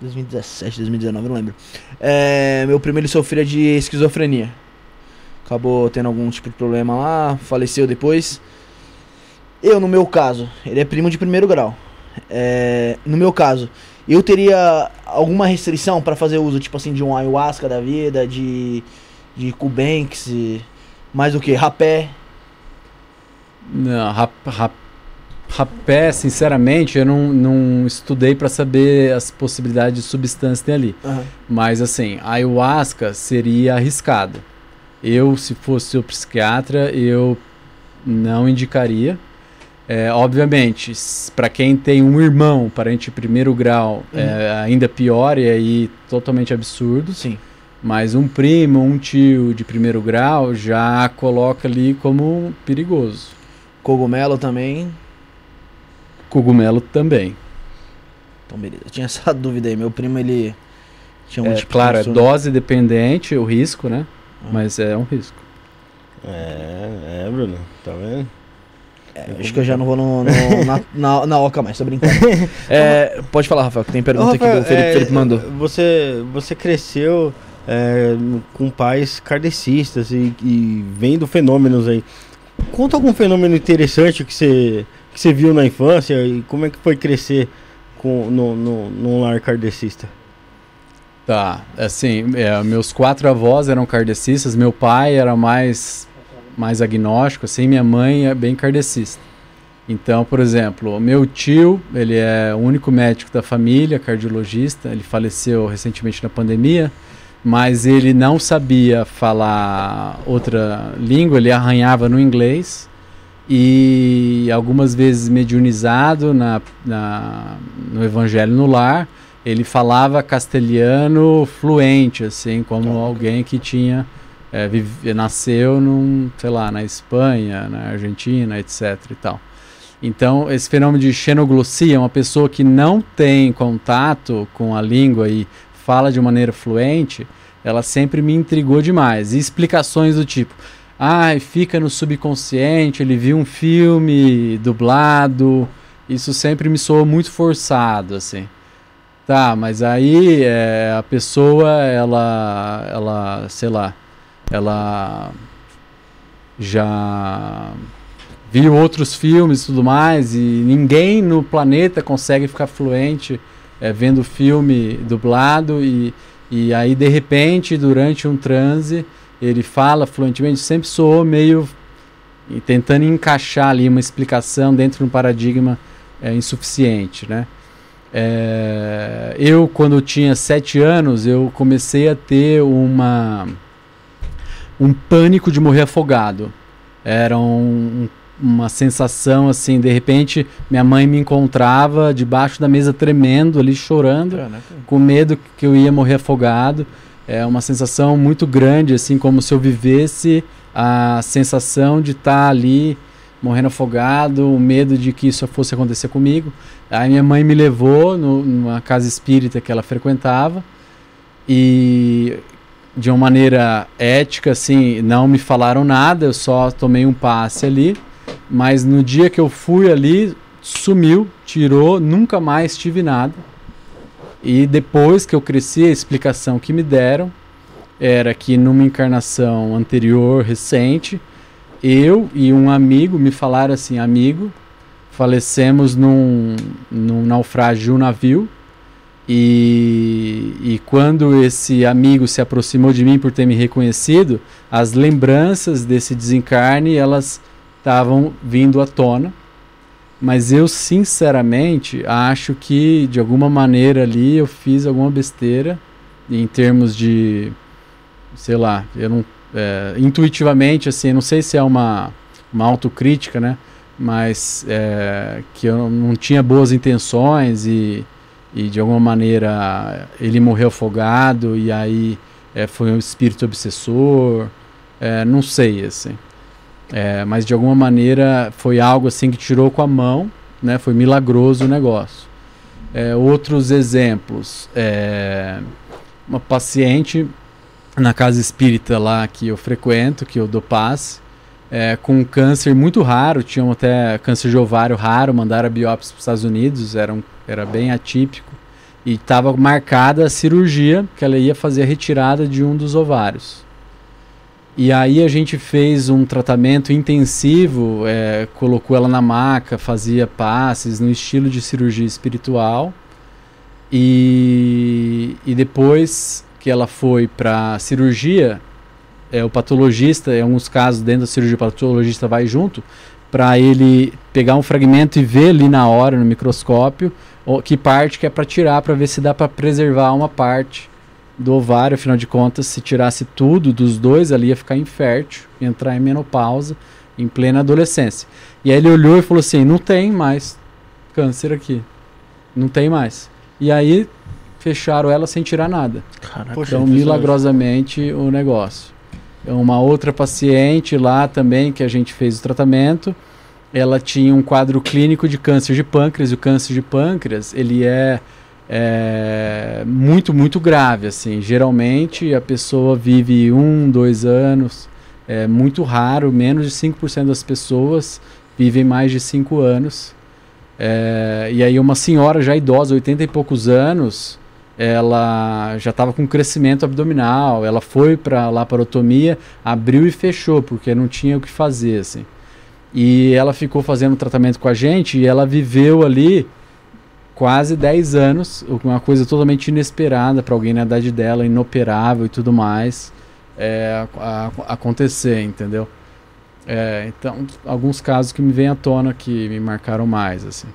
[SPEAKER 1] 2017, 2019, não lembro. É, meu primo ele sofria de esquizofrenia acabou tendo algum tipo de problema lá, faleceu depois. Eu, no meu caso, ele é primo de primeiro grau. É, no meu caso, eu teria alguma restrição para fazer uso, tipo assim, de um ayahuasca da vida, de, de Cubanks, mais do que? Rapé?
[SPEAKER 4] Não, rap, rap, rapé, sinceramente, eu não, não estudei para saber as possibilidades de substância que tem ali. Uhum. Mas, assim, ayahuasca seria arriscado. Eu, se fosse o psiquiatra, eu não indicaria. É, obviamente, para quem tem um irmão, parente de primeiro grau, uhum. é ainda pior e aí totalmente absurdo.
[SPEAKER 1] Sim.
[SPEAKER 4] Mas um primo, um tio de primeiro grau já coloca ali como perigoso.
[SPEAKER 1] Cogumelo também.
[SPEAKER 4] Cogumelo também.
[SPEAKER 1] Então, beleza. Eu tinha essa dúvida aí. Meu primo, ele
[SPEAKER 4] tinha um é, tipo Claro, é dose dependente, o risco, né? Mas é um risco.
[SPEAKER 2] É, é, Bruno, tá vendo?
[SPEAKER 1] É, acho que eu já não vou no, no, na, na, na, Oca mais, tô brincando. É, pode falar, Rafael, que tem pergunta Ô, Rafael, aqui do Felipe, é, Felipe mandou.
[SPEAKER 2] Você, você cresceu é, com pais kardecistas e, e vendo fenômenos aí. Conta algum fenômeno interessante que você, que você viu na infância e como é que foi crescer com, no, no, num lar kardecista?
[SPEAKER 4] Tá, assim, é, meus quatro avós eram kardecistas, meu pai era mais, mais agnóstico, assim, minha mãe é bem kardecista. Então, por exemplo, meu tio, ele é o único médico da família, cardiologista, ele faleceu recentemente na pandemia, mas ele não sabia falar outra língua, ele arranhava no inglês e algumas vezes mediunizado na, na, no Evangelho no Lar, ele falava castelhano fluente, assim, como alguém que tinha é, vive, nasceu num, sei lá, na Espanha, na Argentina, etc e tal. Então, esse fenômeno de xenoglossia, uma pessoa que não tem contato com a língua e fala de maneira fluente, ela sempre me intrigou demais. E explicações do tipo, ah, fica no subconsciente, ele viu um filme dublado, isso sempre me soou muito forçado, assim. Tá, mas aí é, a pessoa, ela, ela, sei lá, ela já viu outros filmes e tudo mais, e ninguém no planeta consegue ficar fluente é, vendo filme dublado, e, e aí de repente, durante um transe, ele fala fluentemente, sempre soou meio tentando encaixar ali uma explicação dentro de um paradigma é, insuficiente, né? É, eu, quando eu tinha sete anos, eu comecei a ter uma um pânico de morrer afogado. Era um, uma sensação assim, de repente minha mãe me encontrava debaixo da mesa tremendo ali, chorando, Caraca. com medo que eu ia morrer afogado. É uma sensação muito grande, assim, como se eu vivesse a sensação de estar ali morrendo afogado, o medo de que isso fosse acontecer comigo. Aí minha mãe me levou no, numa casa espírita que ela frequentava e de uma maneira ética, assim, não me falaram nada, eu só tomei um passe ali. Mas no dia que eu fui ali, sumiu, tirou, nunca mais tive nada. E depois que eu cresci, a explicação que me deram era que numa encarnação anterior, recente, eu e um amigo me falaram assim, amigo, falecemos num, num naufrágio de um navio e, e quando esse amigo se aproximou de mim por ter me reconhecido, as lembranças desse desencarne elas estavam vindo à tona Mas eu, sinceramente, acho que de alguma maneira ali eu fiz alguma besteira em termos de. Sei lá, eu não. É, intuitivamente, assim, não sei se é uma, uma autocrítica, né? Mas é, que eu não tinha boas intenções e, e de alguma maneira ele morreu afogado e aí é, foi um espírito obsessor. É, não sei, assim. É, mas de alguma maneira foi algo assim que tirou com a mão, né? Foi milagroso o negócio. É, outros exemplos, uma paciente na casa espírita lá que eu frequento, que eu dou passe, é, com um câncer muito raro, tinham até câncer de ovário raro, mandaram a biópsia para os Estados Unidos, era, um, era bem atípico, e estava marcada a cirurgia, que ela ia fazer a retirada de um dos ovários. E aí a gente fez um tratamento intensivo, é, colocou ela na maca, fazia passes no estilo de cirurgia espiritual. E, e depois que ela foi para cirurgia, é, o patologista, em alguns casos dentro da cirurgia, o patologista vai junto para ele pegar um fragmento e ver ali na hora no microscópio que parte que é para tirar para ver se dá para preservar uma parte do ovário, afinal de contas, se tirasse tudo dos dois, ali ia ficar infértil, entrar em menopausa, em plena adolescência. E aí ele olhou e falou assim: não tem mais câncer aqui. Não tem mais. E aí fecharam ela sem tirar nada. Caraca, então, milagrosamente, o negócio. Uma outra paciente lá também que a gente fez o tratamento, ela tinha um quadro clínico de câncer de pâncreas. E o câncer de pâncreas, ele é é muito, muito grave. Assim. Geralmente a pessoa vive um, dois anos. É muito raro, menos de 5% das pessoas vivem mais de 5 anos. É, e aí uma senhora já idosa, 80 e poucos anos, ela já estava com crescimento abdominal, ela foi para laparotomia, abriu e fechou, porque não tinha o que fazer, assim. E ela ficou fazendo tratamento com a gente e ela viveu ali quase 10 anos, uma coisa totalmente inesperada para alguém na idade dela, inoperável e tudo mais, é, a, a, acontecer, entendeu? É, então, alguns casos que me vêm à tona que me marcaram mais, assim.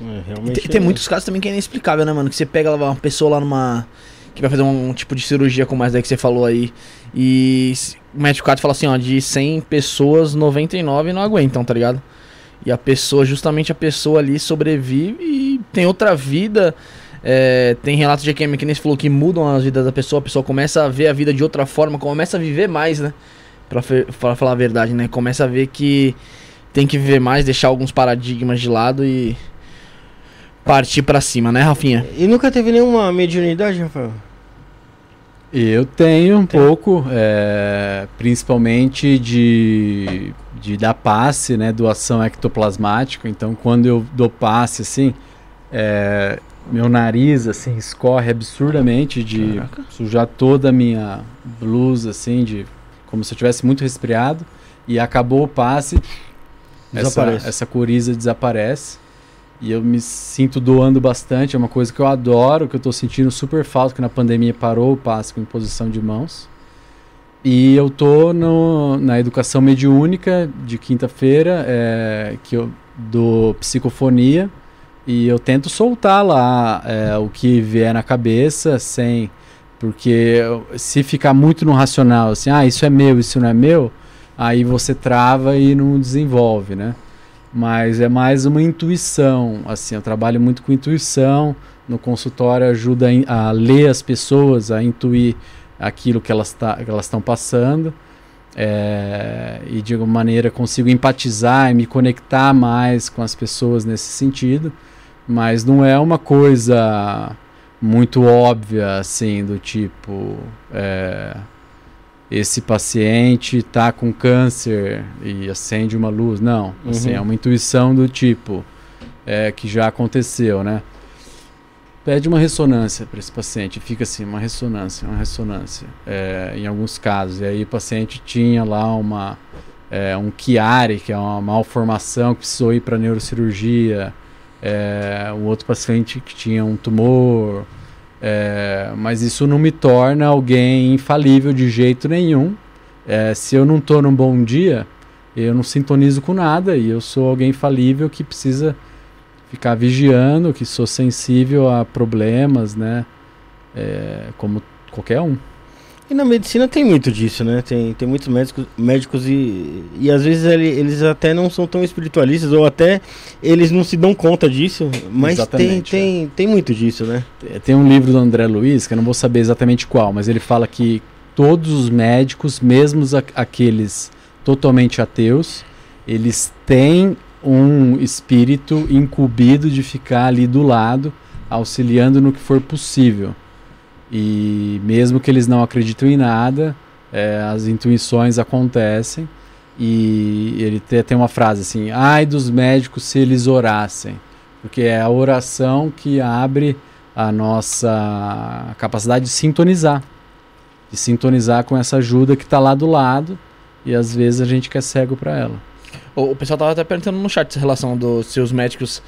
[SPEAKER 1] É, tem, tem é. muitos casos também que é inexplicável, né, mano? Que você pega uma pessoa lá numa. que vai fazer um, um tipo de cirurgia como essa daí que você falou aí. E o médico fala assim: ó, de 100 pessoas, 99 não aguentam, tá ligado? E a pessoa, justamente a pessoa ali sobrevive e tem outra vida. É, tem relatos de que, que nem você falou que mudam as vidas da pessoa, a pessoa começa a ver a vida de outra forma, começa a viver mais, né? Pra, pra falar a verdade, né? Começa a ver que tem que viver mais, deixar alguns paradigmas de lado e partir para cima, né, Rafinha?
[SPEAKER 2] E nunca teve nenhuma mediunidade, Rafael?
[SPEAKER 4] Eu tenho um Tem. pouco, é, principalmente de de dar passe, né, doação ectoplasmática. Então, quando eu dou passe, assim, é, meu nariz, assim, escorre absurdamente de Caraca. sujar toda a minha blusa, assim, de como se eu tivesse muito resfriado. E acabou o passe, desaparece. Essa, essa coriza desaparece. E eu me sinto doando bastante, é uma coisa que eu adoro, que eu estou sentindo super falta, que na pandemia parou o passe com imposição de mãos. E eu tô no, na educação mediúnica de quinta-feira, é, que eu dou psicofonia e eu tento soltar lá é, o que vier na cabeça sem porque se ficar muito no racional assim ah isso é meu isso não é meu aí você trava e não desenvolve né mas é mais uma intuição assim eu trabalho muito com intuição. No consultório ajuda a, ler as pessoas a intuir aquilo que elas tá, estão passando. É, e de alguma maneira consigo empatizar e me conectar mais com as pessoas nesse sentido, mas não é uma coisa muito óbvia assim do tipo é, esse paciente está com câncer e acende uma luz não assim, uhum. é uma intuição do tipo é, que já aconteceu né pede uma ressonância para esse paciente, fica assim, uma ressonância, uma ressonância, é, em alguns casos. E aí o paciente tinha lá uma, é, um Chiari, que é uma malformação que precisou ir para neurocirurgia, é, um outro paciente que tinha um tumor, é, mas isso não me torna alguém infalível de jeito nenhum. É, se eu não estou num bom dia, eu não sintonizo com nada e eu sou alguém falível que precisa ficar vigiando, que sou sensível a problemas, né? É, como qualquer um.
[SPEAKER 2] E na medicina tem muito disso, né? Tem, tem muitos médicos, médicos e, e às vezes ele, eles até não são tão espiritualistas ou até eles não se dão conta disso, mas tem,
[SPEAKER 4] Exatamente,
[SPEAKER 2] tem, tem muito disso, né?
[SPEAKER 4] É, Tem um livro do André Luiz, que eu não vou saber exatamente qual, mas ele fala que todos os médicos, mesmo aqueles totalmente ateus, eles têm um espírito incumbido de ficar ali do lado, auxiliando no que for possível. E mesmo que eles não acreditam em nada, é, as intuições acontecem. E ele te- tem uma frase assim: ai dos médicos se eles orassem. Porque é a oração que abre a nossa capacidade de sintonizar. De sintonizar com essa ajuda que está lá do lado e às vezes a gente quer cego para ela.
[SPEAKER 1] O, pessoal tava até perguntando no chat essa relação dos seus médicos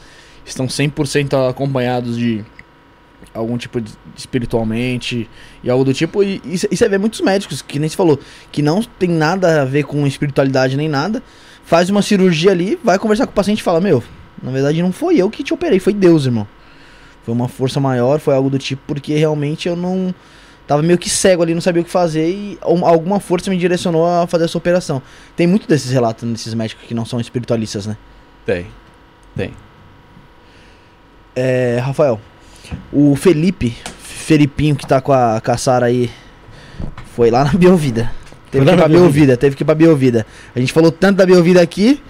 [SPEAKER 1] estão 100% acompanhados de algum tipo de espiritualmente e algo do tipo. E, e, e você vê muitos médicos, que nem se falou, que não tem nada a ver com espiritualidade nem nada, faz uma cirurgia ali, vai conversar com o paciente e fala: Meu, na verdade não foi eu que te operei, foi Deus, irmão. Foi uma força maior, foi algo do tipo, porque realmente eu não. Tava meio que cego ali, não sabia o que fazer e um- alguma força me direcionou a fazer essa operação. Tem muito desses relatos desses médicos que não são espiritualistas, né?
[SPEAKER 4] Tem.
[SPEAKER 1] É, Rafael, o Felipe, Felipinho que tá com a, com a Sara aí, foi lá na Biovida. Teve que ir pra
[SPEAKER 2] Biovida.
[SPEAKER 1] Teve que ir pra Biovida. A gente falou tanto da Biovida aqui,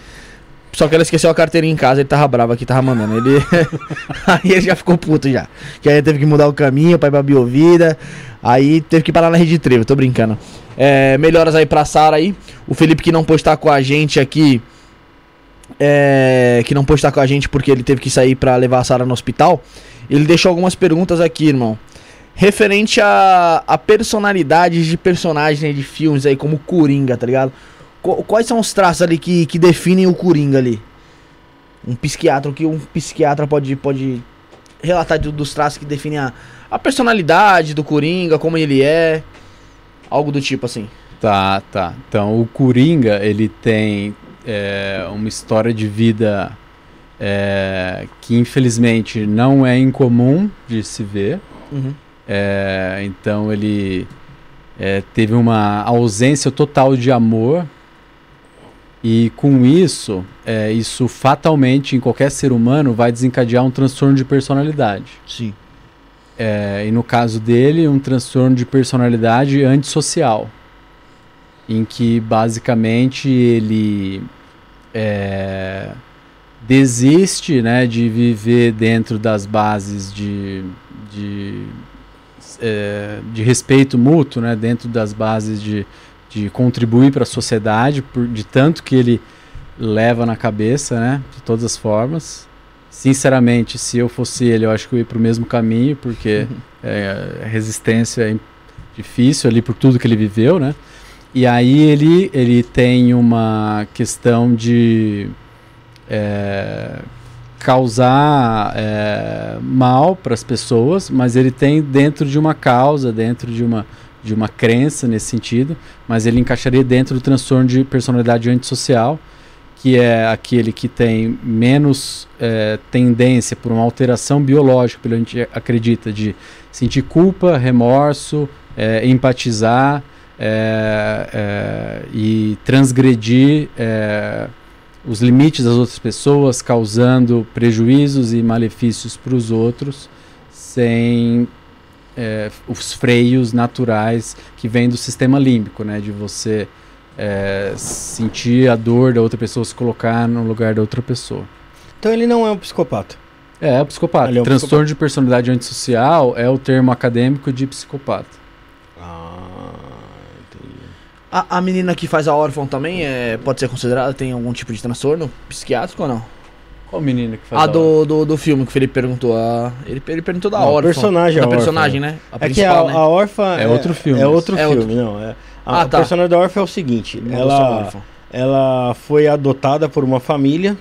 [SPEAKER 1] só que ela esqueceu a carteirinha em casa, ele tava bravo aqui, tava mandando. Ele. aí ele já ficou puto já. Que aí teve que mudar o caminho pra ir pra Biovida. Aí teve que parar na Rede Trevo, tô brincando. É, melhoras aí pra Sara aí. O Felipe que não pôde estar com a gente aqui. é, que não pôde estar com a gente porque ele teve que sair pra levar a Sara no hospital. Ele deixou algumas perguntas aqui, irmão. Referente a, a personalidades de personagens de filmes aí, como Coringa, tá ligado? Qu- quais são os traços ali que, que definem o Coringa ali? Um psiquiatra, o que um psiquiatra pode, pode relatar do- dos traços que definem a, a personalidade do Coringa, como ele é, algo do tipo assim.
[SPEAKER 4] Tá, tá. Então o Coringa, ele tem é, uma história de vida é, que infelizmente não é incomum de se ver.
[SPEAKER 1] Uhum.
[SPEAKER 4] É, então ele é, teve uma ausência total de amor e com isso, é, isso fatalmente em qualquer ser humano vai desencadear um transtorno de personalidade.
[SPEAKER 1] Sim.
[SPEAKER 4] É, e no caso dele, um transtorno de personalidade antissocial, em que basicamente ele é, desiste né, de viver dentro das bases de, de, é, de respeito mútuo, né, dentro das bases de, de contribuir para a sociedade, por, de tanto que ele leva na cabeça, né, de todas as formas. Sinceramente, se eu fosse ele, eu acho que eu ia para o mesmo caminho, porque é, a resistência é difícil ali por tudo que ele viveu, né? E aí ele, ele tem uma questão de é, causar é, mal para as pessoas, mas ele tem dentro de uma causa, dentro de uma, de uma crença nesse sentido, mas ele encaixaria dentro do transtorno de personalidade antissocial, que é aquele que tem menos é, tendência por uma alteração biológica, pelo que a gente acredita, de sentir culpa, remorso, é, empatizar é, é, e transgredir é, os limites das outras pessoas, causando prejuízos e malefícios para os outros, sem é, os freios naturais que vêm do sistema límbico, né, de você é, sentir a dor da outra pessoa, se colocar no lugar da outra pessoa.
[SPEAKER 2] Então ele não é um psicopata.
[SPEAKER 4] É, é psicopata.
[SPEAKER 2] Ele é um
[SPEAKER 4] Transtorno de personalidade antissocial é o termo acadêmico de psicopata.
[SPEAKER 1] A, a menina que faz a órfã também é, pode ser considerada, tem algum tipo de transtorno psiquiátrico ou não?
[SPEAKER 4] Qual menina que faz
[SPEAKER 1] A do, do, do filme que o Felipe perguntou. A, ele, ele perguntou da
[SPEAKER 2] Não,
[SPEAKER 1] órfã.
[SPEAKER 2] personagem,
[SPEAKER 1] Da
[SPEAKER 2] a órfã.
[SPEAKER 1] personagem, né? A
[SPEAKER 2] É que a,
[SPEAKER 1] né?
[SPEAKER 2] a órfã
[SPEAKER 4] É outro filme
[SPEAKER 2] É outro
[SPEAKER 1] É
[SPEAKER 2] filme,
[SPEAKER 1] outro.
[SPEAKER 2] não. É, a,
[SPEAKER 1] Ah,
[SPEAKER 2] o
[SPEAKER 1] tá.
[SPEAKER 2] personagem da órfã é o seguinte:
[SPEAKER 1] Não
[SPEAKER 2] ela, ela foi adotada por uma família,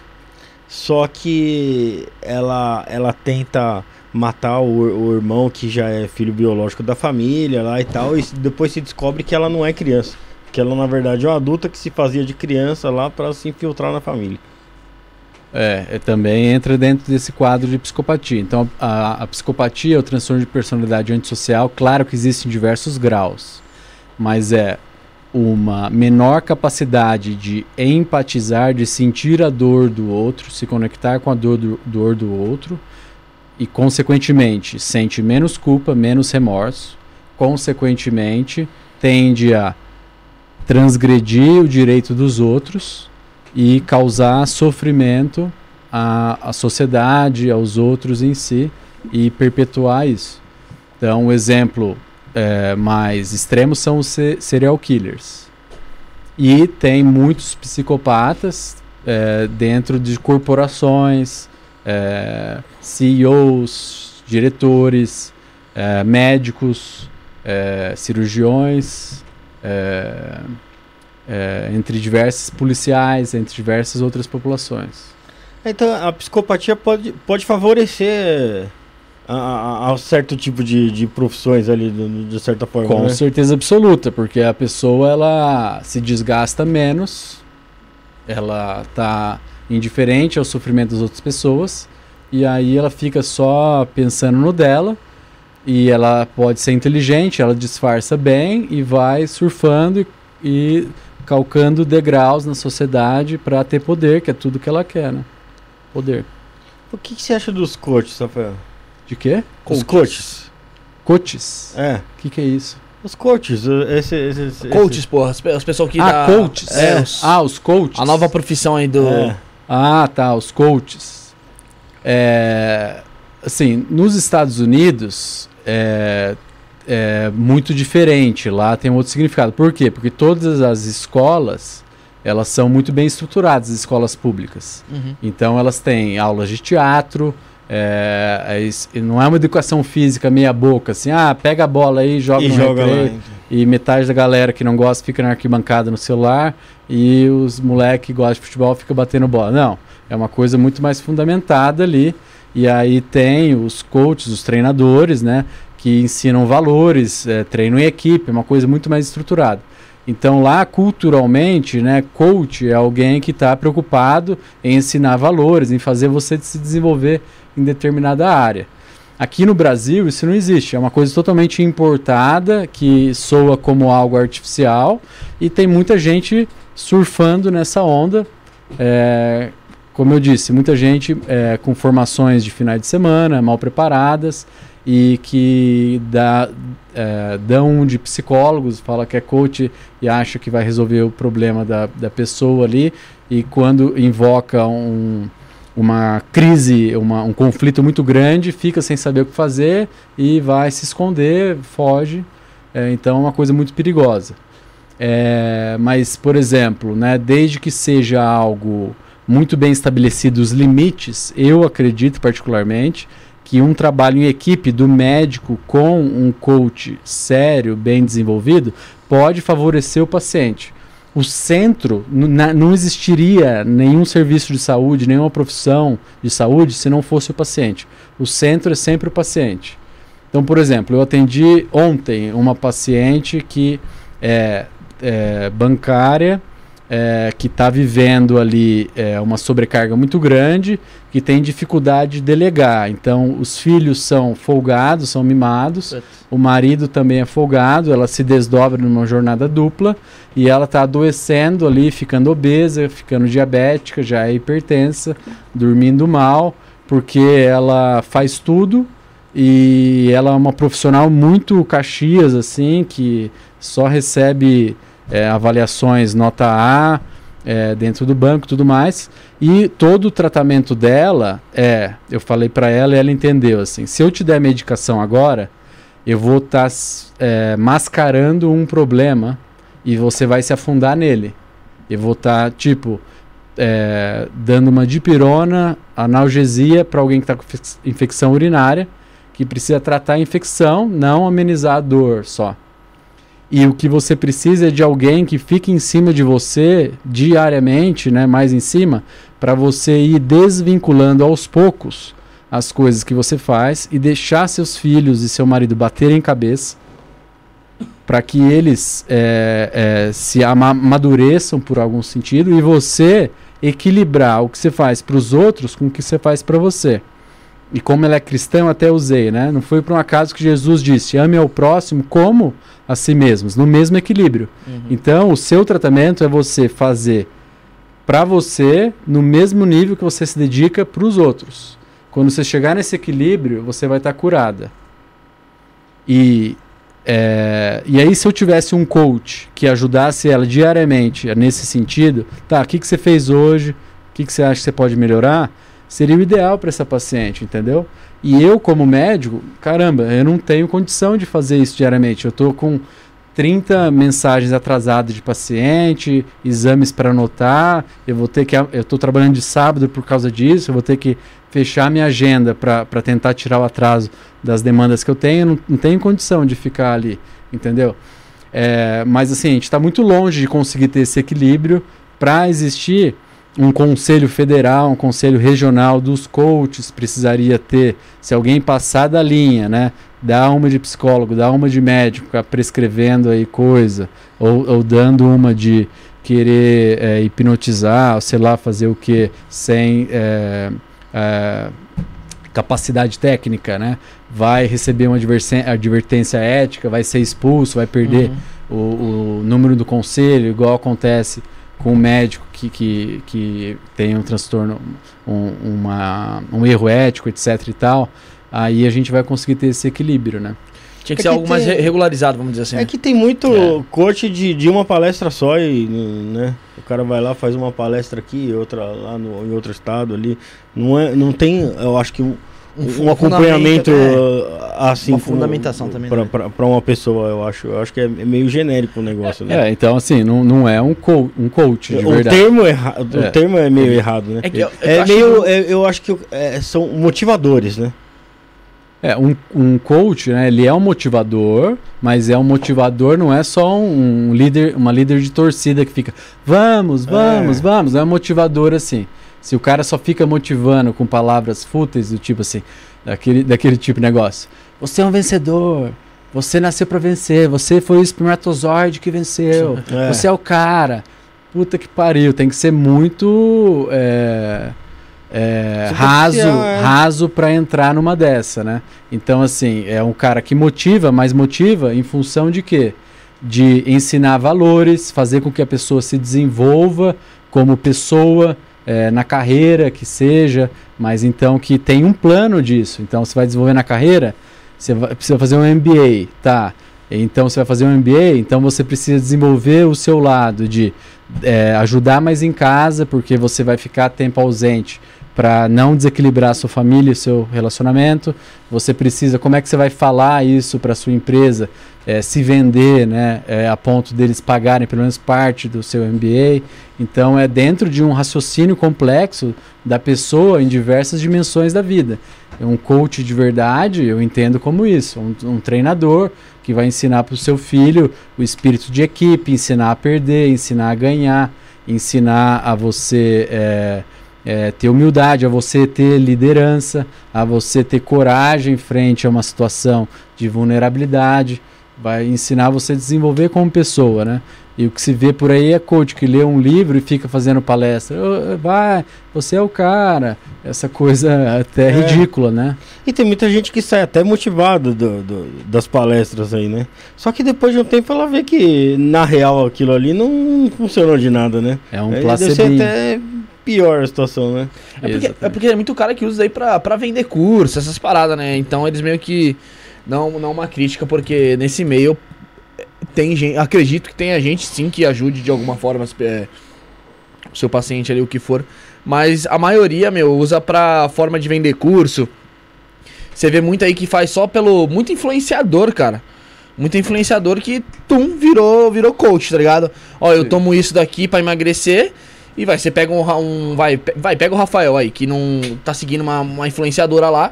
[SPEAKER 2] só que ela, ela tenta matar o, o irmão que já é filho biológico da família lá e tal, e depois se descobre que ela não é criança. Que ela, na verdade, é uma adulta que se fazia de criança lá para se infiltrar na família.
[SPEAKER 4] É, é, também entra dentro desse quadro de psicopatia. Então, a, a psicopatia, o transtorno de personalidade antissocial, claro que existem diversos graus, mas é uma menor capacidade de empatizar, de sentir a dor do outro, se conectar com a dor do, dor do outro e, consequentemente, sente menos culpa, menos remorso, consequentemente, tende a transgredir o direito dos outros e causar sofrimento à, à sociedade, aos outros em si e perpetuar isso. Então, um exemplo é, mais extremo são os serial killers. E tem muitos psicopatas é, dentro de corporações, é, CEOs, diretores, é, médicos, é, cirurgiões, é, entre diversos policiais, entre diversas outras populações.
[SPEAKER 2] Então a psicopatia pode, pode favorecer a, a, certo tipo de, de profissões ali, de, de certa forma.
[SPEAKER 4] Com né? certeza absoluta, porque a pessoa ela se desgasta menos, ela está indiferente ao sofrimento das outras pessoas, e aí ela fica só pensando no dela, e ela pode ser inteligente, ela disfarça bem e vai surfando e, e calcando degraus na sociedade para ter poder, que é tudo que ela quer, né? Poder.
[SPEAKER 2] O que, que você acha dos coaches, Rafael?
[SPEAKER 4] De quê?
[SPEAKER 2] Os coaches.
[SPEAKER 4] Coaches?
[SPEAKER 2] É.
[SPEAKER 4] O que, que é isso?
[SPEAKER 2] Os coaches, esse, esse, esse,
[SPEAKER 1] coaches, porra, as, as pessoas que
[SPEAKER 4] Ah,
[SPEAKER 1] dá-
[SPEAKER 4] coaches.
[SPEAKER 1] É, os-
[SPEAKER 4] Ah, os coaches.
[SPEAKER 1] a nova profissão aí do
[SPEAKER 2] É.
[SPEAKER 4] Ah, tá, os coaches. É, assim, nos Estados Unidos é, é muito diferente. Lá tem um outro significado. Por quê? Porque todas as escolas elas são muito bem estruturadas, as escolas públicas.
[SPEAKER 1] Uhum.
[SPEAKER 4] Então elas têm aulas de teatro. é, é não é uma educação física meia boca, assim, ah, pega a bola aí, joga
[SPEAKER 2] E
[SPEAKER 4] no
[SPEAKER 2] joga lá.
[SPEAKER 4] recreio. E metade da galera que não gosta fica na arquibancada no celular e os moleques que gostam de futebol fica batendo bola. Não, é uma coisa muito mais fundamentada ali. E aí tem os coaches, os treinadores, né, que ensinam valores, é, treino em equipe, é uma coisa muito mais estruturada. Então lá culturalmente, né, coach é alguém que está preocupado em ensinar valores, em fazer você se desenvolver em determinada área. Aqui no Brasil isso não existe, é uma coisa totalmente importada que soa como algo artificial e tem muita gente surfando nessa onda. É, como eu disse, muita gente é, com formações de finais de semana, mal preparadas e que dá, é, dão de psicólogos, fala que é coach e acha que vai resolver o problema da, da pessoa ali e quando invoca um, uma crise, uma, um conflito muito grande, fica sem saber o que fazer e vai se esconder, foge. É, então é uma coisa muito perigosa. É, mas, por exemplo, né, desde que seja algo muito bem estabelecido os limites, eu acredito particularmente que um trabalho em equipe do médico com um coach sério, bem desenvolvido, pode favorecer o paciente. O centro, não existiria nenhum serviço de saúde, nenhuma profissão de saúde se não fosse o paciente. O centro é sempre o paciente. Então, por exemplo, eu atendi ontem uma paciente que é, é bancária, é, que está vivendo ali é, uma sobrecarga muito grande, que tem dificuldade de delegar. Então, os filhos são folgados, são mimados, o marido também é folgado, ela se desdobra numa jornada dupla e ela está adoecendo ali, ficando obesa, ficando diabética, já é hipertensa, dormindo mal, porque ela faz tudo e ela é uma profissional muito caxias, assim, que só recebe é, avaliações nota A é, dentro do banco tudo mais. E todo o tratamento dela é, eu falei para ela e ela entendeu assim, se eu te der medicação agora, eu vou estar mascarando um problema e você vai se afundar nele. Eu vou estar, tipo, é, dando uma dipirona, analgesia para alguém que está com infec- infecção urinária, que precisa tratar a infecção, não amenizar a dor só. E o que você precisa é de alguém que fique em cima de você diariamente, né, mais em cima, para você ir desvinculando aos poucos as coisas que você faz e deixar seus filhos e seu marido baterem cabeça para que eles é, é, se amadureçam por algum sentido e você equilibrar o que você faz para os outros com o que você faz para você. E como ela é cristã, eu até usei, né? Não foi por um acaso que Jesus disse: ame ao próximo como a si mesmos, no mesmo equilíbrio. Uhum. Então, o seu tratamento é você fazer para você no mesmo nível que você se dedica para os outros. Quando você chegar nesse equilíbrio, você vai estar tá curada. E é, e aí, se eu tivesse um coach que ajudasse ela diariamente nesse sentido, tá, o que, que você fez hoje? O que, que você acha que você pode melhorar? Seria o ideal para essa paciente, entendeu? E eu, como médico, caramba, eu não tenho condição de fazer isso diariamente. Eu estou com 30 mensagens atrasadas de paciente, exames para anotar. Eu vou ter que. Eu estou trabalhando de sábado por causa disso, eu vou ter que fechar minha agenda para tentar tirar o atraso das demandas que eu tenho. Não, não tenho condição de ficar ali, entendeu? É, mas assim, a gente está muito longe de conseguir ter esse equilíbrio para existir um conselho federal, um conselho regional dos coaches precisaria ter, se alguém passar da linha, né, dá uma de psicólogo, dá uma de médico, ficar prescrevendo aí coisa, ou, ou dando uma de querer é, hipnotizar, ou sei lá, fazer o que sem é, é, capacidade técnica, né? Vai receber uma advertência ética, vai ser expulso, vai perder uhum. o, o número do conselho, igual acontece com um médico que, que, que tem um transtorno, um, uma, um erro ético, etc e tal aí a gente vai conseguir ter esse equilíbrio, né?
[SPEAKER 1] Tinha que é ser que algo tem, mais regularizado, vamos dizer assim.
[SPEAKER 2] É que tem muito é. corte de, de uma palestra só e, né? O cara vai lá, faz uma palestra aqui, outra lá no, em outro estado ali. Não, é, não tem, eu acho que um, um, um acompanhamento é, assim. Uma
[SPEAKER 1] fundamentação também.
[SPEAKER 2] Para né? uma pessoa, eu acho. Eu acho que é meio genérico o negócio,
[SPEAKER 4] né? É, então assim, não, não é um, co um coach de
[SPEAKER 2] o
[SPEAKER 4] verdade.
[SPEAKER 2] Termo erra O termo é meio errado, né? É, que eu, eu é meio. Que... eu acho que são motivadores, né?
[SPEAKER 4] É, um, um coach, né, ele é um motivador, mas é um motivador, não é só um líder, uma líder de torcida que fica, vamos, vamos, é. vamos, é um motivador assim. Se o cara só fica motivando com palavras fúteis, do tipo assim, daquele, daquele tipo de negócio. Você é um vencedor, você nasceu para vencer, você foi o espermatozoide que venceu, é. você é o cara. Puta que pariu, tem que ser muito... É é, raso, é. raso para entrar numa dessa, né? Então, assim, é um cara que motiva, mas motiva em função de quê? De ensinar valores, fazer com que a pessoa se desenvolva como pessoa, é, na carreira que seja, mas então que tem um plano disso. Então, você vai desenvolver na carreira, você vai, precisa fazer um MBA, tá? Então, você vai fazer um MBA, então você precisa desenvolver o seu lado de é, ajudar mais em casa, porque você vai ficar tempo ausente para não desequilibrar a sua família e seu relacionamento. Você precisa, como é que você vai falar isso para sua empresa, é, se vender, né, é, a ponto deles pagarem pelo menos parte do seu MBA. Então é dentro de um raciocínio complexo da pessoa em diversas dimensões da vida. Um coach de verdade, eu entendo como isso, um, um treinador que vai ensinar para o seu filho o espírito de equipe, ensinar a perder, ensinar a ganhar, ensinar a você é, é, ter humildade, a você ter liderança, a você ter coragem frente a uma situação de vulnerabilidade, vai ensinar você a desenvolver como pessoa, né? E o que se vê por aí é coach que lê um livro e fica fazendo palestra. Oh, vai, você é o cara. Essa coisa até é. ridícula, né?
[SPEAKER 2] E tem muita gente que sai até motivado do, do, das palestras aí, né? Só que depois de um tempo ela vê que, na real, aquilo ali não funcionou de nada, né?
[SPEAKER 4] É um placebo.
[SPEAKER 2] até pior a situação, né?
[SPEAKER 1] É porque, é porque é muito cara que usa aí pra, pra vender curso, essas paradas, né? Então eles meio que. Não, não uma crítica, porque nesse meio tem gente. Acredito que tenha gente sim que ajude de alguma forma é, o seu paciente ali, o que for. Mas a maioria, meu, usa pra forma de vender curso. Você vê muito aí que faz só pelo. Muito influenciador, cara. Muito influenciador que, tum, virou, virou coach, tá ligado? Ó, eu tomo isso daqui para emagrecer. E vai, você pega um, um. vai, vai, pega o Rafael aí, que não tá seguindo uma, uma influenciadora lá.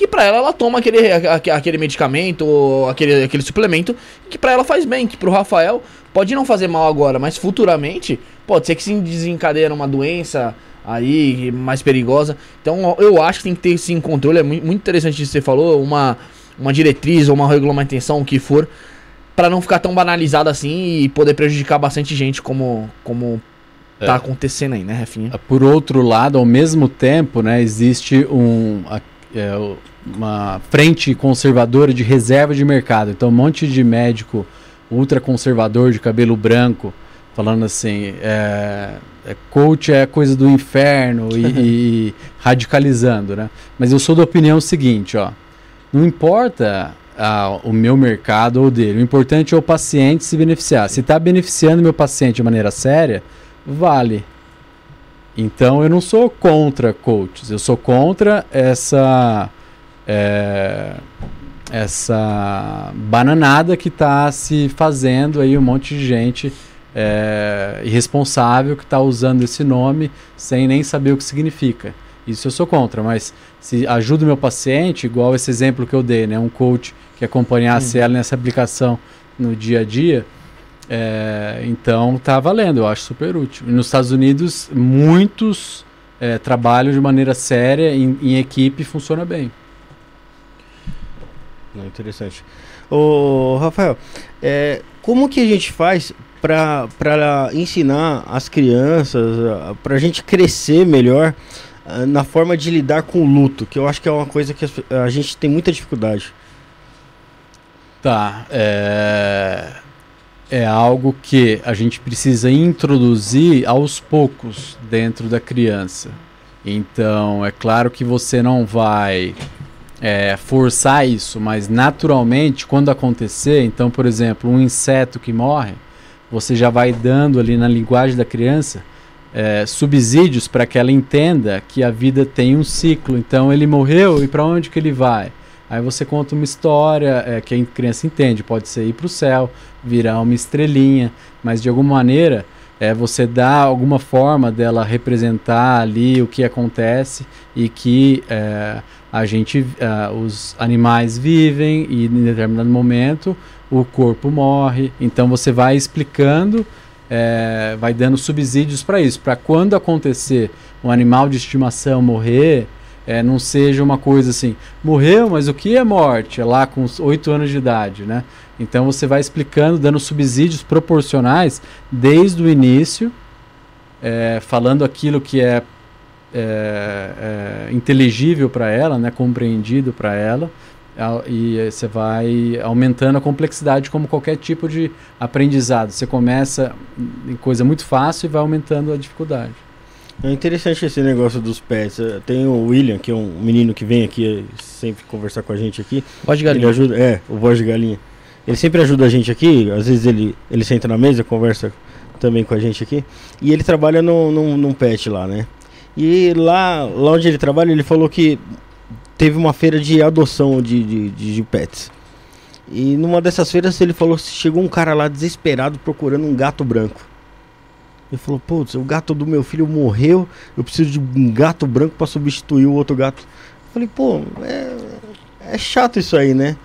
[SPEAKER 1] Que pra ela, ela toma aquele, aquele medicamento, ou aquele, aquele suplemento, que pra ela faz bem. Que pro Rafael pode não fazer mal agora, mas futuramente pode ser que se desencadeie uma doença aí mais perigosa. Então eu acho que tem que ter esse controle. É muito, interessante isso que você falou, uma, uma diretriz ou uma regulamentação, o que for Pra não ficar tão banalizado assim e poder prejudicar bastante gente como, como
[SPEAKER 4] É.
[SPEAKER 1] tá acontecendo aí, né, Rafinha?
[SPEAKER 4] Por outro lado, ao mesmo tempo, né, existe um, é, uma frente conservadora de reserva de mercado. Então, um monte de médico ultraconservador de cabelo branco falando assim: é, é, coach é coisa do inferno e, e radicalizando, né? Mas eu sou da opinião seguinte: ó, não importa ah, o meu mercado ou o dele, o importante é o paciente se beneficiar. Se está beneficiando meu paciente de maneira séria, vale. Então eu não sou contra coaches, eu sou contra essa é, essa bananada que está se fazendo aí um monte de gente é, irresponsável que está usando esse nome sem nem saber o que significa. Isso eu sou contra, mas se ajuda o meu paciente, igual esse exemplo que eu dei, né, um coach que acompanhasse ela nessa aplicação no dia a dia, é, então tá valendo, eu acho super útil. E nos Estados Unidos, muitos é, trabalham de maneira séria, em, em equipe, funciona bem.
[SPEAKER 2] Interessante. Ô, Rafael, é, como que a gente faz para ensinar as crianças, para a gente crescer melhor ah, na forma de lidar com o luto, que eu acho que é uma coisa que a gente tem muita dificuldade.
[SPEAKER 4] Tá, é, é algo que a gente precisa introduzir aos poucos dentro da criança. Então, é claro que você não vai é, forçar isso, mas naturalmente, quando acontecer, então, por exemplo, um inseto que morre, você já vai dando ali na linguagem da criança é, subsídios para que ela entenda que a vida tem um ciclo. Então, ele morreu e para onde que ele vai? Aí você conta uma história é, que a criança entende. Pode ser ir para o céu, virar uma estrelinha, mas de alguma maneira é, você dá alguma forma dela representar ali o que acontece e que é, a gente, é, os animais vivem e em determinado momento o corpo morre. Então você vai explicando, é, vai dando subsídios para isso, para quando acontecer um animal de estimação morrer, é, não seja uma coisa assim, morreu, mas o que é morte? É lá com 8 anos de idade, né? Então você vai explicando, dando subsídios proporcionais desde o início, é, falando aquilo que é, é, é, inteligível para ela, né, compreendido para ela, e você vai aumentando a complexidade como qualquer tipo de aprendizado. Você começa em coisa muito fácil e vai aumentando a dificuldade.
[SPEAKER 2] É interessante esse negócio dos pets. Tem o William, que é um menino que vem aqui sempre conversar com a gente aqui.
[SPEAKER 1] Pode
[SPEAKER 2] Ele
[SPEAKER 1] galinha.
[SPEAKER 2] ajuda, é, o voz de galinha. Ele sempre ajuda a gente aqui, às vezes ele, ele senta na mesa, conversa também com a gente aqui. E ele trabalha num, num, num pet lá, né? E lá, lá onde ele trabalha, ele falou que teve uma feira de adoção de, de, de, de pets. E numa dessas feiras ele falou que chegou um cara lá desesperado procurando um gato branco. Ele falou, putz, o gato do meu filho morreu, eu preciso de um gato branco para substituir o outro gato. Eu falei, pô, é, é chato isso aí, né?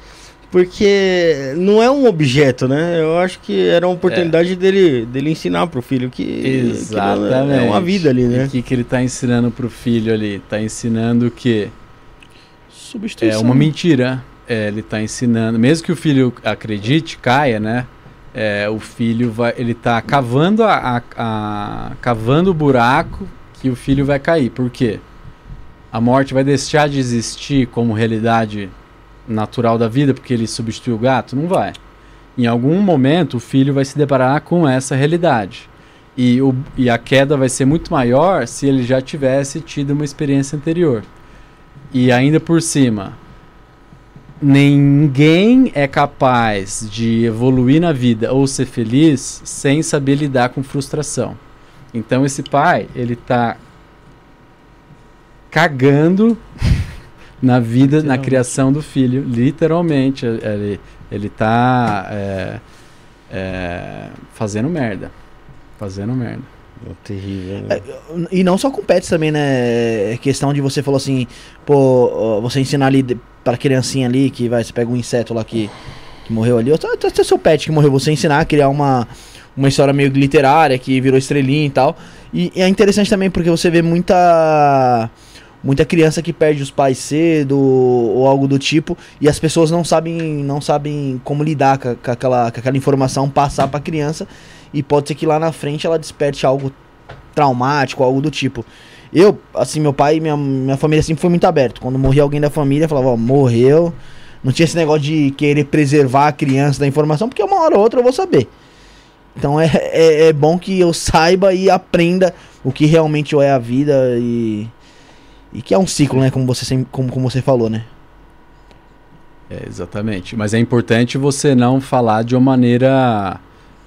[SPEAKER 2] Porque não é um objeto, né? Eu acho que era uma oportunidade dele, dele ensinar pro filho que, que não- é uma vida ali, né?
[SPEAKER 4] o que, que ele está ensinando pro filho ali? Está ensinando que
[SPEAKER 1] Substituição.
[SPEAKER 4] é uma mentira. É, ele está ensinando, mesmo que o filho acredite, caia, né? É, o filho vai, ele tá cavando a, a- a- cavando o buraco que o filho vai cair. Por quê? A morte vai deixar de existir como realidade natural da vida porque ele substituiu o gato? Não vai. Em algum momento o filho vai se deparar com essa realidade. E, o, e a queda vai ser muito maior se ele já tivesse tido uma experiência anterior. E ainda por cima, ninguém é capaz de evoluir na vida ou ser feliz sem saber lidar com frustração. Então esse pai, ele tá cagando na vida, na criação do filho, literalmente. Ele, ele tá é, é, fazendo merda. Fazendo merda.
[SPEAKER 2] É terrível, né?
[SPEAKER 1] E não só com pets também, né? É questão de você falou assim, pô, você ensinar ali pra criancinha ali que vai, você pega um inseto lá que, que morreu ali, ou até até seu pet que morreu, você ensinar a criar uma, uma história meio literária que virou estrelinha e tal. E, e é interessante também porque você vê muita muita criança que perde os pais cedo ou, algo do tipo e as pessoas não sabem não sabem como lidar com, com aquela, com aquela informação passar para a criança e pode ser que lá na frente ela desperte algo traumático algo do tipo. Eu assim meu pai e minha, minha família sempre foi muito aberto. Quando morria alguém da família falava ó, morreu. Não tinha esse negócio de querer preservar a criança da informação porque uma hora ou outra eu vou saber. Então é, é, é bom que eu saiba e aprenda o que realmente é a vida e e que é um ciclo, né? Como você, sempre, como, como você falou, né?
[SPEAKER 4] É, exatamente. Mas é importante você não falar de uma maneira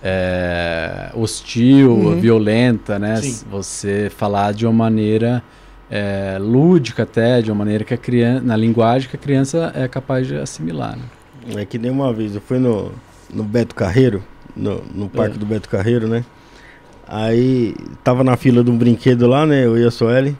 [SPEAKER 4] é, hostil, uhum. violenta, né? Sim. Você falar de uma maneira é, lúdica até, de uma maneira que a criança, na linguagem que a criança é capaz de assimilar. Né?
[SPEAKER 2] É que nem uma vez, eu fui no, no Beto Carreiro, no, no parque é. do Beto Carreiro, né? Aí tava na fila de um brinquedo lá, né? Eu e a Sueli.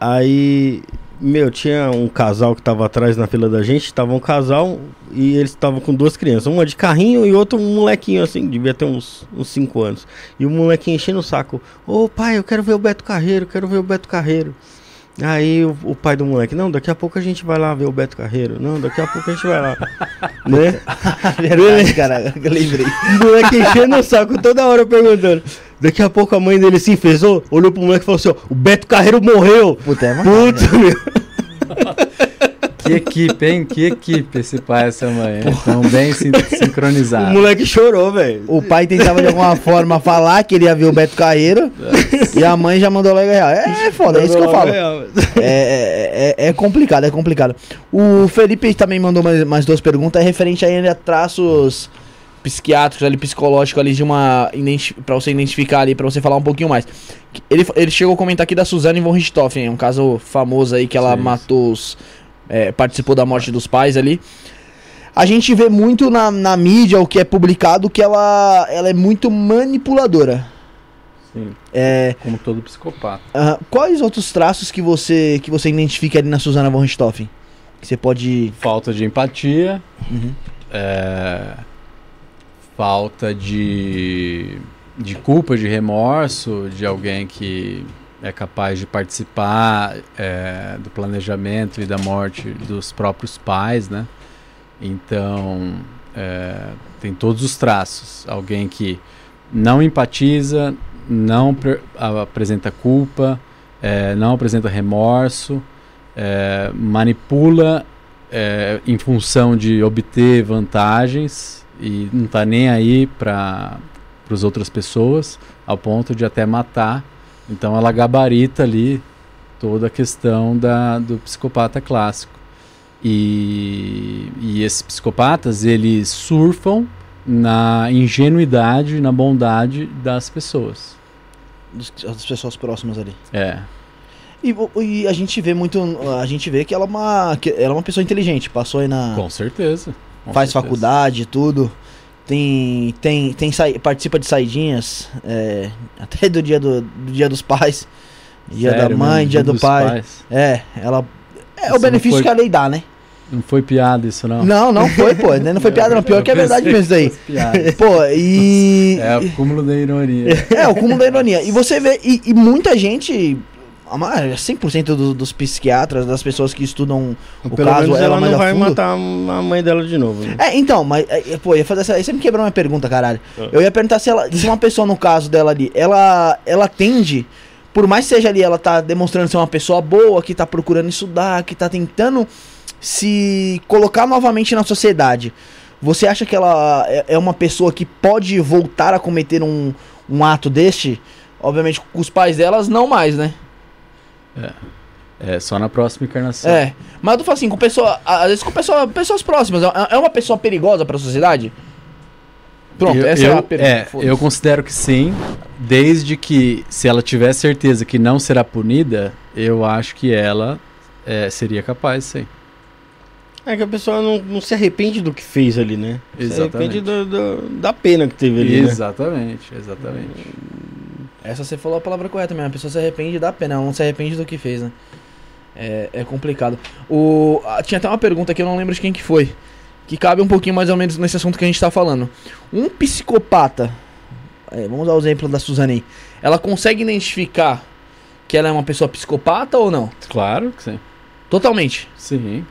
[SPEAKER 2] Aí, meu, tinha um casal que tava atrás na fila da gente, tava um casal e eles estavam com duas crianças, uma de carrinho e outro um molequinho assim, devia ter uns 5 anos. E o molequinho enchendo o saco: Ô pai, eu quero ver o Beto Carreiro, quero ver o Beto Carreiro. Aí o, o, pai do moleque, não, daqui a pouco a gente vai lá ver o Beto Carreiro. Não, daqui a pouco a gente vai lá. né?
[SPEAKER 1] Verdade, cara, eu lembrei.
[SPEAKER 2] O moleque enchendo o saco toda hora perguntando. Daqui a pouco a mãe dele se enfesou, olhou pro moleque e falou assim: ó, o Beto Carreiro morreu.
[SPEAKER 1] Puta, é
[SPEAKER 2] Puta, meu.
[SPEAKER 4] Que equipe, hein? Que equipe esse pai e essa mãe. Estão bem sin sincronizados.
[SPEAKER 2] O moleque chorou, velho.
[SPEAKER 1] O pai tentava de alguma forma falar que ele ia ver o Beto Carreiro e a mãe já mandou logo real. É, é foda, é isso que eu falo. É, é, é, é, complicado, é complicado. O Felipe também mandou mais, mais duas perguntas é referente ainda a traços psiquiátricos ali, psicológicos ali de uma. para você identificar ali, para você falar um pouquinho mais. Ele, ele chegou a comentar aqui da Suzane von Richthofen, um caso famoso aí que ela Sim. matou os é, participou da morte dos pais ali. A gente vê muito na, na mídia, o que é publicado, que ela, ela é muito manipuladora.
[SPEAKER 4] Sim. É, como todo psicopata.
[SPEAKER 1] Uh, quais outros traços que você que você identifica ali na Susana von Richthofen? Que você pode.
[SPEAKER 4] Falta de empatia. Uhum. É, falta de, de culpa, de remorso de alguém que é capaz de participar é, do planejamento e da morte dos próprios pais, né? Então, é, tem todos os traços. Alguém que não empatiza, não apresenta culpa, é, não apresenta remorso, é, manipula é, em função de obter vantagens e não está nem aí para as outras pessoas, ao ponto de até matar então ela gabarita ali toda a questão da, do psicopata clássico. E, e esses psicopatas, eles surfam na ingenuidade, na bondade das pessoas.
[SPEAKER 1] Das pessoas próximas ali.
[SPEAKER 4] É.
[SPEAKER 1] E, e, a gente vê muito. A gente vê que ela é uma, que ela é uma pessoa inteligente. Passou aí na.
[SPEAKER 4] Com certeza.
[SPEAKER 1] Com faz certeza. faculdade, tudo. Tem, tem, tem participa de saidinhas, é, até do dia, do, do dia dos pais, dia Sério, da mãe, dia, dia do pai. Pais. É, ela. É isso o benefício foi, que a lei dá, né?
[SPEAKER 4] Não foi piada isso, não?
[SPEAKER 1] Não, não foi, pô. Não foi piada, não. Pior que é verdade mesmo isso aí. Pô, e.
[SPEAKER 4] É o cúmulo da ironia.
[SPEAKER 1] É, o cúmulo da ironia. E você vê, e, e muita gente 100% do, dos psiquiatras, das pessoas que estudam
[SPEAKER 2] o Pelo caso, menos ela, ela não vai fundo. matar a mãe dela de novo. Né?
[SPEAKER 1] É, então, mas, é, pô, ia fazer essa. Você me quebrou minha pergunta, caralho. Ah. Eu ia perguntar se, ela, se uma pessoa, no caso dela ali, ela, ela tende, por mais que seja ali, ela tá demonstrando ser uma pessoa boa, que tá procurando estudar, que tá tentando se colocar novamente na sociedade. Você acha que ela é, é uma pessoa que pode voltar a cometer um, um ato deste? Obviamente, com os pais delas, não mais, né?
[SPEAKER 4] É. É, só na próxima encarnação.
[SPEAKER 1] É. Mas eu tô falando assim, com pessoa. Às vezes com pessoa, pessoas próximas. É, é uma pessoa perigosa pra sociedade?
[SPEAKER 4] Pronto, eu, essa eu, é a pergunta. É, eu considero que sim. Desde que, se ela tiver certeza que não será punida, eu acho que ela é, seria capaz, sim.
[SPEAKER 2] É que a pessoa não, não se arrepende do que fez ali, né?
[SPEAKER 4] Exatamente.
[SPEAKER 2] Se arrepende do, do, da pena que teve ali.
[SPEAKER 4] Exatamente, né? exatamente.
[SPEAKER 1] Essa você falou a palavra correta mesmo. A pessoa se arrepende da pena, ela não se arrepende do que fez, né? É, é complicado. O, tinha até uma pergunta que eu não lembro de quem que foi. Que cabe um pouquinho mais ou menos nesse assunto que a gente tá falando. Um psicopata. É, vamos dar o exemplo da Suzane aí. Ela consegue identificar que ela é uma pessoa psicopata ou não?
[SPEAKER 4] Claro que sim.
[SPEAKER 1] Totalmente.
[SPEAKER 4] Sim.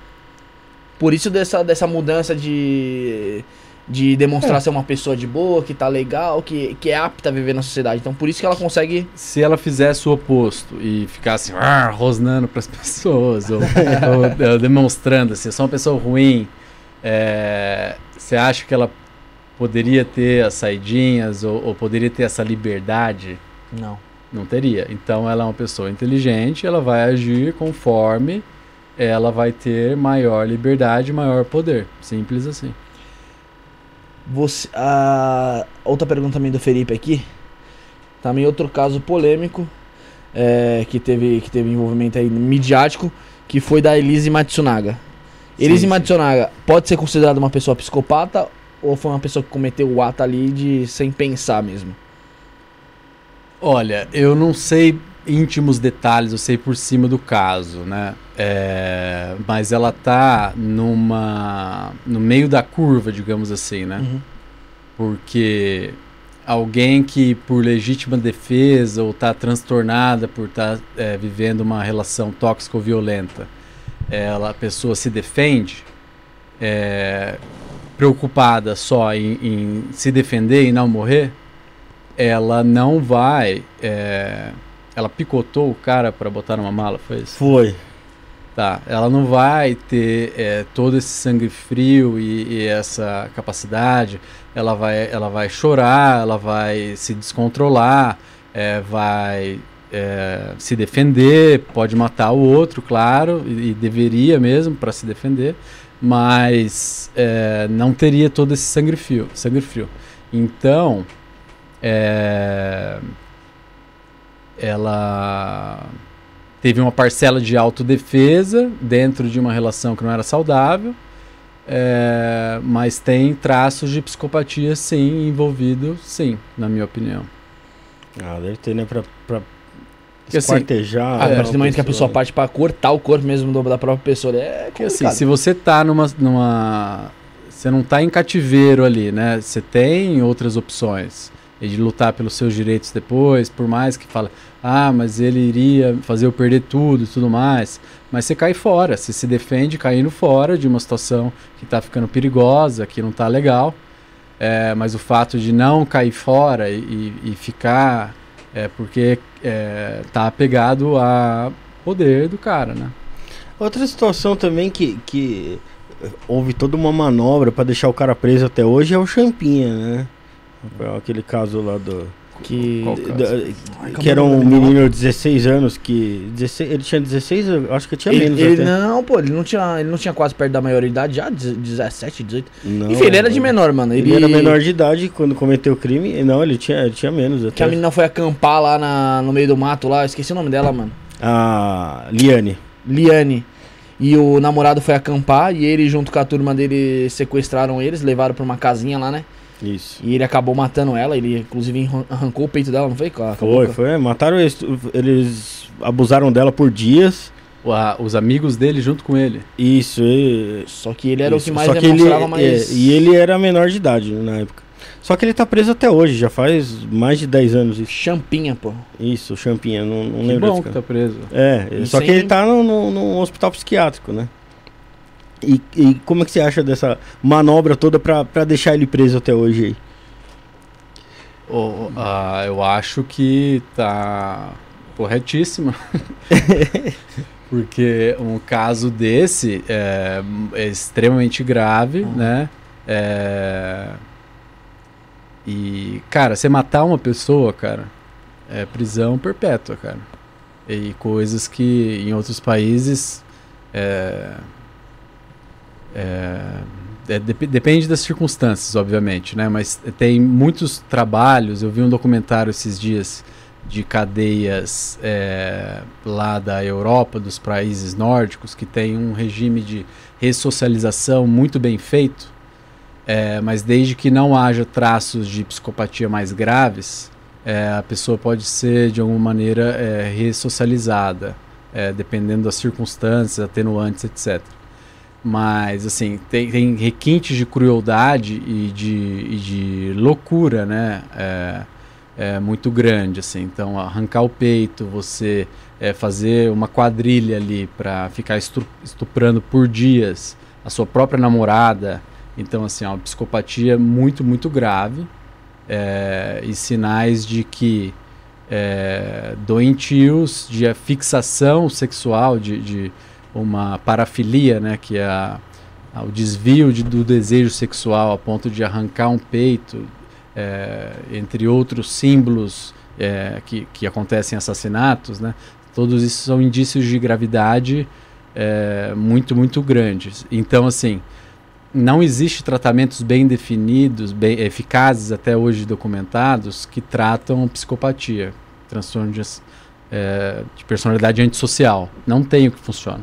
[SPEAKER 1] Por isso dessa, dessa mudança de, de demonstrar ser uma pessoa de boa, que tá legal, que, que é apta a viver na sociedade. Então por isso que ela consegue.
[SPEAKER 4] Se ela fizesse o oposto e ficasse "Ah", rosnando pras pessoas, ou, ou, eh, demonstrando assim, eu sou uma pessoa ruim, é, você acha que ela poderia ter as saidinhas ou, ou poderia ter essa liberdade?
[SPEAKER 1] Não.
[SPEAKER 4] Não teria. Então ela é uma pessoa inteligente, ela vai agir conforme ela vai ter maior liberdade, maior poder. Simples assim.
[SPEAKER 1] Você, a outra pergunta também do Felipe aqui. Também outro caso polêmico é, que, teve, que teve envolvimento aí midiático, que foi da Elise Matsunaga. Elise
[SPEAKER 4] sim.
[SPEAKER 1] Matsunaga pode ser considerada uma pessoa psicopata ou foi uma pessoa que cometeu o ato ali de sem pensar mesmo?
[SPEAKER 4] Olha, eu não sei íntimos detalhes, eu sei por cima do caso, né? É, mas ela tá numa no meio da curva, digamos assim, né?
[SPEAKER 1] Uhum.
[SPEAKER 4] Porque alguém que por legítima defesa ou tá transtornada por estar vivendo uma relação tóxico-violenta, ela a pessoa se defende, é, preocupada só em, em se defender e não morrer, ela não vai. é, ela picotou o cara para botar numa mala, foi isso?
[SPEAKER 2] Foi.
[SPEAKER 4] Tá, ela não vai ter é, todo esse sangue frio e, e essa capacidade. Ela vai, ela vai chorar, ela vai se descontrolar, é, vai é, se defender, pode matar o outro, claro, e, e deveria mesmo para se defender, mas é, não teria todo esse sangue frio. Sangue frio. Então, é, ela teve uma parcela de autodefesa dentro de uma relação que não era saudável, é, mas tem traços de psicopatia sim envolvido, sim, na minha opinião.
[SPEAKER 2] Ah, deve ter, né? Pra, pra
[SPEAKER 4] assim,
[SPEAKER 2] esquartejar.
[SPEAKER 1] a
[SPEAKER 2] né,
[SPEAKER 1] partir do momento que a pessoa parte pra cortar o corpo mesmo do- da própria pessoa, é
[SPEAKER 4] assim, se você tá numa, numa. Você não tá em cativeiro ali, né? Você tem outras opções. E de lutar pelos seus direitos depois, por mais que fala, ah, mas ele iria fazer eu perder tudo e tudo mais. Mas você cai fora, você se defende caindo fora de uma situação que tá ficando perigosa, que não tá legal. É, mas o fato de não cair fora e, e- ficar é porque é, tá apegado a poder do cara, né?
[SPEAKER 2] Outra situação também que, que houve toda uma manobra pra deixar o cara preso até hoje é o Champinha, né? Aquele caso lá do.
[SPEAKER 1] que...
[SPEAKER 2] Da- que era um menino de 16 anos que. 16, ele tinha 16, eu acho que tinha
[SPEAKER 1] Ele,
[SPEAKER 2] menos
[SPEAKER 1] ele
[SPEAKER 2] até.
[SPEAKER 1] não, pô, ele não tinha, ele não tinha quase perto da maioridade já, 17, 18.
[SPEAKER 2] Não,
[SPEAKER 1] Enfim, ele era de menor, mano.
[SPEAKER 2] Ele,
[SPEAKER 1] Ele,
[SPEAKER 2] era menor de idade quando cometeu o crime. e Não, ele tinha, ele tinha menos
[SPEAKER 1] Que
[SPEAKER 2] até.
[SPEAKER 1] a menina foi acampar lá na, no meio do mato lá, eu esqueci o nome dela, mano.
[SPEAKER 2] A Liane.
[SPEAKER 1] Liane. E o namorado foi acampar e ele junto com a turma dele sequestraram eles, levaram pra uma casinha lá, né?
[SPEAKER 2] Isso.
[SPEAKER 1] E ele acabou matando ela, ele inclusive arran- arrancou o peito dela, não foi? Com a- com
[SPEAKER 2] Foi, foi. Mataram eles. Eles abusaram dela por dias.
[SPEAKER 4] A- os amigos dele junto com ele.
[SPEAKER 2] Isso, e,
[SPEAKER 1] Só que ele era
[SPEAKER 2] Isso,
[SPEAKER 1] o que mais
[SPEAKER 2] só que ele,
[SPEAKER 1] demonstrava mais...
[SPEAKER 2] é, e ele era menor de idade na época. Só que ele tá preso até hoje, já faz mais de 10 anos isso.
[SPEAKER 1] Champinha, pô.
[SPEAKER 2] Isso, Champinha, não, não
[SPEAKER 4] Que
[SPEAKER 2] lembro
[SPEAKER 4] bom que tá preso.
[SPEAKER 2] É,
[SPEAKER 1] E
[SPEAKER 2] só que
[SPEAKER 1] sem-
[SPEAKER 2] ele tá num hospital psiquiátrico, né? E, e como é que você acha dessa manobra toda pra, pra deixar ele preso até hoje aí?
[SPEAKER 4] O- ah, eu acho que tá corretíssima. Porque um caso desse é, é extremamente grave, né? É, e, cara, você matar uma pessoa, cara, é prisão perpétua, cara. E coisas que em outros países é, é, é, dep- depende das circunstâncias, obviamente, né? Mas tem muitos trabalhos. Eu vi um documentário esses dias de cadeias é, lá da Europa, dos países nórdicos, que tem um regime de ressocialização muito bem feito. É, mas desde que não haja traços de psicopatia mais graves, é, a pessoa pode ser de alguma maneira é, ressocializada, é, dependendo das circunstâncias, atenuantes, etc. Mas, assim, tem, tem requintes de crueldade e de, e de loucura, né? É, é, muito grande, assim. Então, arrancar o peito, você é, fazer uma quadrilha ali para ficar estuprando por dias a sua própria namorada. Então, assim, é uma psicopatia muito, muito grave. é, e sinais de que é, doentios de fixação sexual, de, de uma parafilia, né, que é a, a- o desvio de- do desejo sexual a ponto de arrancar um peito, é, entre outros símbolos é, que, que acontecem em assassinatos, né, todos isso são indícios de gravidade é, muito, muito grandes. Então, assim, não existe tratamentos bem definidos, bem eficazes até hoje documentados que tratam psicopatia, transtorno de, é, de personalidade antissocial. Não tem o que funciona.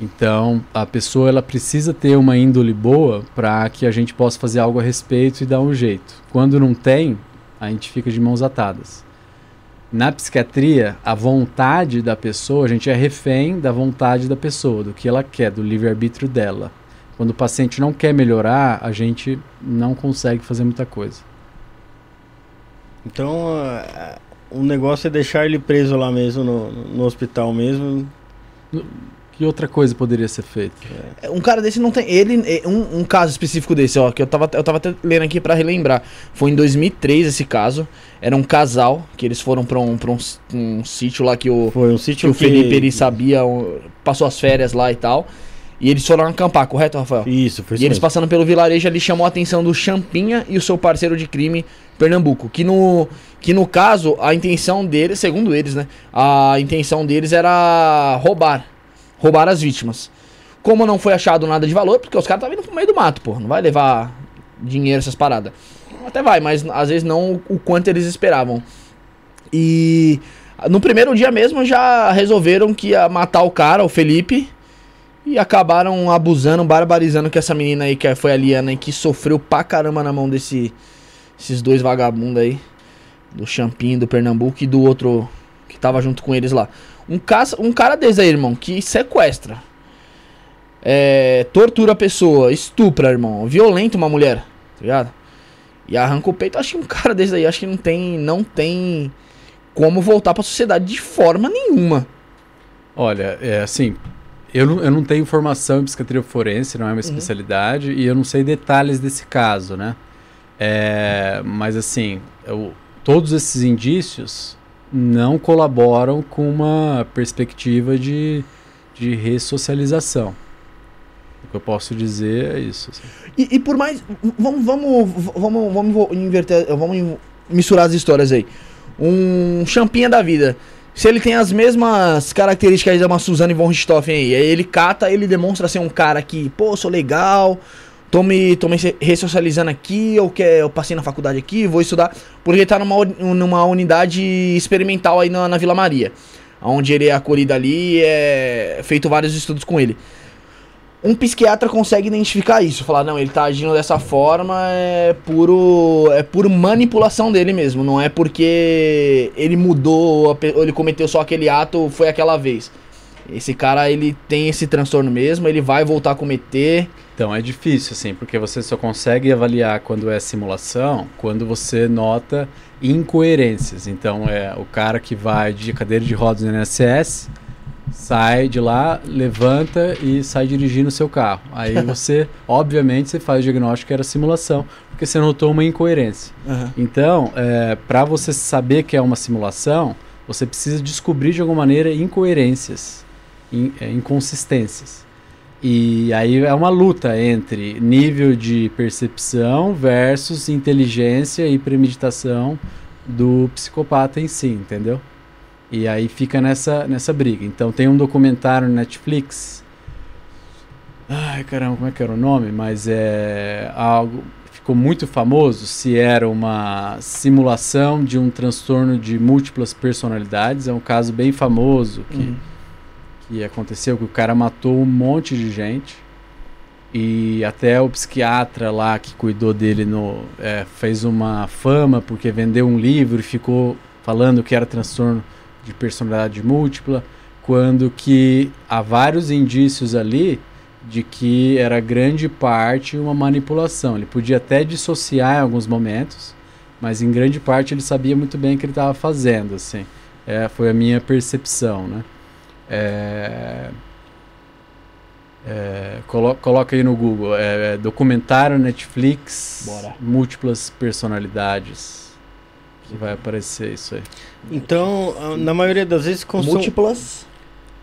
[SPEAKER 4] Então, a pessoa ela precisa ter uma índole boa para que a gente possa fazer algo a respeito e dar um jeito. Quando não tem, a gente fica de mãos atadas. Na psiquiatria, a vontade da pessoa, a gente é refém da vontade da pessoa, do que ela quer, do livre-arbítrio dela. Quando o paciente não quer melhorar, a gente não consegue fazer muita coisa.
[SPEAKER 2] Então, ah, o negócio é deixar ele preso lá mesmo, no, no hospital mesmo.
[SPEAKER 4] Que outra coisa poderia ser feita?
[SPEAKER 1] Um cara desse não tem. Ele. é, Um, um caso específico desse, ó, que eu tava, eu tava até lendo aqui pra relembrar. Foi em 2003 esse caso. Era um casal que eles foram pra um, pra um, um sítio lá que o,
[SPEAKER 2] Foi um
[SPEAKER 1] que
[SPEAKER 2] sítio
[SPEAKER 1] o Felipe ele sabia, passou as férias lá e tal. E eles foram acampar, correto, Rafael?
[SPEAKER 2] Isso, foi
[SPEAKER 1] E
[SPEAKER 2] isso
[SPEAKER 1] eles
[SPEAKER 2] mesmo.
[SPEAKER 1] passando pelo vilarejo ali chamou a atenção do Champinha e o seu parceiro de crime, Pernambuco. Que no, que no caso, a intenção deles, segundo eles, né? A intenção deles era roubar. Roubar as vítimas. Como não foi achado nada de valor, porque os caras estavam indo pro meio do mato, pô. Não vai levar dinheiro, essas paradas. Até vai, mas às vezes não o quanto eles esperavam. E no primeiro dia mesmo já resolveram que ia matar o cara, o Felipe. E acabaram abusando, barbarizando que essa menina aí, que foi a Liana, que sofreu pra caramba na mão desse, esses dois vagabundos aí. Do Champinho, do Pernambuco e do outro que tava junto com eles lá. Um, caça, um cara desse aí, irmão, que sequestra. É, tortura a pessoa, estupra, irmão. Violenta uma mulher, tá ligado? E arranca o peito. Acho que um cara desse aí, acho que não tem, não tem como voltar pra sociedade de forma nenhuma.
[SPEAKER 4] Olha, é assim, eu não, eu não tenho formação em psiquiatria forense, não é uma especialidade, e eu não sei detalhes desse caso, né? É, mas assim, eu- todos esses indícios não colaboram com uma perspectiva de, de ressocialização. O que eu posso dizer é isso. assim.
[SPEAKER 1] E, e por mais. Vamos, vamos, vamos, vamos inverter. Vamos misturar as histórias aí. Um champinha da vida. Se ele tem as mesmas características de uma Suzane von Richthofen aí, aí ele cata, ele demonstra ser um cara que, pô, sou legal, tô me, tô me ressocializando aqui, eu, que, eu passei na faculdade aqui, vou estudar, porque ele tá numa, numa unidade experimental aí na, na Vila Maria, onde ele é acolhido ali é feito vários estudos com ele um psiquiatra consegue identificar isso, falar, não, ele tá agindo dessa forma é puro é puro manipulação dele mesmo, não é porque ele mudou, ou ele cometeu só aquele ato, foi aquela vez. Esse cara, ele tem esse transtorno mesmo, ele vai voltar a cometer.
[SPEAKER 4] Então é difícil, assim, porque você só consegue avaliar quando é simulação quando você nota incoerências. Então é o cara que vai de cadeira de rodas no INSS, sai de lá, levanta e sai dirigindo o seu carro. Aí você, obviamente, você faz o diagnóstico que era simulação, porque você notou uma incoerência. Então, para você saber que é uma simulação, você precisa descobrir de alguma maneira incoerências, in- é, inconsistências. E aí é uma luta entre nível de percepção versus inteligência e premeditação do psicopata em si, entendeu? E aí fica nessa, nessa briga. Então tem um documentário no Netflix. Ai, caramba, como é que era o nome? Mas é algo ficou muito famoso se era uma simulação de um transtorno de múltiplas personalidades. É um caso bem famoso que
[SPEAKER 1] Uhum.
[SPEAKER 4] Que aconteceu que o cara matou um monte de gente e até o psiquiatra lá que cuidou dele no é, fez uma fama porque vendeu um livro e ficou falando que era transtorno de personalidade múltipla quando que há vários indícios ali de que era grande parte uma manipulação ele podia até dissociar em alguns momentos mas em grande parte ele sabia muito bem o que ele estava fazendo, assim. É, foi a minha percepção, né? É, é, colo coloca aí no Google, é, é, documentário Netflix,
[SPEAKER 1] Bora.
[SPEAKER 4] múltiplas personalidades, que vai aparecer isso aí.
[SPEAKER 2] Então, na maioria das vezes, são,
[SPEAKER 1] Múltiplas.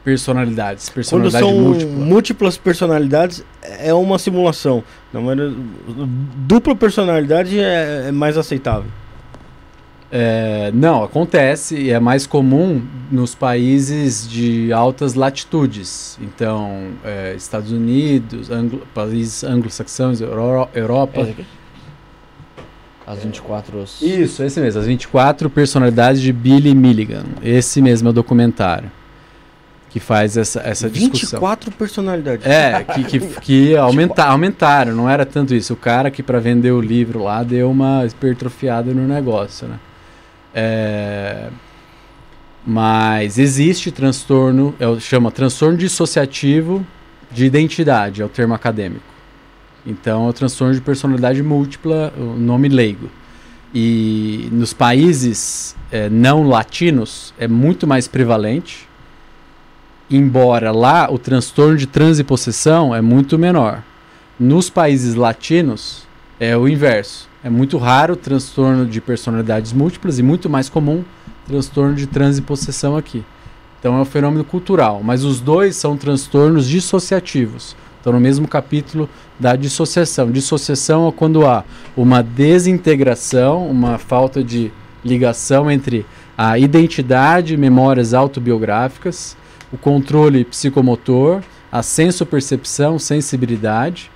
[SPEAKER 4] Personalidades,
[SPEAKER 2] quando
[SPEAKER 4] personalidade
[SPEAKER 2] são
[SPEAKER 4] múltipla.
[SPEAKER 2] múltiplas personalidades, é uma simulação. Na maioria, dupla personalidade é, é mais aceitável.
[SPEAKER 4] É, não, acontece e é mais comum nos países de altas latitudes. Então, é, Estados Unidos, anglo, países anglo-saxões, Euro- Europa.
[SPEAKER 1] As 24. os-
[SPEAKER 4] Isso, esse mesmo. As 24 personalidades de Billy Milligan. Esse mesmo é o documentário que faz essa, essa discussão.
[SPEAKER 2] 24 personalidades.
[SPEAKER 4] É, que, que, que aumenta, aumentaram, não era tanto isso. O cara que para vender o livro lá deu uma hipertrofiada no negócio, né? É, mas existe transtorno, é, chama transtorno dissociativo de identidade, é o termo acadêmico. Então é o transtorno de personalidade múltipla, o nome leigo. E nos países é, não latinos é muito mais prevalente, embora lá o transtorno de transe possessão é muito menor. Nos países latinos é o inverso. É muito raro transtorno de personalidades múltiplas e muito mais comum transtorno de transe e possessão aqui. Então é um fenômeno cultural, mas os dois são transtornos dissociativos. Estão no mesmo capítulo da dissociação. Dissociação é quando há uma desintegração, uma falta de ligação entre a identidade memórias autobiográficas, o controle psicomotor, a sensopercepção, sensibilidade,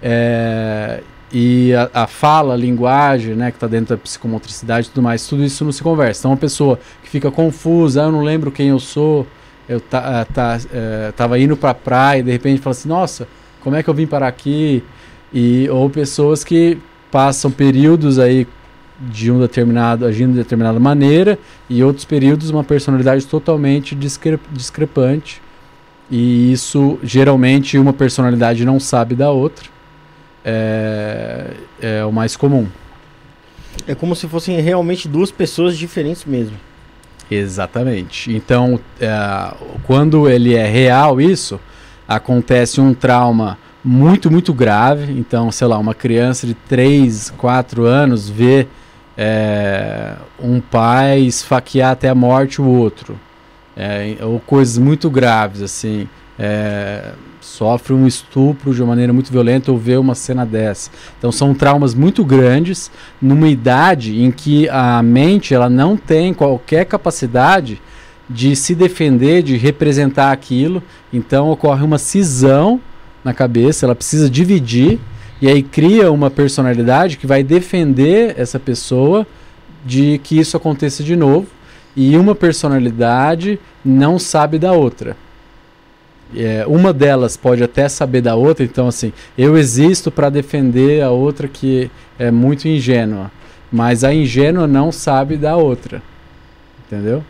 [SPEAKER 4] é, e a, a fala, a linguagem, né, que está dentro da psicomotricidade e tudo mais, tudo isso não se conversa. Então, uma pessoa que fica confusa, ah, eu não lembro quem eu sou, eu ah, tá, eh, tava indo para a praia e de repente fala assim, nossa, como é que eu vim parar aqui? E, ou pessoas que passam períodos aí de um determinado, agindo de determinada maneira, e outros períodos uma personalidade totalmente discre discrepante. E isso, geralmente, uma personalidade não sabe da outra. É, é o mais comum.
[SPEAKER 2] É como se fossem realmente duas pessoas diferentes mesmo.
[SPEAKER 4] Exatamente. Então, é, quando ele é real, isso acontece um trauma muito, muito grave. Então, sei lá, uma criança de 3, 4 anos vê é, um pai esfaquear até a morte o outro. É, ou coisas muito graves, assim. Sofre um estupro de uma maneira muito violenta ou vê uma cena dessa. Então são traumas muito grandes numa idade em que a mente ela não tem qualquer capacidade de se defender, de representar aquilo. Então ocorre uma cisão na cabeça, ela precisa dividir e aí cria uma personalidade que vai defender essa pessoa de que isso aconteça de novo. E uma personalidade não sabe da outra. É, uma delas pode até saber da outra, então assim, eu existo para defender a outra que é muito ingênua, mas a ingênua não sabe da outra, entendeu?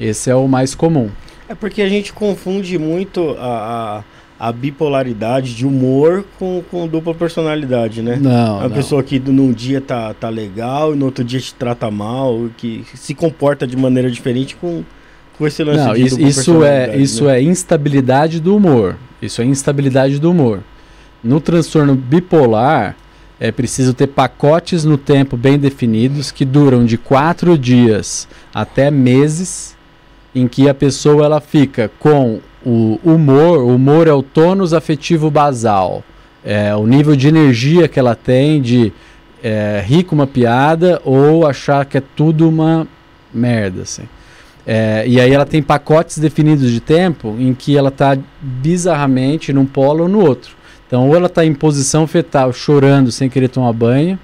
[SPEAKER 4] Esse é o mais comum.
[SPEAKER 2] É porque a gente confunde muito a, a, a bipolaridade de humor com, com dupla personalidade, né?
[SPEAKER 4] Não,
[SPEAKER 2] Uma
[SPEAKER 4] não.
[SPEAKER 2] pessoa que num dia tá, tá legal e no outro dia te trata mal, que se comporta de maneira diferente com, com esse lance
[SPEAKER 4] Não,
[SPEAKER 2] de
[SPEAKER 4] isso, isso é
[SPEAKER 2] personalidade,
[SPEAKER 4] isso
[SPEAKER 2] né?
[SPEAKER 4] é instabilidade do humor. Isso é instabilidade do humor. No transtorno bipolar é preciso ter pacotes no tempo bem definidos que duram de quatro dias até meses, em que a pessoa ela fica com o humor. O humor é o tônus afetivo basal, é o nível de energia que ela tem de é, rir com uma piada ou achar que é tudo uma merda, assim. É, e aí ela tem pacotes definidos de tempo em que ela está bizarramente num polo ou no outro. Então, ou ela está em posição fetal, chorando sem querer tomar banho,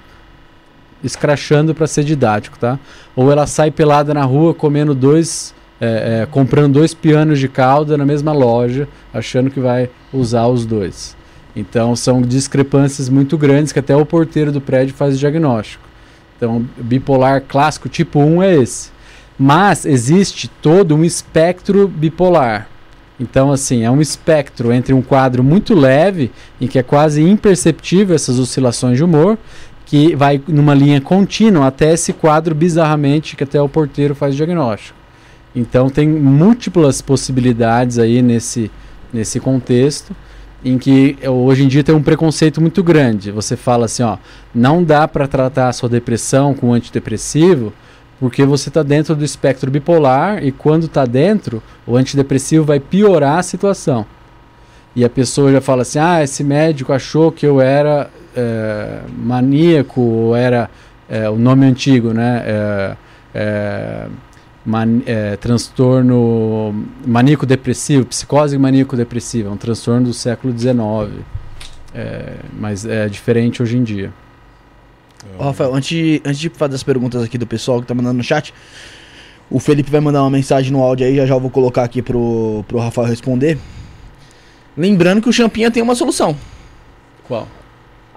[SPEAKER 4] escrachando para ser didático, tá? Ou ela sai pelada na rua comendo dois, é, é, comprando dois pianos de calda na mesma loja, achando que vai usar os dois. Então, são discrepâncias muito grandes que até o porteiro do prédio faz o diagnóstico. Então, bipolar clássico tipo 1 é esse. Mas existe todo um espectro bipolar. Então, assim, é um espectro entre um quadro muito leve, em que é quase imperceptível essas oscilações de humor, que vai numa linha contínua até esse quadro bizarramente que até o porteiro faz o diagnóstico. Então tem múltiplas possibilidades aí nesse, nesse contexto em que hoje em dia tem um preconceito muito grande. Você fala assim, ó, não dá para tratar a sua depressão com antidepressivo porque você está dentro do espectro bipolar e quando está dentro, o antidepressivo vai piorar a situação. E a pessoa já fala assim, ah, esse médico achou que eu era é, maníaco ou era é, o nome antigo, né? É, é man, transtorno maníaco-depressivo, psicose maníaco-depressiva, um transtorno do século XIX, mas é diferente hoje em dia.
[SPEAKER 1] Ô, Rafael, antes, antes de fazer as perguntas aqui do pessoal que tá mandando no chat, o Felipe vai mandar uma mensagem no áudio aí, já já eu vou colocar aqui pro, pro Rafael responder. Lembrando que o Champinha tem uma solução.
[SPEAKER 4] Qual?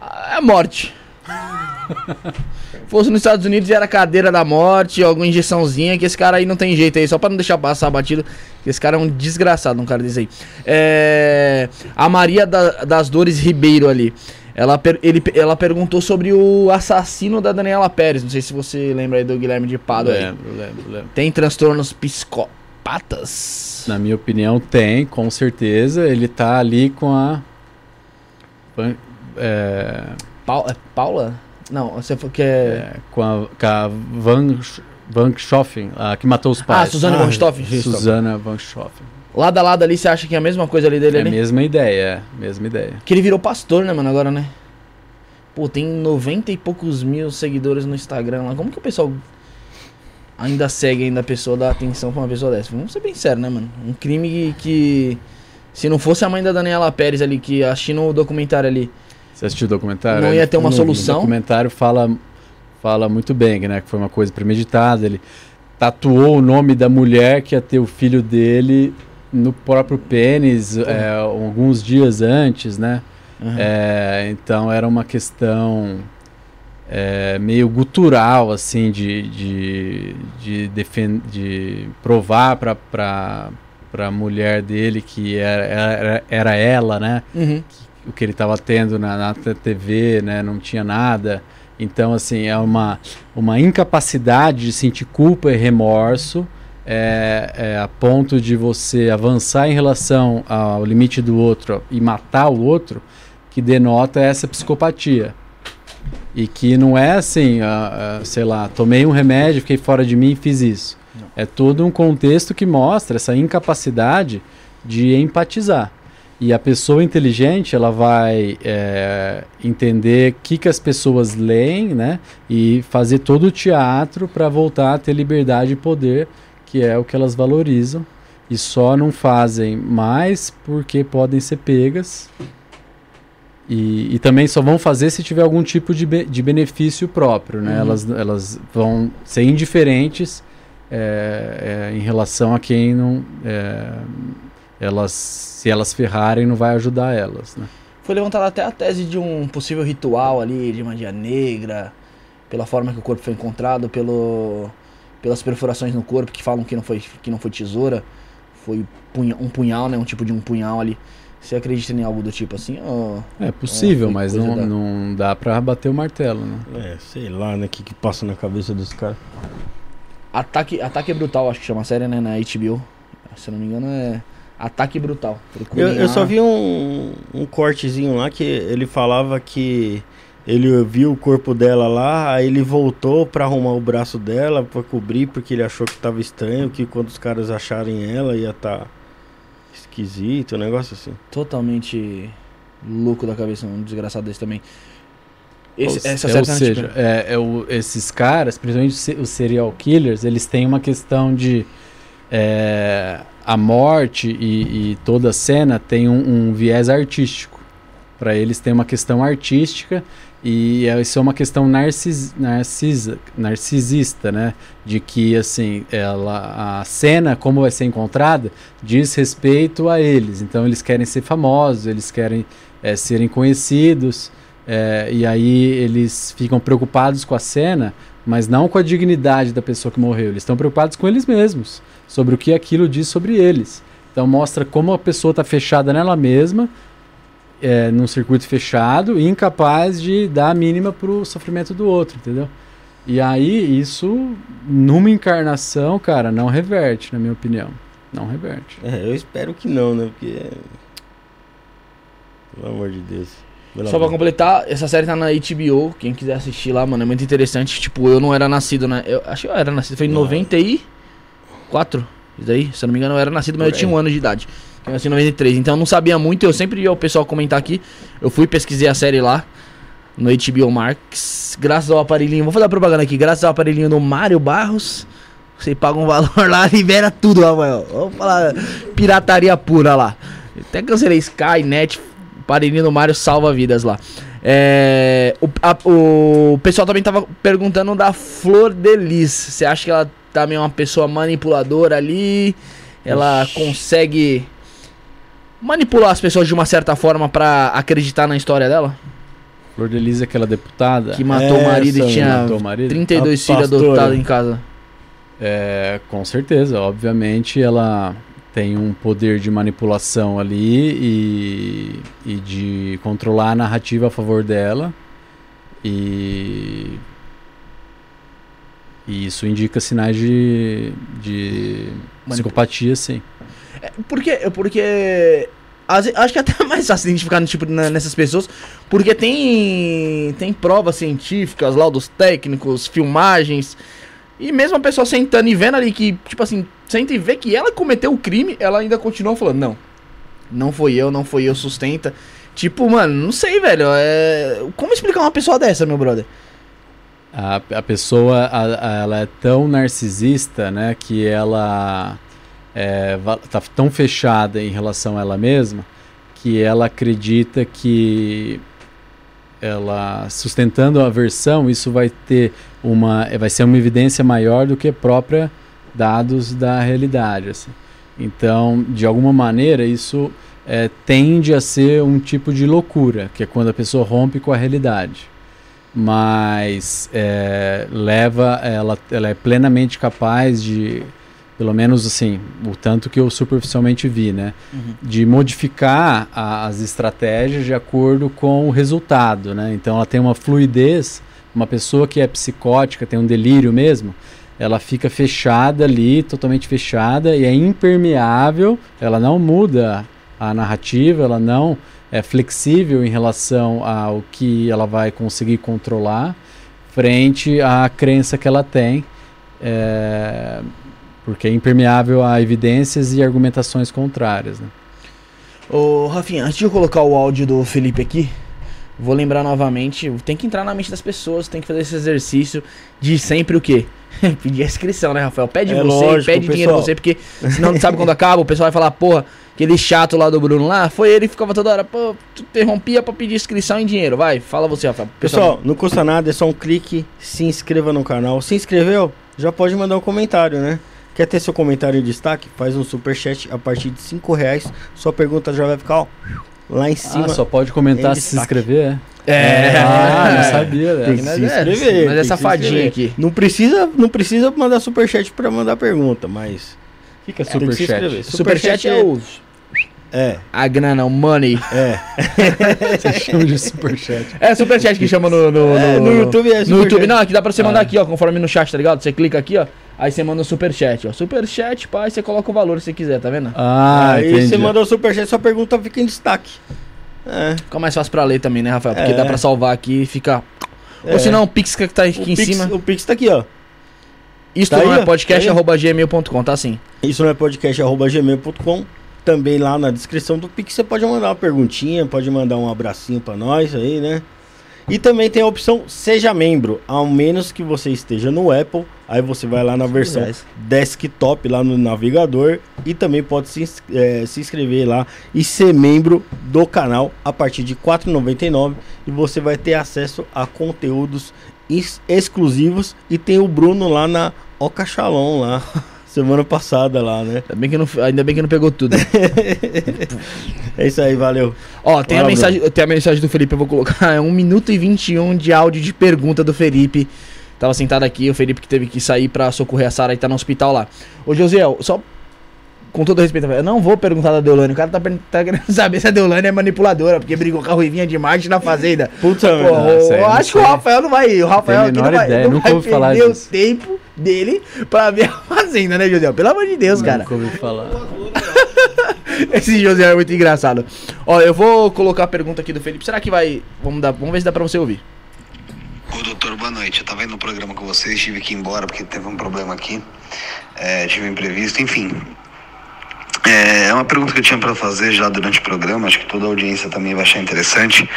[SPEAKER 1] A morte. Fosse nos Estados Unidos era cadeira da morte, alguma injeçãozinha, que esse cara aí não tem jeito aí, só pra não deixar passar batido. Esse cara é um desgraçado, um cara desse aí. É, a Maria da, das Dores Ribeiro ali. Ela, per, ele, ela perguntou sobre o assassino da Daniela Pérez. Não sei se você lembra aí do Guilherme de Pado
[SPEAKER 4] lembro, aí. Lembro, lembro.
[SPEAKER 1] Tem transtornos psicopatas?
[SPEAKER 4] Na minha opinião, tem, com certeza. Ele tá ali com a.
[SPEAKER 1] É... Pa é Paula? Não, você falou que é. é
[SPEAKER 4] com, a, com a Van, Van Schoffen, a que matou os ah, pais.
[SPEAKER 1] Ah, Suzana ah, Van Stoffen.
[SPEAKER 4] Susana Van Schoffen.
[SPEAKER 1] Lado a lado ali, você acha que é a mesma coisa ali dele?
[SPEAKER 4] É
[SPEAKER 1] a
[SPEAKER 4] mesma ideia, é. Mesma ideia.
[SPEAKER 1] Que ele virou pastor, né, mano, agora, né? Pô, tem 90 e poucos mil seguidores no Instagram lá. Como que o pessoal ainda segue ainda a pessoa, dá atenção pra uma pessoa dessa? Vamos ser bem sérios, né, mano? Um crime que. Se não fosse a mãe da Daniela Pérez ali, que assistindo o documentário ali,
[SPEAKER 4] você assistiu o documentário?
[SPEAKER 1] Não ia ter uma no, solução.
[SPEAKER 4] O documentário fala, fala muito bem, né? Que foi uma coisa premeditada. Ele tatuou o nome da mulher que ia ter o filho dele no próprio pênis é, alguns dias antes, né? Uhum. É, então era uma questão é, meio gutural, assim, de, de, de, defend, de provar para a mulher dele que era, era, era ela, né? Uhum o que ele estava tendo na, na, TV, né? Não tinha nada. Então, assim, é uma, uma incapacidade de sentir culpa e remorso é, é, a ponto de você avançar em relação ao limite do outro e matar o outro que denota essa psicopatia. E que não é assim, uh, uh, sei lá, tomei um remédio, fiquei fora de mim e fiz isso. Não. É todo um contexto que mostra essa incapacidade de empatizar. E a pessoa inteligente, ela vai é, entender o que, que as pessoas leem, né? E fazer todo o teatro para voltar a ter liberdade e poder, que é o que elas valorizam. E só não fazem mais porque podem ser pegas. E, e também só vão fazer se tiver algum tipo de, be de benefício próprio, né? Uhum. Elas, elas vão ser indiferentes é, é, em relação a quem não é, elas, se elas ferrarem, não vai ajudar elas, né?
[SPEAKER 1] Foi levantada até a tese de um possível ritual ali de magia negra, pela forma que o corpo foi encontrado, pelo, pelas perfurações no corpo que falam que não foi, que não foi tesoura, foi punha, um punhal, né? Um tipo de um punhal ali. Você acredita em algo do tipo assim? Ou,
[SPEAKER 4] é possível, mas não, da... não dá pra bater o martelo, né?
[SPEAKER 2] É, sei lá, né? O que, que passa na cabeça dos caras.
[SPEAKER 1] Ataque, Ataque Brutal, acho que chama a série, né? Na HBO. Se eu não me engano, é. Ataque brutal.
[SPEAKER 2] Eu, eu, só vi um, um cortezinho lá que ele falava que ele viu o corpo dela lá, aí ele voltou para arrumar o braço dela para cobrir porque ele achou que tava estranho, que quando os caras acharem ela ia estar tá esquisito, um negócio assim.
[SPEAKER 1] Totalmente louco da cabeça, um desgraçado desse também.
[SPEAKER 4] Esse, ou, essa é, ou seja, é, é o, esses caras, principalmente os serial killers, eles têm uma questão de é, a morte e, e, toda a cena tem um, um viés artístico. Para eles tem uma questão artística e isso é uma questão narcis, narcisista, né? De que assim, ela, a cena como vai ser encontrada diz respeito a eles. Então eles querem ser famosos, eles querem é, serem conhecidos é, e aí eles ficam preocupados com a cena, mas não com a dignidade da pessoa que morreu. Eles estão preocupados com eles mesmos sobre o que aquilo diz sobre eles. Então mostra como a pessoa está fechada nela mesma é, num circuito fechado e incapaz de dar a mínima pro sofrimento do outro, entendeu? E aí, isso, numa encarnação, cara, não reverte, na minha opinião. Não reverte.
[SPEAKER 2] É, eu espero que não, né? Porque. Pelo amor de Deus. Pelo
[SPEAKER 1] Só pra
[SPEAKER 2] amor.
[SPEAKER 1] completar, essa série tá na HBO. Quem quiser assistir lá, mano, é muito interessante. Tipo, eu não era nascido, né? Eu acho que eu era nascido, foi em
[SPEAKER 2] Não.
[SPEAKER 1] 94. Isso daí, se eu não me engano, eu era nascido, mas
[SPEAKER 2] Por
[SPEAKER 1] eu tinha um ano de idade. Eu nasci em 93. Então eu não sabia muito, eu sempre ia o pessoal comentar aqui. Eu fui pesquisei a série lá. No HBO Max. Graças ao aparelhinho. Vou fazer a propaganda aqui. Graças ao aparelhinho do Mário Barros. Você paga um valor lá, libera tudo, Rafael. Vamos falar pirataria pura lá. Até cancelei Sky, Net, aparelhinho do Mário salva vidas lá. É, o, a- o pessoal também tava perguntando da Flor de Lis. Você acha que ela também é uma pessoa manipuladora ali? Ela consegue manipular as pessoas de uma certa forma pra acreditar na história dela?
[SPEAKER 4] Flor de Lis, aquela deputada,
[SPEAKER 1] Que matou o marido
[SPEAKER 2] Essa,
[SPEAKER 1] e tinha
[SPEAKER 4] marido.
[SPEAKER 1] 32
[SPEAKER 2] A
[SPEAKER 1] filhos adotados em casa.
[SPEAKER 4] É, com certeza, obviamente ela tem um poder de manipulação ali e, e de controlar a narrativa a favor dela. E, e isso indica sinais de, de psicopatia, sim.
[SPEAKER 1] Porque, porque acho que é até mais fácil identificar no tipo, nessas pessoas, porque tem tem provas científicas, laudos técnicos, filmagens, e mesmo a pessoa sentando e vendo ali que, tipo assim, senta e vê que ela cometeu o crime, ela ainda continua falando, não, não foi eu, não foi eu, sustenta. Tipo, mano, não sei, velho, é... como explicar uma pessoa dessa, meu brother?
[SPEAKER 4] A, a pessoa a- a- ela é tão narcisista, né, que ela é, va- tá tão fechada em relação a ela mesma que ela acredita que ela sustentando a versão isso vai ter uma vai ser uma evidência maior do que própria dados da realidade assim. então de alguma maneira isso é, tende a ser um tipo de loucura que é quando a pessoa rompe com a realidade mas é, leva ela, ela é plenamente capaz de pelo menos assim o tanto que eu superficialmente vi né? De modificar a- as estratégias de acordo com o resultado né? Então ela tem uma fluidez uma pessoa que é psicótica tem um delírio mesmo ela fica fechada ali totalmente fechada e é impermeável ela não muda a narrativa ela não é flexível em relação ao que ela vai conseguir controlar frente à crença que ela tem, é, porque é impermeável a evidências e argumentações contrárias. Né?
[SPEAKER 1] Ô, Rafinha, antes de eu colocar o áudio do Felipe aqui, vou lembrar novamente, tem que entrar na mente das pessoas, tem que fazer esse exercício de sempre o quê? Pedir a inscrição, né, Rafael? Pede
[SPEAKER 2] É
[SPEAKER 1] você,
[SPEAKER 2] lógico,
[SPEAKER 1] pede dinheiro
[SPEAKER 2] pessoal.
[SPEAKER 1] você, porque senão não sabe quando acaba, o pessoal vai falar, porra, aquele chato lá do Bruno lá, foi ele que ficava toda hora, pô, tu interrompia pra pedir inscrição em dinheiro. Vai, fala você, Rafael.
[SPEAKER 2] Pessoal, não custa nada, é só um clique, se inscreva no canal. Se inscreveu? Já pode mandar um comentário, né? Quer ter seu comentário em destaque? Faz um superchat a partir de 5 reais. Sua pergunta já vai ficar ó, lá em cima.
[SPEAKER 4] Ah, só pode comentar se inscrever, é?
[SPEAKER 1] É,
[SPEAKER 4] Ah, não sabia,
[SPEAKER 2] Tem
[SPEAKER 4] né?
[SPEAKER 2] que
[SPEAKER 1] Mas
[SPEAKER 2] se
[SPEAKER 1] é-
[SPEAKER 2] inscrever.
[SPEAKER 1] mas é
[SPEAKER 2] tem que
[SPEAKER 1] safadinho
[SPEAKER 2] inscrever.
[SPEAKER 1] aqui.
[SPEAKER 2] Não precisa, não precisa mandar superchat pra mandar pergunta, mas.
[SPEAKER 4] Fica
[SPEAKER 2] tem que se
[SPEAKER 4] superchat.
[SPEAKER 2] inscrever.
[SPEAKER 1] Superchat é o...
[SPEAKER 2] É,
[SPEAKER 1] A grana, o money.
[SPEAKER 2] é.
[SPEAKER 4] Você chama de superchat.
[SPEAKER 1] É superchat que chama no... No,
[SPEAKER 2] É, no YouTube é
[SPEAKER 1] No. YouTube, não, aqui dá pra você mandar
[SPEAKER 4] Ah.
[SPEAKER 1] aqui, ó, conforme no chat, tá ligado? Você clica aqui, ó, aí você manda o superchat, ó. Superchat, pá, aí você coloca o valor se você quiser, tá vendo?
[SPEAKER 4] Ah,
[SPEAKER 2] Aí
[SPEAKER 4] entendi.
[SPEAKER 2] você manda o superchat, sua pergunta fica em destaque. É.
[SPEAKER 1] Fica mais fácil pra ler também, né, Rafael? Porque
[SPEAKER 2] É.
[SPEAKER 1] dá pra salvar aqui e fica...
[SPEAKER 2] É.
[SPEAKER 1] Ou se não, o Pix que tá aqui
[SPEAKER 2] O
[SPEAKER 1] em
[SPEAKER 2] Pix,
[SPEAKER 1] cima.
[SPEAKER 2] o Pix tá aqui, ó.
[SPEAKER 1] Isso
[SPEAKER 2] tá
[SPEAKER 1] não
[SPEAKER 2] aí,
[SPEAKER 1] é
[SPEAKER 2] tá aí.
[SPEAKER 1] arroba gmail.com, tá assim.
[SPEAKER 2] Isso não é podcast.gmail.com. Também lá na descrição do Pix você pode mandar uma perguntinha, pode mandar um abracinho pra nós aí, né? E também tem a opção Seja Membro, ao menos que você esteja no Apple. Aí você vai lá na versão
[SPEAKER 1] reais.
[SPEAKER 2] desktop, lá no navegador. E também pode se, eh, se inscrever lá e ser membro do canal a partir de R$ 4,99. E você vai ter acesso a conteúdos ex- exclusivos. E tem o Bruno lá na Oca Shalom lá. Semana passada lá, né?
[SPEAKER 1] Ainda bem que não, ainda bem que não pegou tudo.
[SPEAKER 2] É isso aí, valeu.
[SPEAKER 1] Ó, tem a,
[SPEAKER 2] Fala,
[SPEAKER 1] mensagem, tem a mensagem do Felipe, eu vou colocar. É 1 minuto e 21 de áudio de pergunta do Felipe. Tava sentado aqui, o Felipe que teve que sair pra socorrer a Sara e tá no hospital lá. Ô, Josiel, só com todo respeito, eu não vou perguntar da Deolane. O cara tá, tá querendo saber se a Deolane é manipuladora, porque brigou com a Ruivinha de Marte na fazenda.
[SPEAKER 2] Puta
[SPEAKER 1] Pô,
[SPEAKER 2] merda.
[SPEAKER 1] eu
[SPEAKER 4] não
[SPEAKER 1] acho que o. Rafael não vai. O Rafael aqui não
[SPEAKER 4] menor
[SPEAKER 1] vai,
[SPEAKER 4] ideia,
[SPEAKER 1] não
[SPEAKER 4] nunca
[SPEAKER 1] vai
[SPEAKER 4] ouvi falar
[SPEAKER 1] perder
[SPEAKER 4] disso.
[SPEAKER 1] o tempo dele pra ver a fazenda, né, José? Pelo amor de Deus, cara.
[SPEAKER 4] Nunca ouvi falar.
[SPEAKER 1] Esse José é muito engraçado. Ó, eu vou colocar a pergunta aqui do Felipe. Será que vai. Vamos, dar, vamos ver se dá pra você ouvir.
[SPEAKER 5] Ô doutor, boa noite. Eu tava indo no programa com vocês, tive que ir embora porque teve um problema aqui. É, tive um imprevisto, enfim. É é uma pergunta que eu tinha para fazer já durante o programa, acho que toda a audiência também vai achar interessante.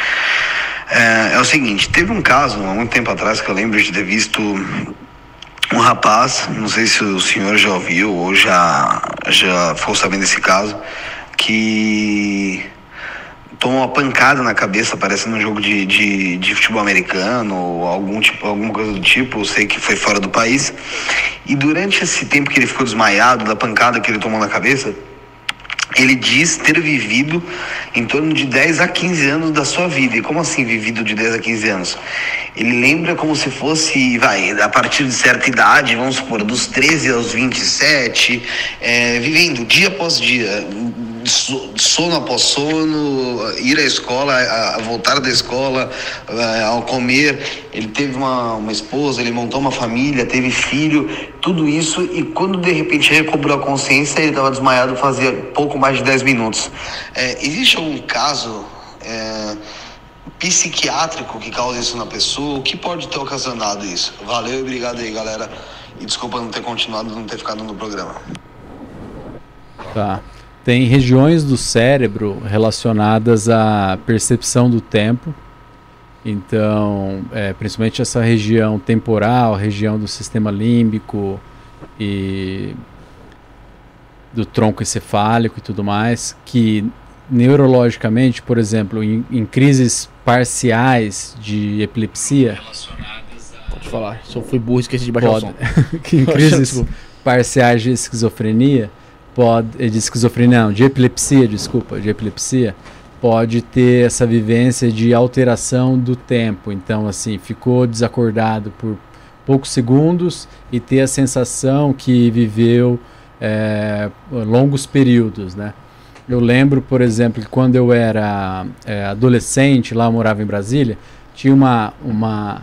[SPEAKER 5] É, é o seguinte, teve um caso há muito tempo atrás que eu lembro de ter visto um rapaz, não sei se o senhor já ouviu ou já, já ficou sabendo desse caso, que tomou uma pancada na cabeça, parece num jogo de, de, de futebol americano ou algum tipo, alguma coisa do tipo, eu sei que foi fora do país. E durante esse tempo que ele ficou desmaiado, da pancada que ele tomou na cabeça, ele diz ter vivido em torno de 10 a 15 anos da sua vida. E como assim vivido de 10 a 15 anos? Ele lembra como se fosse, vai, a partir de certa idade, vamos supor, dos 13 aos 27, é, vivendo dia após dia, sono após sono, ir à escola, a, a voltar da escola, a- ao comer. Ele teve uma, uma esposa, ele montou uma família, teve filho, tudo isso. E quando de repente recobrou a consciência, ele estava desmaiado fazia pouco mais de 10 minutos. É, existe algum caso é, psiquiátrico que causa isso na pessoa? O que pode ter ocasionado isso? Valeu e obrigado aí, galera. E desculpa não ter continuado, não ter ficado no programa.
[SPEAKER 4] Tá. Tem regiões do cérebro relacionadas à percepção do tempo. Então, é, principalmente essa região temporal, região do sistema límbico e do tronco encefálico e tudo mais, que neurologicamente, por exemplo, em, em crises parciais de epilepsia,
[SPEAKER 1] Pode falar. Eu fui burro, esqueci de baixar
[SPEAKER 4] pode,
[SPEAKER 1] o som.
[SPEAKER 4] que em crises parciais de esquizofrenia, pode, de esquizofrenia não, de epilepsia, desculpa, de epilepsia, pode ter essa vivência de alteração do tempo. Então, assim, ficou desacordado por poucos segundos e ter a sensação que viveu eh, longos períodos, né? Eu lembro, por exemplo, que quando eu era eh, adolescente, lá eu morava em Brasília, tinha uma, uma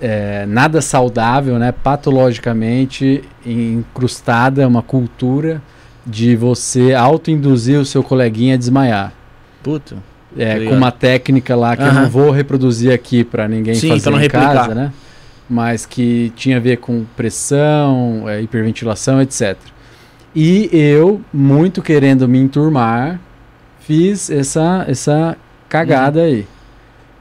[SPEAKER 4] é, nada saudável, né, patologicamente incrustada uma cultura de você autoinduzir o seu coleguinha a desmaiar.
[SPEAKER 1] Puta.
[SPEAKER 4] É,
[SPEAKER 1] Obrigado.
[SPEAKER 4] com uma técnica lá que eu não vou reproduzir aqui para ninguém
[SPEAKER 1] Sim,
[SPEAKER 4] fazer em
[SPEAKER 1] replicar.
[SPEAKER 4] casa, né? Mas que tinha a ver com pressão, é, hiperventilação, etc. E eu, muito querendo me enturmar, fiz essa, essa cagada aí.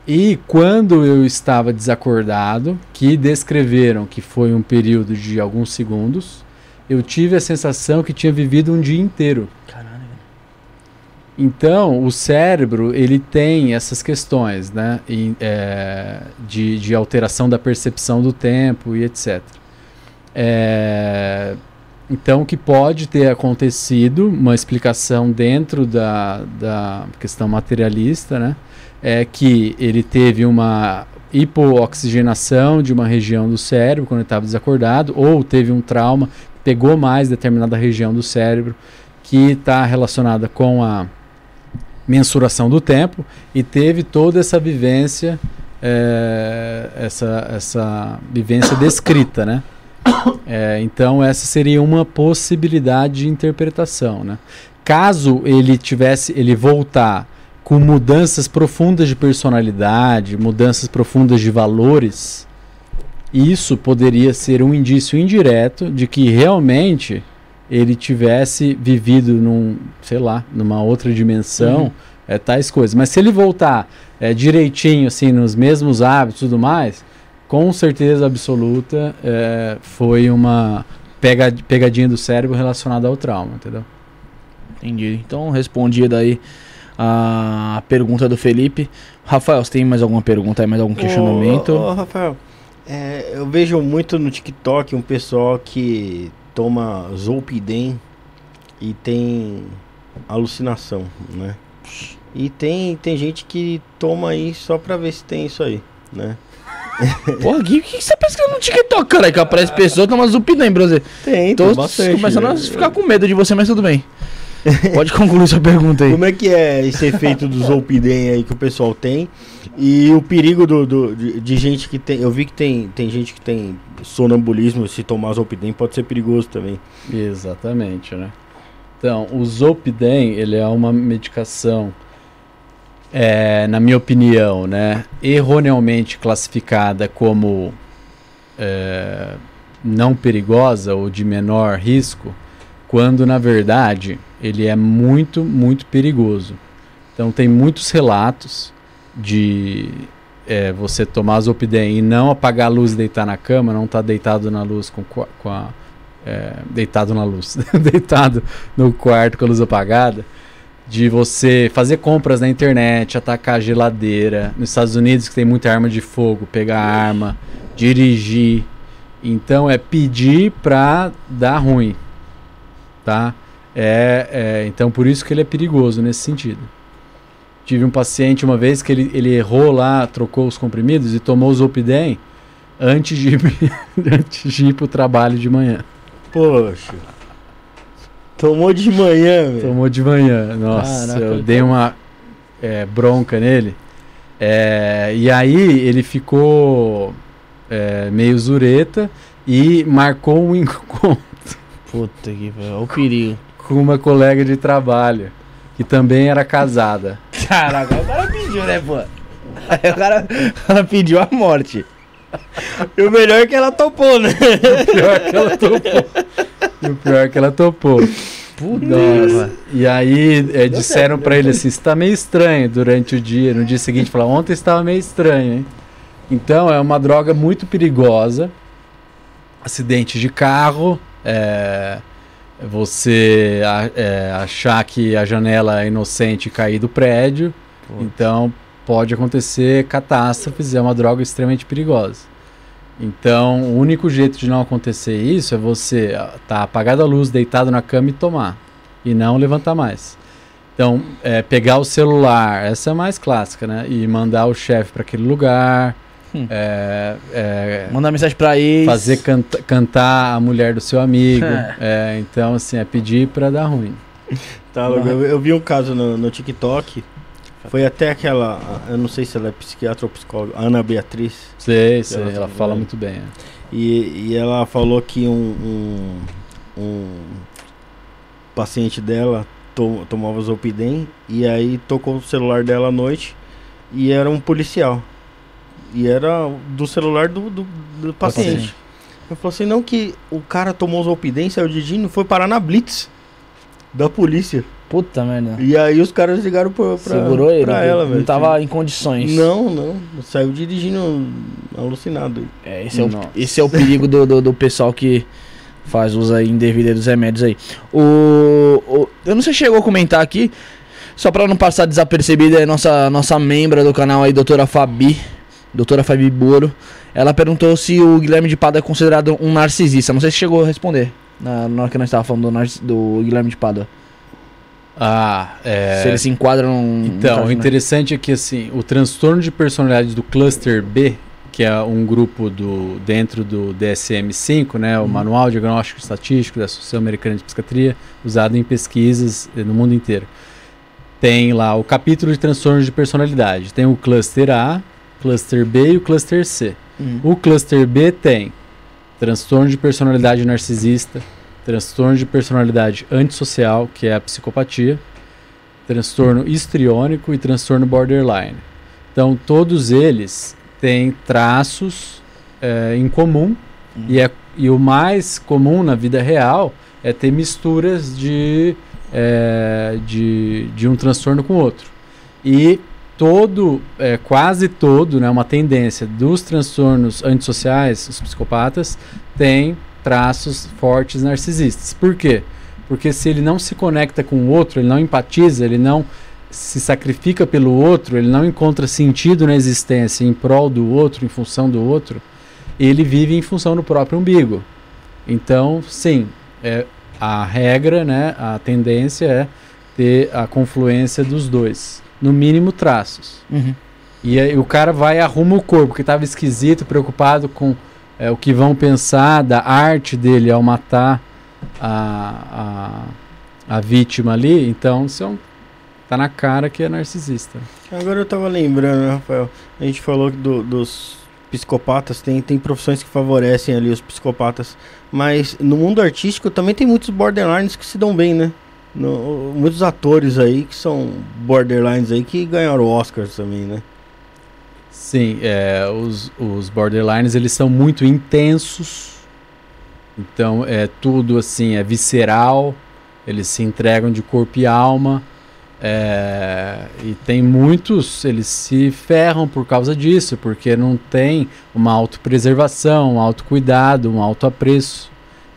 [SPEAKER 4] E quando eu estava desacordado, que descreveram que foi um período de alguns segundos, eu tive a sensação que tinha vivido um dia inteiro.
[SPEAKER 1] Caralho.
[SPEAKER 4] Então, o cérebro, ele tem essas questões, né? em- é, de, de alteração da percepção do tempo e etc. É, então, o que pode ter acontecido, uma explicação dentro da, da questão materialista, né? É que ele teve uma hipooxigenação de uma região do cérebro quando ele estava desacordado, ou teve um trauma, pegou mais determinada região do cérebro que está relacionada com a mensuração do tempo e teve toda essa vivência, é, essa, essa vivência descrita, né? É, então essa seria uma possibilidade de interpretação, né? Caso ele tivesse, ele voltar com mudanças profundas de personalidade, mudanças profundas de valores, isso poderia ser um indício indireto de que realmente ele tivesse vivido num, sei lá, numa outra dimensão,
[SPEAKER 1] Uhum.
[SPEAKER 4] é, tais coisas. Mas se ele voltar é, direitinho, assim, nos mesmos hábitos e tudo mais, com certeza absoluta é, foi uma pega, pegadinha do cérebro relacionada ao trauma, entendeu?
[SPEAKER 1] Entendi. Então, respondida aí a pergunta do Felipe. Rafael, você tem mais alguma pergunta aí, mais algum questionamento?
[SPEAKER 2] Ô, ô, Rafael, é, eu vejo muito no TikTok um pessoal que toma Zolpidem e tem alucinação, né? E tem, tem gente que toma aí só pra ver se tem isso aí, né?
[SPEAKER 1] Porra, Gui, o que, que você tá pesquisando no TikTok, cara? Que aparece pessoa que uma zupidem, brother.
[SPEAKER 2] Tem,
[SPEAKER 1] Tô
[SPEAKER 2] tem bastante.
[SPEAKER 1] começando a ficar com medo de você, mas tudo bem. Pode concluir sua pergunta aí.
[SPEAKER 2] Como é que é esse efeito do Zolpidem aí que o pessoal tem? E o perigo do, do- de, de gente que tem. Eu vi que tem, tem gente que tem sonambulismo, se tomar Zolpidem pode ser perigoso também.
[SPEAKER 4] Exatamente, né? Então, o Zolpidem, ele é uma medicação, é, na minha opinião, né, erroneamente classificada como é, não perigosa ou de menor risco, quando na verdade ele é muito, muito perigoso. Então, tem muitos relatos de é, você tomar Zolpidem e não apagar a luz e deitar na cama, não estar deitado na luz com, com a é, deitado na luz, deitado no quarto com a luz apagada, de você fazer compras na internet, atacar a geladeira, nos Estados Unidos que tem muita arma de fogo, pegar arma, dirigir. Então é pedir pra dar ruim, tá? É, é, então por isso que ele é perigoso nesse sentido. Tive um paciente uma vez que ele, ele errou lá, trocou os comprimidos e tomou o Zolpidem antes de, antes de ir pro trabalho de manhã.
[SPEAKER 2] Poxa. Tomou de manhã, velho.
[SPEAKER 4] Tomou de manhã. Nossa,
[SPEAKER 1] Caraca,
[SPEAKER 4] eu dei uma é, bronca nele. É, e aí ele ficou é, meio zureta e marcou um encontro
[SPEAKER 1] Puta que pariu, olha o perigo.
[SPEAKER 4] com uma colega de trabalho que também era casada.
[SPEAKER 1] Caraca, o cara pediu, né, pô? Aí o cara, o cara pediu a morte.
[SPEAKER 2] E o melhor é que ela topou, né?
[SPEAKER 4] Pior que ela topou. E o pior é que ela topou.
[SPEAKER 1] Puta,
[SPEAKER 4] Nossa. E aí é, disseram pra ele assim, você tá meio estranho durante o dia. No dia seguinte falaram, ontem estava meio estranho, hein? Então é uma droga muito perigosa. Acidente de carro, é, você a- é, achar que a janela é inocente e cair do prédio. Então pode acontecer catástrofes, é uma droga extremamente perigosa. Então, o único jeito de não acontecer isso é você estar tá apagada a luz, deitado na cama e tomar. E não levantar mais. Então, é, pegar o celular, essa é a mais clássica, né? E mandar o chefe para aquele lugar.
[SPEAKER 1] Hum.
[SPEAKER 4] é, é,
[SPEAKER 1] Mandar mensagem pra eles.
[SPEAKER 4] fazer canta- cantar a mulher do seu amigo.
[SPEAKER 1] É.
[SPEAKER 4] é, então, assim, é pedir para dar ruim.
[SPEAKER 2] Tá, eu, eu vi um caso no, no TikTok. Foi até aquela. Eu não sei se ela é psiquiatra ou psicóloga. Ana Beatriz.
[SPEAKER 4] Sei, sei,
[SPEAKER 2] Ela
[SPEAKER 4] ela fala
[SPEAKER 2] bem.
[SPEAKER 4] muito bem. é.
[SPEAKER 2] E, e ela falou que um, um, um paciente dela to, tomava Zolpidem e aí tocou o celular dela à noite e era um policial. E era do celular do, do, do paciente.
[SPEAKER 1] paciente.
[SPEAKER 2] Eu falei assim, não que o cara tomou Zolpidem, saiu de Dino, foi parar na Blitz da polícia.
[SPEAKER 1] Puta merda.
[SPEAKER 2] E aí os caras ligaram pra, pra,
[SPEAKER 1] Segurou ele.
[SPEAKER 2] pra ela,
[SPEAKER 1] não
[SPEAKER 2] velho.
[SPEAKER 1] tava em condições.
[SPEAKER 2] Não, não. Saiu dirigindo alucinado.
[SPEAKER 1] É, esse, é o, esse é o perigo do, do, do pessoal que faz uso aí indevido dos remédios aí. O, o- eu não sei se chegou a comentar aqui, só pra não passar desapercebida, é nossa, nossa membra do canal aí, doutora Fabi, doutora Fabi Boro, ela perguntou se o Guilherme de Pádua é considerado um narcisista. Não sei se chegou a responder na, na hora que nós estávamos falando do, do Guilherme de Pádua.
[SPEAKER 4] Ah, é.
[SPEAKER 1] Se ele se enquadra num.
[SPEAKER 4] Então,
[SPEAKER 1] num
[SPEAKER 4] o interessante é que assim, o transtorno de personalidade do cluster B, que é um grupo do dentro do DSM-5, né, o Manual Diagnóstico Estatístico da Associação Americana de Psiquiatria, usado em pesquisas eh, no mundo inteiro. Tem lá o capítulo de transtornos de personalidade. Tem o cluster A, cluster B e o cluster C.
[SPEAKER 1] Hum.
[SPEAKER 4] O cluster B tem transtorno de personalidade narcisista, transtorno de personalidade antissocial, que é a psicopatia, transtorno histriônico e transtorno borderline. Então, todos eles têm traços eh, em comum
[SPEAKER 1] Hum.
[SPEAKER 4] e, é, e o mais comum na vida real é ter misturas de, eh, de, de um transtorno com outro. E todo, eh, quase todo, né, uma tendência dos transtornos antissociais, os psicopatas, tem traços fortes narcisistas. Por quê? Porque se ele não se conecta com o outro, ele não empatiza, ele não se sacrifica pelo outro, ele não encontra sentido na existência em prol do outro, em função do outro, ele vive em função do próprio umbigo. Então, sim, é, a regra, né, a tendência é ter a confluência dos dois, no mínimo traços.
[SPEAKER 1] Uhum.
[SPEAKER 4] E aí o cara vai e arruma o corpo, que tava esquisito, preocupado com é, o que vão pensar da arte dele ao matar a, a, a vítima ali. Então, isso é um, tá na cara que é narcisista.
[SPEAKER 2] Agora eu tava lembrando, né, Rafael? A gente falou do- dos psicopatas, tem, tem profissões que favorecem ali os psicopatas. Mas no mundo artístico também tem muitos borderlines que se dão bem, né? No- muitos atores aí que são borderlines aí que ganharam Oscars também, né?
[SPEAKER 4] Sim, é, os, os borderlines eles são muito intensos. Então é tudo assim, é visceral. Eles se entregam de corpo e alma. é, e tem muitos, eles se ferram por causa disso, porque não tem uma autopreservação, um autocuidado, um autoapreço.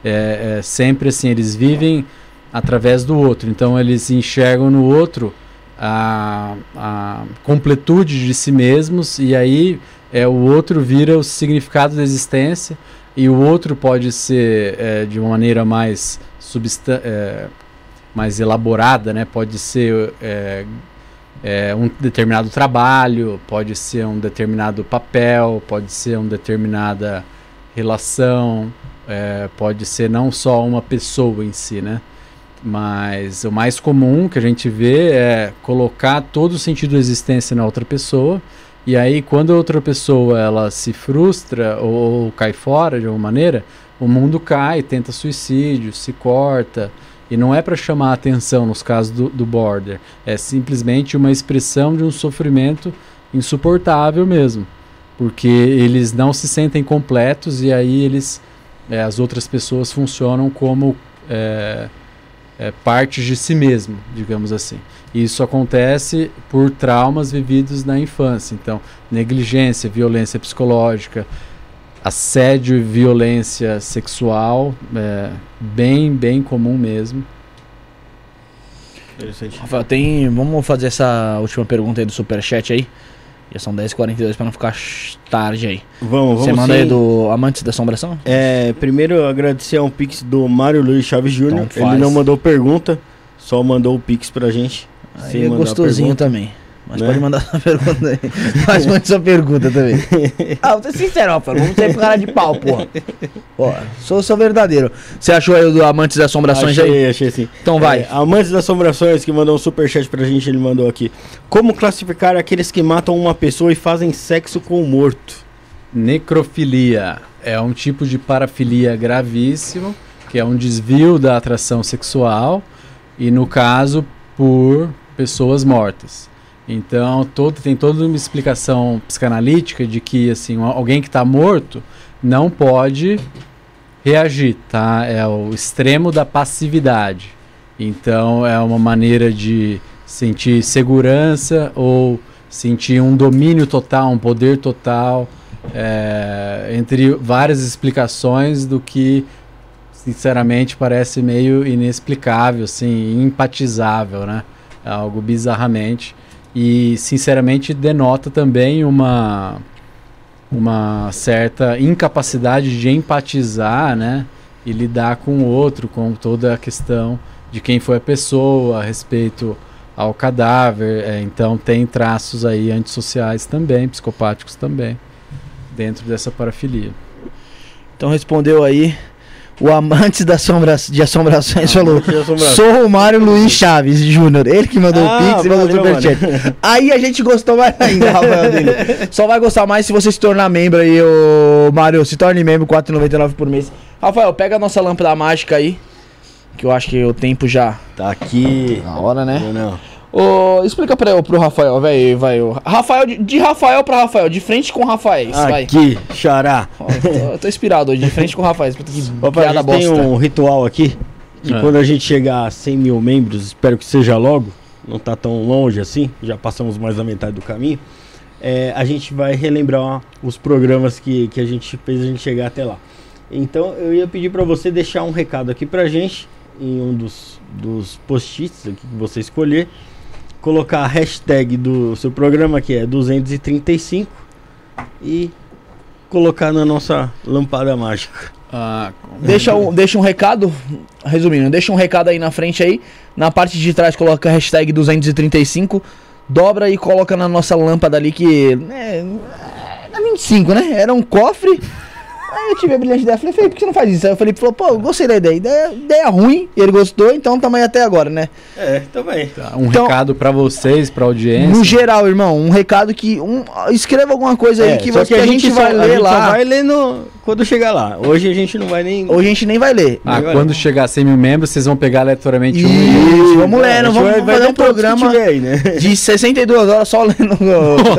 [SPEAKER 4] É, é sempre assim, eles vivem através do outro. Então eles enxergam no outro a, a completude de si mesmos e aí é o outro vira o significado da existência e o outro pode ser é, de uma maneira mais substan é, mais elaborada, né? Pode ser é, é, um determinado trabalho, pode ser um determinado papel, pode ser uma determinada relação, é, pode ser não só uma pessoa em si, né? Mas o mais comum que a gente vê é colocar todo o sentido da existência na outra pessoa. E aí, quando a outra pessoa ela se frustra ou, ou cai fora de alguma maneira, o mundo cai, tenta suicídio, se corta. E não é para chamar atenção nos casos do, do border. É simplesmente uma expressão de um sofrimento insuportável mesmo. Porque eles não se sentem completos e aí eles, é, as outras pessoas funcionam como é, é, partes de si mesmo, digamos assim. E Isso acontece por traumas vividos na infância. Então, negligência, violência psicológica, assédio e violência sexual, é bem, bem comum mesmo.
[SPEAKER 2] Interessante.
[SPEAKER 1] Rafael, tem. Vamos fazer essa última pergunta aí do Superchat aí. Já são 10h42 pra não ficar tarde aí.
[SPEAKER 2] Vamos, vamos
[SPEAKER 1] Você manda aí
[SPEAKER 2] sim.
[SPEAKER 1] do Amantes da Assombração?
[SPEAKER 2] É, primeiro eu agradecer a um pix do Mário Luiz Chaves Júnior.
[SPEAKER 1] Então.
[SPEAKER 2] Ele não mandou pergunta, só mandou o pix pra gente.
[SPEAKER 1] Aí é gostosinho também. Mas
[SPEAKER 2] né?
[SPEAKER 1] pode mandar sua pergunta aí. Mas mande sua pergunta também. ah, vou ser sincero, Rafael. Vamos sair pro cara de pau, porra. Ó, sou, sou verdadeiro. Você achou aí o do Amantes das Assombrações aí?
[SPEAKER 2] Achei, achei sim.
[SPEAKER 1] Então vai.
[SPEAKER 2] É, Amantes das Assombrações, que mandou um superchat pra gente, ele mandou aqui. Como classificar aqueles que matam uma pessoa e fazem sexo com o morto?
[SPEAKER 4] Necrofilia é um tipo de parafilia gravíssimo, que é um desvio da atração sexual, e no caso, por pessoas mortas. Então, todo, tem toda uma explicação psicanalítica de que assim, alguém que está morto não pode reagir, tá? É o extremo da passividade. Então, é uma maneira de sentir segurança ou sentir um domínio total, um poder total, é, entre várias explicações do que, sinceramente, parece meio inexplicável, assim, empatizável, né? É algo bizarramente. E, sinceramente, denota também uma, uma certa incapacidade de empatizar, né? E lidar com o outro, com toda a questão de quem foi a pessoa, a respeito ao cadáver. é, então, tem traços aí antissociais também, psicopáticos também, dentro dessa parafilia.
[SPEAKER 1] Então respondeu aí. O Amantes da Assombra... de Assombrações falou.
[SPEAKER 2] Amantes de Assombrações.
[SPEAKER 1] Sou o Mário Luiz Chaves Júnior. Ele que mandou
[SPEAKER 2] Ah,
[SPEAKER 1] o Pix e mandou o Superchat. Aí a gente gostou mais ainda, Rafael dele. Só vai gostar mais se você se tornar membro aí, ô Mário. Se torne membro, R$ 4,99 por mês. Rafael, pega a nossa lâmpada mágica aí. Que eu acho que o tempo já.
[SPEAKER 2] Tá aqui.
[SPEAKER 1] Na hora, né?
[SPEAKER 2] Não, não.
[SPEAKER 1] Ô, explica pra eu, pro Rafael, velho, vai. Rafael, de, de Rafael pra Rafael, de frente com o Rafael, vai.
[SPEAKER 2] Aqui, xará.
[SPEAKER 1] Ó, eu, tô, eu tô inspirado hoje, de frente com o Rafael. Que
[SPEAKER 2] Papai, a gente tem
[SPEAKER 1] bosta.
[SPEAKER 2] um ritual aqui. Que
[SPEAKER 4] É.
[SPEAKER 2] quando a gente chegar a 100 mil membros, espero que seja logo, não tá tão longe assim, já passamos mais da metade do caminho. é, a gente vai relembrar os programas que, que a gente fez a gente chegar até lá. Então eu ia pedir para você deixar um recado aqui pra gente, em um dos, dos post-its aqui que você escolher, colocar a hashtag do seu programa que é 235 e colocar na nossa lampada mágica.
[SPEAKER 4] Ah,
[SPEAKER 1] Deixa um, deixa um recado, resumindo, deixa um recado aí na frente aí. Na parte de trás coloca a hashtag 235. dobra e coloca na nossa lâmpada ali que. É, na 25, né? Era um cofre. Aí eu tive a brilhante ideia, falei, Felipe, por que você não faz isso? Aí o Felipe falou, pô, eu gostei da ideia. Ideia, ideia ruim, ele gostou, então tamo aí até agora, né?
[SPEAKER 2] É, também.
[SPEAKER 4] Tá, Um
[SPEAKER 1] Então-
[SPEAKER 4] recado pra vocês, pra audiência.
[SPEAKER 1] No geral, irmão, um recado que. Um, escreva alguma coisa aí
[SPEAKER 2] É,
[SPEAKER 1] que,
[SPEAKER 2] só
[SPEAKER 1] você, que a gente,
[SPEAKER 2] só-
[SPEAKER 1] vai
[SPEAKER 2] a
[SPEAKER 1] ler
[SPEAKER 2] gente
[SPEAKER 1] lá.
[SPEAKER 2] Só vai ler no, quando chegar lá. Hoje a gente não vai nem.
[SPEAKER 1] Hoje a gente nem vai ler.
[SPEAKER 4] Ah,
[SPEAKER 2] Agora-
[SPEAKER 4] quando chegar a 100 mil membros, vocês vão pegar aleatoriamente um.
[SPEAKER 1] Isso, vamos
[SPEAKER 2] a gente
[SPEAKER 1] vamos
[SPEAKER 2] vai- vai
[SPEAKER 1] fazer
[SPEAKER 2] ler
[SPEAKER 1] um
[SPEAKER 2] que
[SPEAKER 1] programa
[SPEAKER 2] aí, né?
[SPEAKER 1] de 62 horas só lendo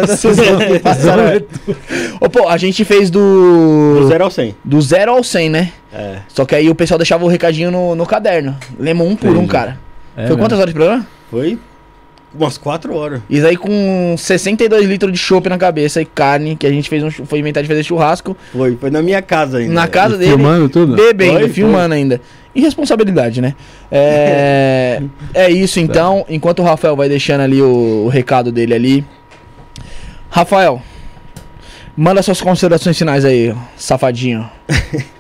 [SPEAKER 1] pessoas que passaram. Ô, pô, a gente fez do.
[SPEAKER 2] Do 0 ao 100.
[SPEAKER 1] Do 0 ao 100, né?
[SPEAKER 2] É.
[SPEAKER 1] Só que aí o pessoal deixava o recadinho no, no caderno. Lemos um por um,
[SPEAKER 4] Entendi.
[SPEAKER 1] cara.
[SPEAKER 4] É
[SPEAKER 1] Foi quantas horas de programa?
[SPEAKER 2] Foi umas 4 horas.
[SPEAKER 1] Isso aí com 62 litros de chopp na cabeça e carne, que a gente fez um, foi inventar de fazer churrasco
[SPEAKER 2] Foi, foi na minha casa ainda.
[SPEAKER 1] na casa
[SPEAKER 4] E
[SPEAKER 1] dele.
[SPEAKER 4] Filmando tudo?
[SPEAKER 1] Bebendo,
[SPEAKER 2] Foi,
[SPEAKER 1] filmando ainda. Irresponsabilidade, né? É, é isso então. Enquanto o Rafael vai deixando ali o, o recado dele ali. Rafael, manda suas considerações finais aí, safadinho.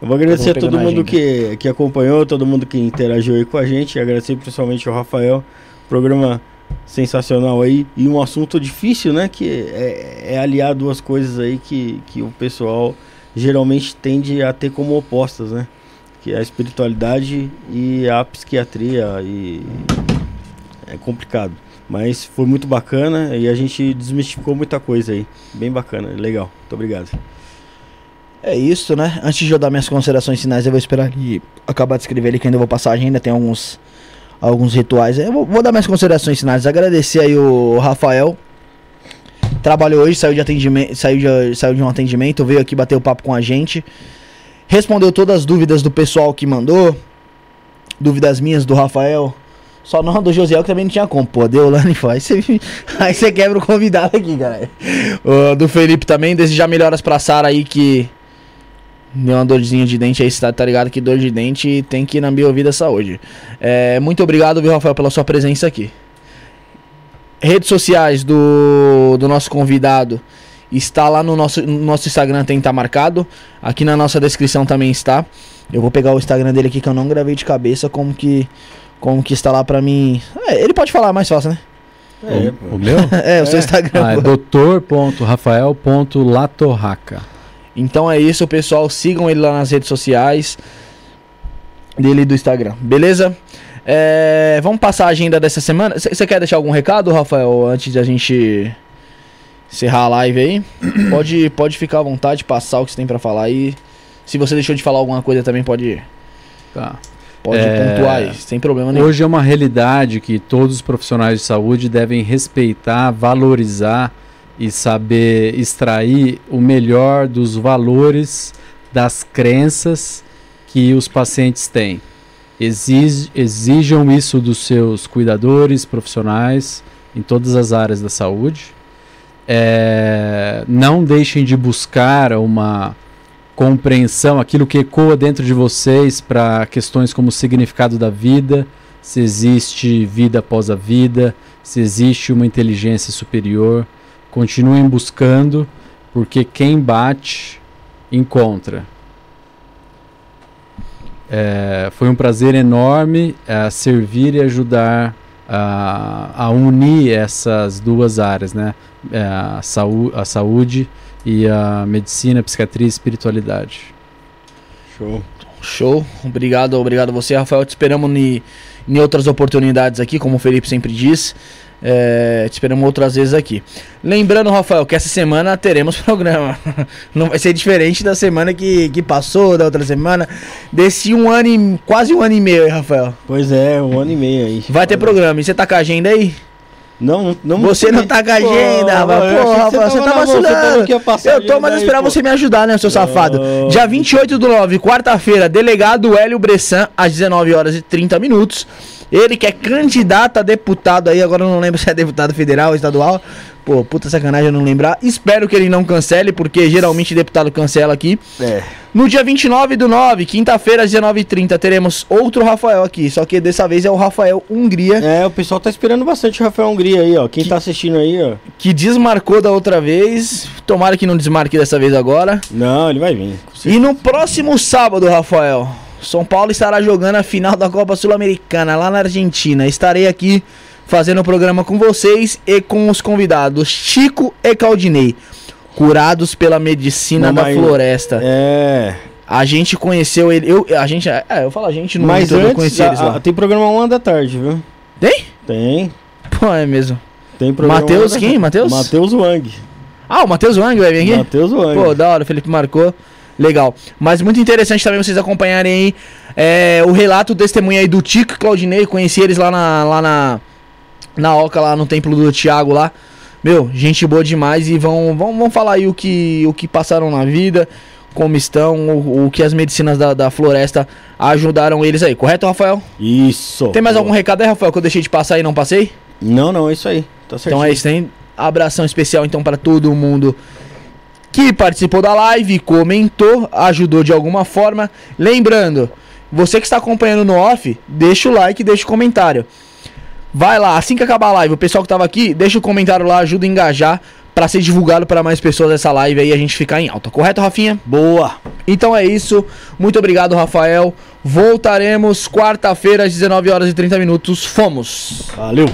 [SPEAKER 2] Eu vou agradecer
[SPEAKER 1] Eu
[SPEAKER 2] a
[SPEAKER 1] vou
[SPEAKER 2] todo
[SPEAKER 1] pegar na
[SPEAKER 2] mundo que, que acompanhou, todo mundo que interagiu aí com a gente. E agradecer principalmente ao Rafael. Programa sensacional aí. E um assunto difícil, né? Que é, é aliar duas coisas aí que, que o pessoal geralmente tende a ter como opostas, né? Que é a espiritualidade e a psiquiatria. E é complicado. Mas foi muito bacana e a gente desmistificou muita coisa aí. Bem bacana, legal. Muito obrigado.
[SPEAKER 1] É isso, né? Antes de eu dar minhas considerações finais, eu vou esperar ele acabar de escrever ali, que ainda vou passar a agenda, tem alguns, alguns rituais. Eu vou, vou dar minhas considerações finais. Agradecer aí o Rafael. Trabalhou hoje, saiu de atendimento, saiu de, saiu de um atendimento, veio aqui bater o papo com a gente. Respondeu todas as dúvidas do pessoal que mandou. Dúvidas minhas do Rafael. Só não do Josiel, que também não tinha como. Pô, deu e foi. Aí você, quebra o convidado aqui. O do Felipe também, desejar melhoras pra Sara aí que deu uma dorzinha de dente aí, tá, tá ligado que dor de dente tem que ir na Biovida Saúde. É, muito obrigado, viu, Rafael, pela sua presença aqui. Redes sociais do, do nosso convidado está lá no nosso, no nosso Instagram, tem que estar marcado. Aqui na nossa descrição também está. Eu vou pegar o Instagram dele aqui que eu não gravei de cabeça, como que, como que está lá pra mim. É, ele pode falar mais fácil, né?
[SPEAKER 2] É,
[SPEAKER 4] O, o meu?
[SPEAKER 1] É, o seu Instagram.
[SPEAKER 4] Ah, é.
[SPEAKER 3] Doutor.rafael.latorraca.
[SPEAKER 1] Então é isso, pessoal. Sigam ele lá nas redes sociais dele e do Instagram, beleza? É, vamos passar a agenda dessa semana. Você quer deixar algum recado, Rafael, antes de a gente encerrar a live aí? pode, pode ficar à vontade, passar o que você tem pra falar aí. Se você deixou de falar alguma coisa também, pode,
[SPEAKER 4] Tá.
[SPEAKER 1] Pode
[SPEAKER 4] É,
[SPEAKER 1] pontuar sem problema nenhum.
[SPEAKER 4] Hoje é uma realidade que todos os profissionais de saúde devem respeitar, valorizar e saber extrair o melhor dos valores, das crenças que os pacientes têm. Exige- exijam isso dos seus cuidadores profissionais em todas as áreas da saúde. É, não deixem de buscar uma compreensão, aquilo que ecoa dentro de vocês para questões como o significado da vida, se existe vida após a vida, se existe uma inteligência superior. Continuem buscando, porque quem bate, encontra. É, foi um prazer enorme é, servir e ajudar a, a unir essas duas áreas, né? É, a, saú a saúde e a medicina, a psiquiatria e a espiritualidade.
[SPEAKER 2] Show.
[SPEAKER 1] Show. Obrigado, obrigado a você, Rafael. Te esperamos em, em outras oportunidades aqui, como o Felipe sempre diz. É, te esperamos outras vezes aqui. Lembrando, Rafael, que essa semana teremos programa. Não vai ser diferente da semana que, que passou, da outra semana. Desse um ano e quase um ano e meio aí, Rafael.
[SPEAKER 2] Pois é, um ano e meio aí.
[SPEAKER 1] Vai ter programa. E você tá com a agenda aí?
[SPEAKER 2] Não, não.
[SPEAKER 1] Você não tá com a agenda, rapaz. Pô, Rafael, você tá vacilando. Eu tô, mas eu esperava você me ajudar, né, seu safado? Dia 28 do 9, quarta-feira, delegado Hélio Bressan, às 19 horas e 30 minutos. Ele que é candidato a deputado aí, agora eu não lembro se é deputado federal ou estadual. Pô, puta sacanagem eu não lembrar. Espero que ele não cancele, porque geralmente deputado cancela aqui.
[SPEAKER 2] É.
[SPEAKER 1] No dia 29 do 9, quinta-feira, às 19h30, teremos outro Rafael aqui. Só que dessa vez é o Rafael Hungria,
[SPEAKER 2] É, o pessoal tá esperando bastante o Rafael Hungria aí, ó. Quem
[SPEAKER 1] Que-
[SPEAKER 2] tá assistindo aí, ó.
[SPEAKER 1] que desmarcou da outra vez. Tomara que não desmarque dessa vez agora.
[SPEAKER 2] Não, ele vai vir.
[SPEAKER 1] E no próximo sábado, Rafael, São Paulo estará jogando a final da Copa Sul-Americana lá na Argentina. Estarei aqui fazendo o programa com vocês e com os convidados Chico e Claudinei, curados pela medicina
[SPEAKER 2] Não,
[SPEAKER 1] da floresta.
[SPEAKER 2] É.
[SPEAKER 1] A gente conheceu ele, eu, a gente, é, eu falo a gente, no
[SPEAKER 2] Mas
[SPEAKER 1] todo, eu
[SPEAKER 2] antes,
[SPEAKER 1] conheci eles lá.
[SPEAKER 2] a- tem programa uma da tarde, viu?
[SPEAKER 1] Tem?
[SPEAKER 2] Tem.
[SPEAKER 1] Pô, é mesmo.
[SPEAKER 2] Tem programa
[SPEAKER 1] Matheus quem? Matheus?
[SPEAKER 2] Matheus Wang.
[SPEAKER 1] Ah, o Matheus Wang vai vir aqui?
[SPEAKER 2] Matheus Wang.
[SPEAKER 1] Pô, da hora, o Felipe marcou. Legal. Mas muito interessante também vocês acompanharem aí é, o relato, o testemunho aí do Tico e Claudinei. Conheci eles lá na, lá na, na Oca, lá no templo do Tiago lá. Meu, gente boa demais e vão, vão, vão falar aí o que, o que passaram na vida, como estão, o, o que as medicinas da, da floresta ajudaram eles aí. Correto, Rafael?
[SPEAKER 2] Isso.
[SPEAKER 1] Tem mais
[SPEAKER 2] Pô.
[SPEAKER 1] algum recado aí, Rafael, que eu deixei de passar e não passei?
[SPEAKER 2] Não, não, é isso aí. Tá certo.
[SPEAKER 1] Então é isso, tem abração especial então para todo mundo que participou da live, comentou, ajudou de alguma forma. Lembrando, você que está acompanhando no off, deixa o like, deixa o comentário. Vai lá, assim que acabar a live, o pessoal que tava aqui, deixa o comentário lá, ajuda a engajar para ser divulgado para mais pessoas essa live aí e a gente ficar em alta. Correto, Rafinha?
[SPEAKER 2] Boa.
[SPEAKER 1] Então é isso. Muito obrigado, Rafael. Voltaremos quarta-feira às 19 horas e 30 minutos. Fomos.
[SPEAKER 2] Valeu.